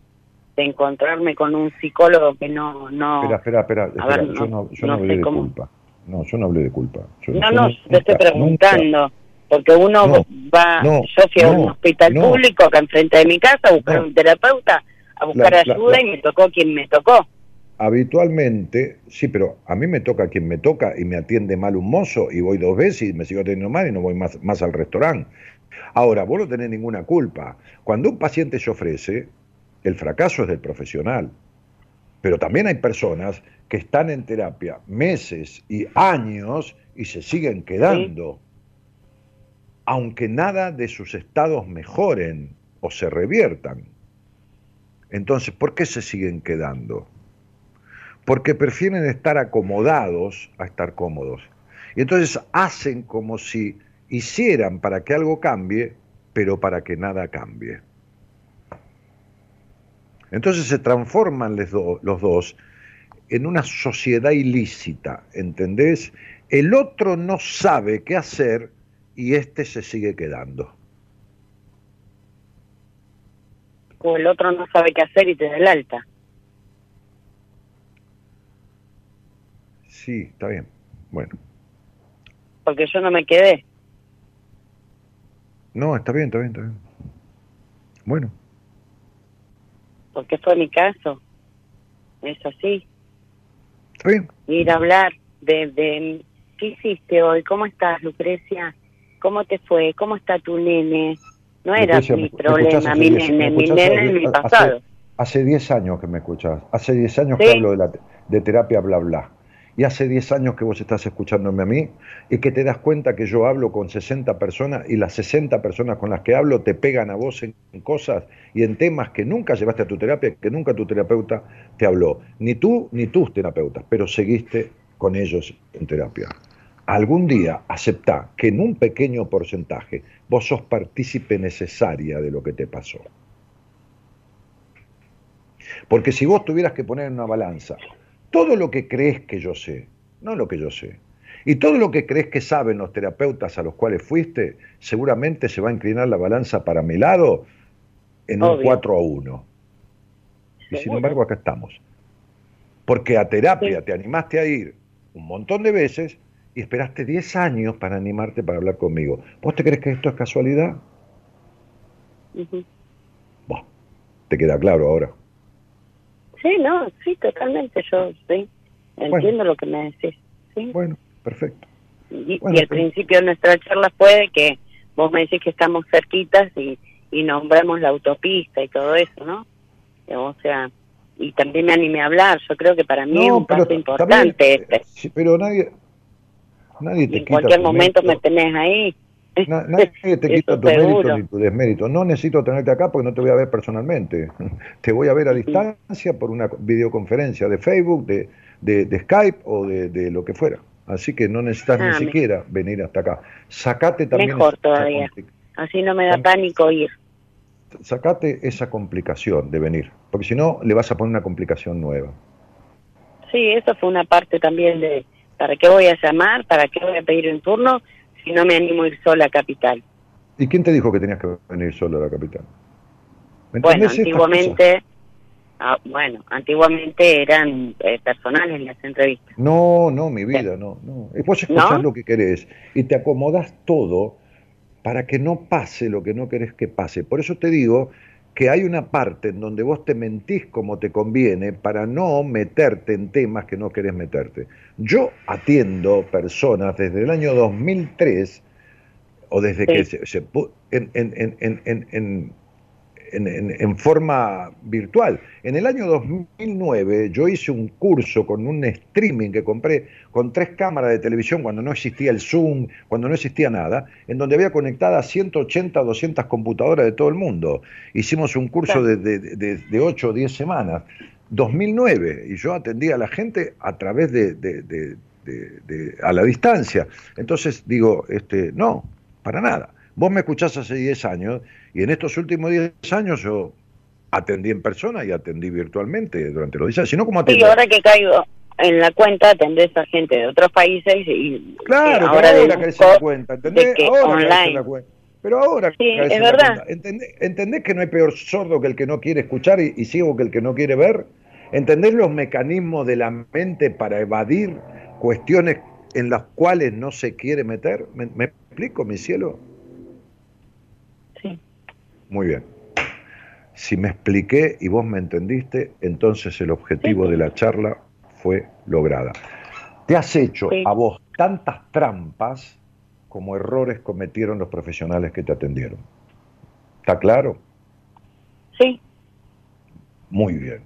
de encontrarme con un psicólogo que no... no espera, espera, espera, yo no, yo no, hablé de culpa. No, yo no hablé de culpa. no, no, te estoy preguntando. Porque uno va, yo fui a un hospital público acá enfrente de mi casa a buscar un terapeuta, a buscar ayuda y me tocó quien me tocó. Habitualmente, sí, pero a mí me toca quien me toca y me atiende mal un mozo y voy dos veces y me sigo atendiendo mal y no voy más, más al restaurante. Ahora, vos no tenés ninguna culpa. Cuando un paciente se ofrece, el fracaso es del profesional. Pero también hay personas que están en terapia meses y años y se siguen quedando, aunque nada de sus estados mejoren o se reviertan. Entonces, ¿por qué se siguen quedando? Porque prefieren estar acomodados a estar cómodos. Y entonces hacen como si hicieran para que algo cambie, pero para que nada cambie. Entonces se transforman los, dos en una sociedad ilícita, ¿entendés? El otro no sabe qué hacer y este se sigue quedando. O el otro no sabe qué hacer y te da el alta. Sí, está bien. Bueno. Porque yo no me quedé. No, está bien, está bien, está bien. Bueno. Porque fue mi caso. Es así. Está bien. Ir a hablar de, de ¿qué hiciste hoy? ¿Cómo estás, Lucrecia? ¿Cómo te fue? ¿Cómo está tu nene? No era mi problema, mi diez- nene, mi nene es mi pasado. Hace 10 años que me escuchás, hace 10 años Sí. que hablo de, la, de terapia bla bla. Y hace 10 años que vos estás escuchándome a mí y que te das cuenta que yo hablo con 60 personas y las 60 personas con las que hablo te pegan a vos en, en cosas y en temas que nunca llevaste a tu terapia, que nunca tu terapeuta te habló. Ni tú ni tus terapeutas, pero seguiste con ellos en terapia. Algún día aceptá que en un pequeño porcentaje vos sos partícipe necesaria de lo que te pasó. Porque si vos tuvieras que poner en una balanza todo lo que crees que yo sé, no lo que yo sé, y todo lo que crees que saben los terapeutas a los cuales fuiste, seguramente se va a inclinar la balanza para mi lado en un Obvio. 4 a 1. Y sin embargo acá estamos. Porque a terapia Sí. te animaste a ir un montón de veces y esperaste 10 años para animarte para hablar conmigo. ¿Vos te crees que esto es casualidad? Ujú. Buah, te queda claro ahora. Sí, no, sí, totalmente, yo sí, entiendo lo que me decís. Sí. Bueno, perfecto. Y, bueno, y el pero- principio de nuestra charla fue de que vos me decís que estamos cerquitas y, y nombramos la autopista y todo eso, ¿no? O sea, y también me animé a hablar, yo creo que para mí es un paso ta- importante también, este. pero nadie, nadie te en quita cualquier momento me tenés ahí. Na- nadie te quita tu mérito ni tu desmérito. No necesito tenerte acá porque no te voy a ver personalmente. Te voy a ver a distancia por una videoconferencia de Facebook, de, de- de Skype o de, de lo que fuera. Así que no necesitas Ah, ni me- siquiera venir hasta acá. Sacate también Mejor todavía. Así no me da pánico ir. sacate esa complicación de venir, porque si no le vas a poner una complicación nueva. Sí, eso fue una parte también de ¿para qué voy a llamar? ¿Para qué voy a pedir un turno si no me animo a ir sola a Capital? ¿Y quién te dijo que tenías que venir solo a la capital? ¿Me Bueno, antiguamente, ah, bueno, antiguamente eran eh, personales las entrevistas. No, no, mi vida, no, no. Y Vos escuchás ¿No? lo que querés y te acomodás todo para que no pase lo que no querés que pase. Por eso te digo que hay una parte en donde vos te mentís como te conviene para no meterte en temas que no querés meterte. Yo atiendo personas desde el año 2003 o desde que se, se en, en, en, en, forma virtual. En el año 2009 yo hice un curso con un streaming que compré con tres cámaras de televisión cuando no existía el Zoom, cuando no existía nada, en donde había conectadas 180 o 200 computadoras de todo el mundo. Hicimos un curso de, de, de, de 8 o 10 semanas. 2009, y yo atendía a la gente a través de- de- a la distancia. Entonces digo, este, no, para nada. Vos me escuchás hace 10 años y en estos últimos 10 años yo atendí en persona y atendí virtualmente durante los 10 años. Si no, ¿cómo Sí, atendí? ahora que caigo en la cuenta atendés a gente de otros países y Claro, y ahora, en la cuenta, ¿entendés? de que ahora online. la cuenta. Pero ahora Sí, es verdad. ¿Entendés, entendés que no hay peor sordo que el que no quiere escuchar y, y ciego que el que no quiere ver? ¿Entendés los mecanismos de la mente para evadir cuestiones en las cuales no se quiere meter? ¿Me, me explico, mi cielo? Muy bien. Si me expliqué y vos me entendiste, entonces el objetivo de la charla fue lograda. Te has hecho Sí. a vos tantas trampas como errores cometieron los profesionales que te atendieron. ¿Está claro? Sí, Muy bien.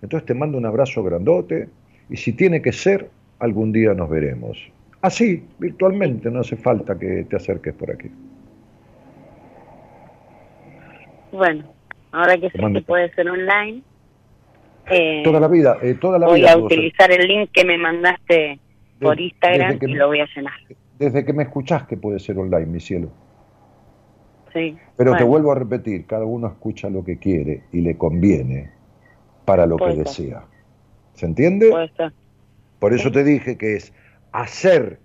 Entonces te mando un abrazo grandote y si tiene que ser, algún día nos veremos. Así, virtualmente, no hace falta que te acerques por aquí. Bueno, ahora que sé que puede ser online, eh, Toda la vida, eh, toda la voy vida a pudo ser. utilizar el link que me mandaste por Instagram y me- lo voy a llenar. Desde que me escuchás que puede ser online, mi cielo. Sí. Pero te vuelvo a repetir, cada uno escucha lo que quiere y le conviene para lo que desea. ¿Se entiende? puede ser. Por eso te dije que es hacer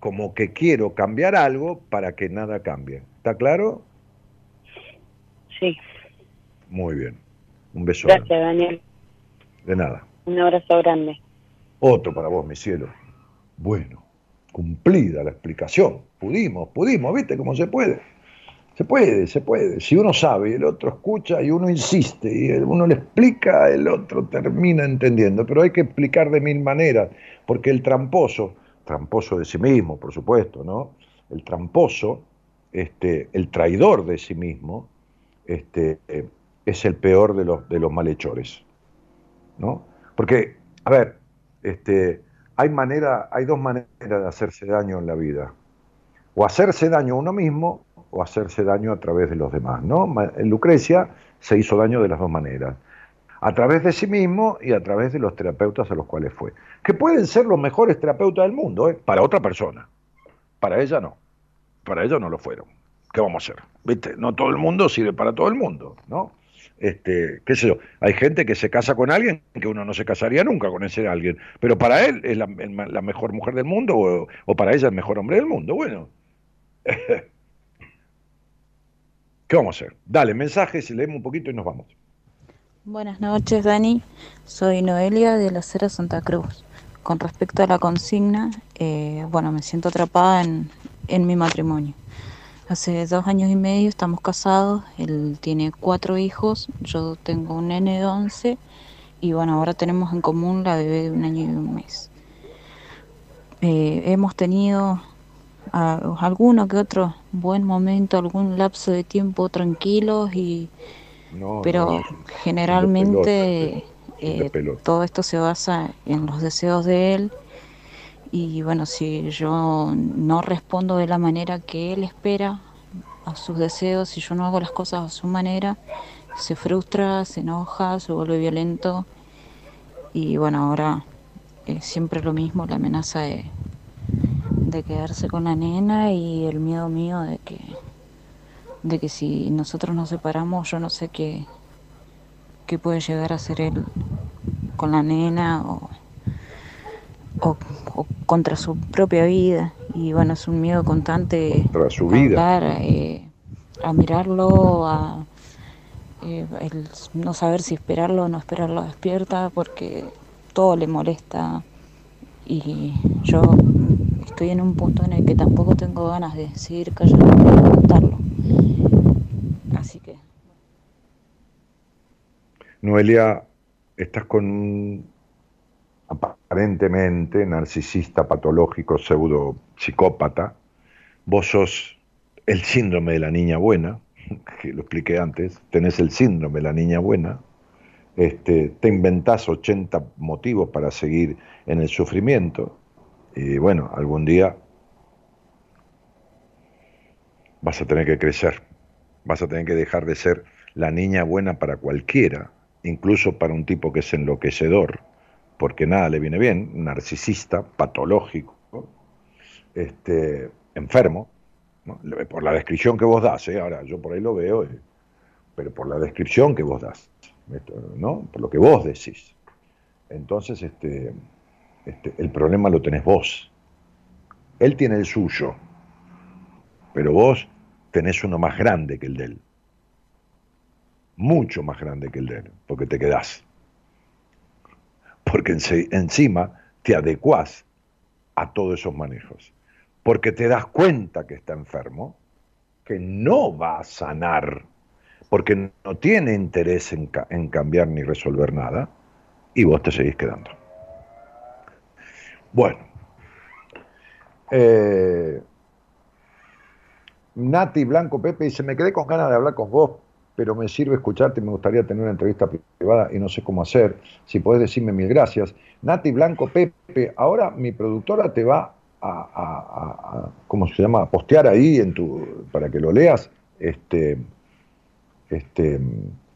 como que quiero cambiar algo para que nada cambie. ¿Está claro? Sí. Muy bien. Un beso. Gracias, grande. Daniel. De nada. Un abrazo grande. Otro para vos, mi cielo. Bueno, cumplida la explicación. Pudimos, pudimos, ¿viste cómo se puede? Se puede, se puede. Si uno sabe y el otro escucha y uno insiste y el- uno le explica, el otro termina entendiendo. Pero hay que explicar de mil maneras, porque el tramposo, tramposo de sí mismo, por supuesto, ¿no? El tramposo este, el traidor de sí mismo, este, eh, es el peor de los, de los malhechores. ¿no? Porque, a ver, este, hay, manera, hay dos maneras de hacerse daño en la vida. O hacerse daño a uno mismo o hacerse daño a través de los demás. ¿no? Lucrecia se hizo daño de las dos maneras. A través de sí mismo y a través de los terapeutas a los cuales fue. Que pueden ser los mejores terapeutas del mundo, ¿eh? para otra persona. Para ella no. Para ella no lo fueron. ¿Qué vamos a hacer? ¿Viste? No todo el mundo sirve para todo el mundo, ¿no? Este, qué sé yo, hay gente que se casa con alguien que uno no se casaría nunca con ese alguien, pero para él es la, mejor mujer del mundo o, para ella el mejor hombre del mundo. Bueno, ¿qué vamos a hacer? Dale, mensajes, leemos un poquito y nos vamos. Buenas noches, Dani. Soy Noelia de la Cera Santa Cruz. Con respecto a la consigna, eh, bueno, me siento atrapada en mi matrimonio. Hace dos años y medio estamos casados, él tiene cuatro hijos, yo tengo un nene de once y bueno, ahora tenemos en común la bebé de un año y un mes. Eh, hemos tenido alguno que otro buen momento, algún lapso de tiempo tranquilos y pero generalmente eh, todo esto se basa en los deseos de él y bueno, si yo no respondo de la manera que él espera a sus deseos, si yo no hago las cosas a su manera, se frustra, se enoja, se vuelve violento. Y bueno, ahora es siempre lo mismo, la amenaza de, de quedarse con la nena y el miedo mío de que, de que si nosotros nos separamos, yo no sé qué, qué puede llegar a hacer él con la nena o o, contra su propia vida. Y bueno, es un miedo constante. Contra su vida. Eh, a mirarlo, a eh, el no saber si esperarlo o no esperarlo despierta, porque todo le molesta. Y yo estoy en un punto en el que tampoco tengo ganas de seguir callando y contarlo. Así que. Noelia, estás con aparentemente narcisista, patológico, pseudo psicópata, vos sos el síndrome de la niña buena, que lo expliqué antes, tenés el síndrome de la niña buena, este, te inventás 80 motivos para seguir en el sufrimiento, y bueno, algún día vas a tener que crecer, vas a tener que dejar de ser la niña buena para cualquiera, incluso para un tipo que es enloquecedor, porque nada le viene bien, narcisista, patológico, este, enfermo, por la descripción que vos das, ¿eh? ahora yo por ahí lo veo, eh, pero por la descripción que vos das, ¿no? por lo que vos decís. Entonces, este, este, el problema lo tenés vos. Él tiene el suyo, pero vos tenés uno más grande que el de él. Mucho más grande que el de él, porque te quedás porque encima te adecuás a todos esos manejos, porque te das cuenta que está enfermo, que no va a sanar, porque no tiene interés en, cambiar ni resolver nada, y vos te seguís quedando. Bueno, eh, Nati Blanco Pepe dice, me quedé con ganas de hablar con vos, pero me sirve escucharte me gustaría tener una entrevista privada y no sé cómo hacer. Si podés decirme mil gracias. Nati Blanco Pepe, ahora mi productora te va a, ¿cómo se llama? Postear ahí en tu, para que lo leas, este, este,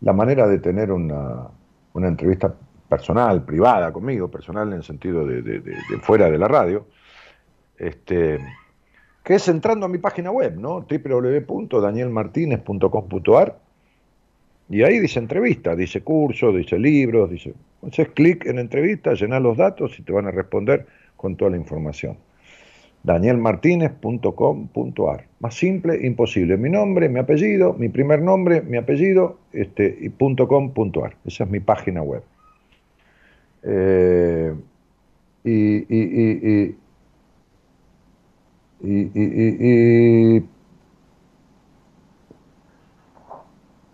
la manera de tener una, entrevista personal, privada conmigo, personal en el sentido de, de, fuera de la radio, este, que es entrando a mi página web, ¿no? www.danielmartinez.com.ar y ahí dice entrevista, dice curso, dice libros, dice... Haces clic en entrevista, llenas los datos y te van a responder con toda la información. danielmartinez.com.ar. Más simple, imposible. Mi nombre, mi apellido, mi primer nombre, mi apellido, este, y .com.ar. Esa es mi página web. Eh, y, y, y, y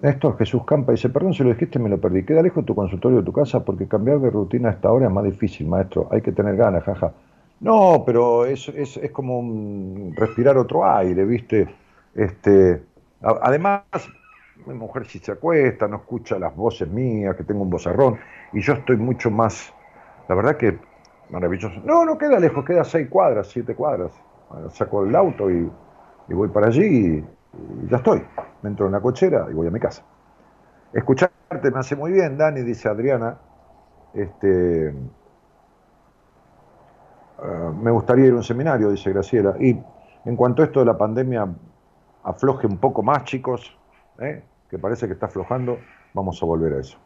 Néstor Jesús Campa dice, perdón si lo dijiste, me lo perdí. Queda lejos tu consultorio de tu casa porque cambiar de rutina a esta hora es más difícil, maestro. Hay que tener ganas, jaja. No, pero es, es, como respirar otro aire, ¿viste? Este, además, mi mujer si se acuesta, no escucha las voces mías, que tengo un vozarrón, y yo estoy mucho más, la verdad que maravilloso. No, no queda lejos, queda seis cuadras, siete cuadras. Saco el auto y, y voy para allí ya estoy. Me entro en la cochera y voy a mi casa. Escucharte me hace muy bien, Dani, dice Adriana. Este, ah, me gustaría ir a un seminario, dice Graciela. Y en cuanto a esto de la pandemia afloje un poco más, chicos, ¿eh? que parece que está aflojando, vamos a volver a eso.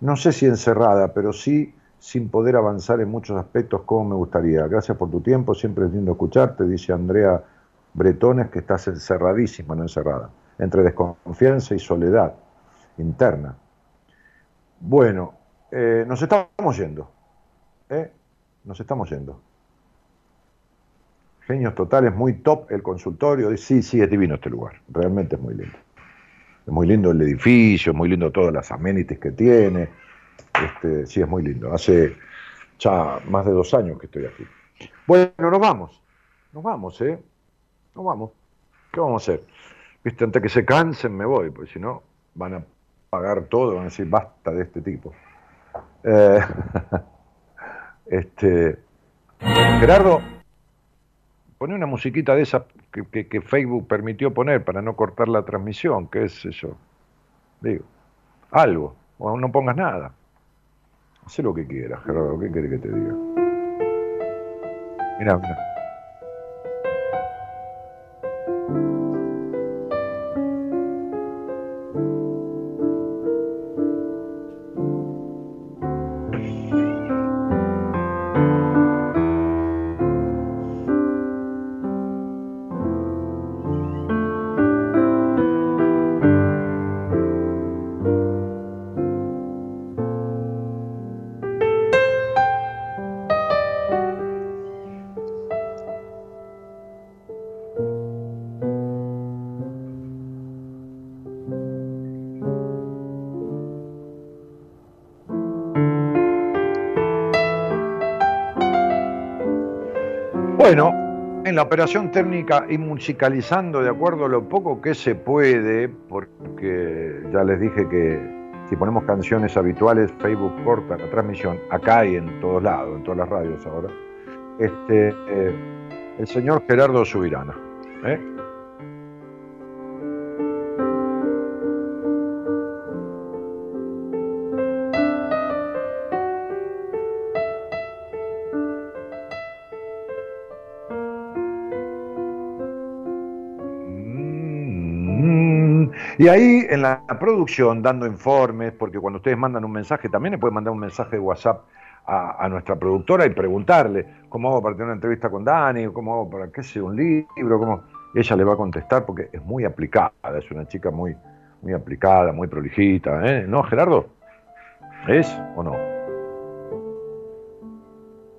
No sé si encerrada, pero sí sin poder avanzar en muchos aspectos como me gustaría. Gracias por tu tiempo, siempre es lindo escucharte, dice Andrea Bretones, que estás encerradísima, no encerrada, entre desconfianza y soledad interna. Bueno, eh, nos estamos yendo. ¿eh? Nos estamos yendo. Genios totales, muy top el consultorio. Sí, sí, es divino este lugar. Realmente es muy lindo. Es muy lindo el edificio, es muy lindo todas las amenities que tiene. Este, sí, es muy lindo. Hace ya más de dos años que estoy aquí. Bueno, nos vamos. Nos vamos, ¿eh? Nos vamos. ¿Qué vamos a hacer? Viste, antes que se cansen me voy, porque si no van a pagar todo, van a decir basta de este tipo. Eh, este, Gerardo, pone una musiquita de esa que, Facebook permitió poner para no cortar la transmisión, qué es eso. Digo, algo, o no pongas nada. Haz lo que quieras, Gerardo, ¿qué querés que te diga? Mira, mira. Operación técnica y musicalizando de acuerdo a lo poco que se puede, porque ya les dije que si ponemos canciones habituales, Facebook corta la transmisión, acá y en todos lados, en todas las radios ahora, este, eh, el señor Gerardo Subirana. ¿eh? Y ahí en la producción, dando informes, porque cuando ustedes mandan un mensaje, también le pueden mandar un mensaje de WhatsApp a, nuestra productora y preguntarle cómo hago para tener una entrevista con Dani, cómo hago para, qué sé, un libro, cómo... Ella le va a contestar porque es muy aplicada, es una chica muy, muy aplicada, muy prolijita, ¿eh? ¿No, Gerardo? ¿Es o no?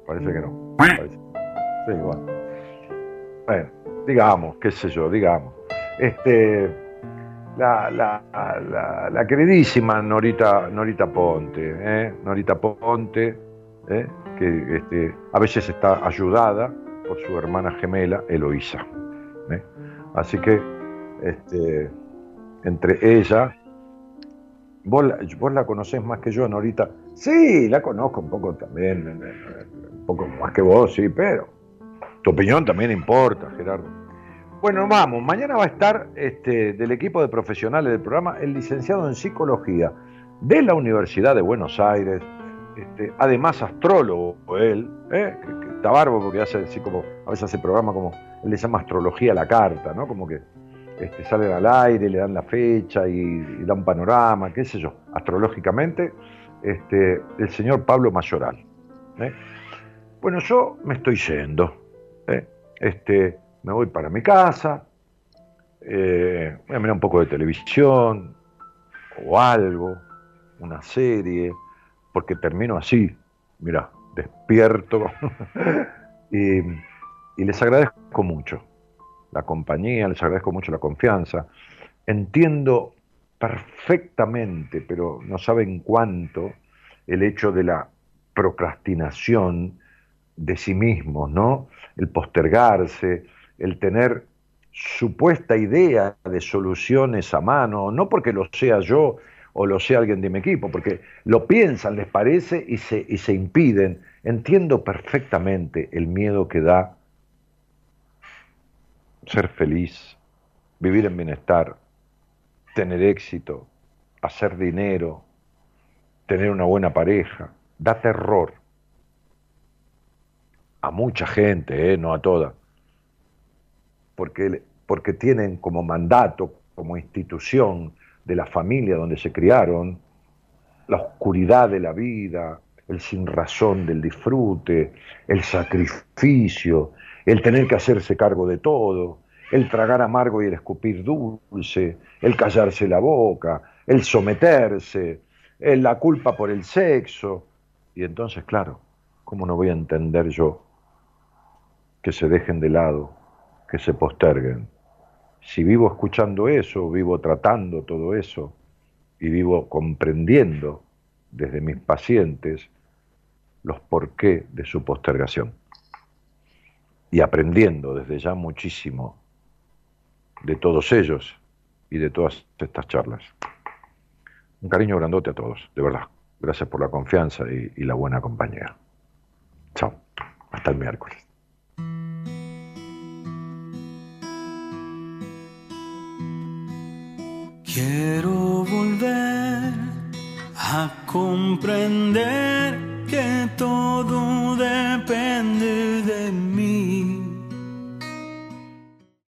Parece que no. Sí, bueno. Bueno, digamos, qué sé yo, digamos. Este, la, la, la, la queridísima Norita, Norita Ponte, ¿eh? Norita Ponte, ¿eh? que este, a veces está ayudada por su hermana gemela, Eloísa. ¿eh? Así que, este, entre ella, vos la, vos la conocés más que yo, Norita. Sí, la conozco un poco también, un poco más que vos, sí, pero tu opinión también importa, Gerardo. Bueno, vamos, mañana va a estar este, del equipo de profesionales del programa el licenciado en psicología de la Universidad de Buenos Aires, este, además astrólogo él, ¿eh? está bárbaro porque hace así como, a veces hace programa como, él le llama astrología a la carta, ¿no? Como que este, salen al aire, le dan la fecha y, y da un panorama, qué sé yo, astrológicamente, el señor Pablo Mayoral. ¿eh? Bueno, yo me estoy yendo. ¿eh? Este, me voy para mi casa, eh, voy a mirar un poco de televisión o algo, una serie, porque termino así, mira, despierto. y, y les agradezco mucho la compañía, les agradezco mucho la confianza. Entiendo perfectamente, pero no saben cuánto, el hecho de la procrastinación de sí mismos, ¿no? El postergarse, el tener supuesta idea de soluciones a mano, no porque lo sea yo o lo sea alguien de mi equipo, porque lo piensan, les parece y se, y se impiden. Entiendo perfectamente el miedo que da ser feliz, vivir en bienestar, tener éxito, hacer dinero, tener una buena pareja. Da terror a mucha gente, ¿eh? no a toda, porque, porque tienen como mandato, como institución de la familia donde se criaron, la oscuridad de la vida, el sin razón del disfrute, el sacrificio, el tener que hacerse cargo de todo, el tragar amargo y el escupir dulce, el callarse la boca, el someterse, la culpa por el sexo. Y entonces, claro, ¿cómo no voy a entender yo que se dejen de lado, que se posterguen? Si vivo escuchando eso, vivo tratando todo eso y vivo comprendiendo desde mis pacientes los porqué de su postergación y aprendiendo desde ya muchísimo de todos ellos y de todas estas charlas. Un cariño grandote a todos, de verdad. Gracias por la confianza y, y la buena compañía. Chao. Hasta el miércoles. Quiero volver a comprender que todo depende de mí.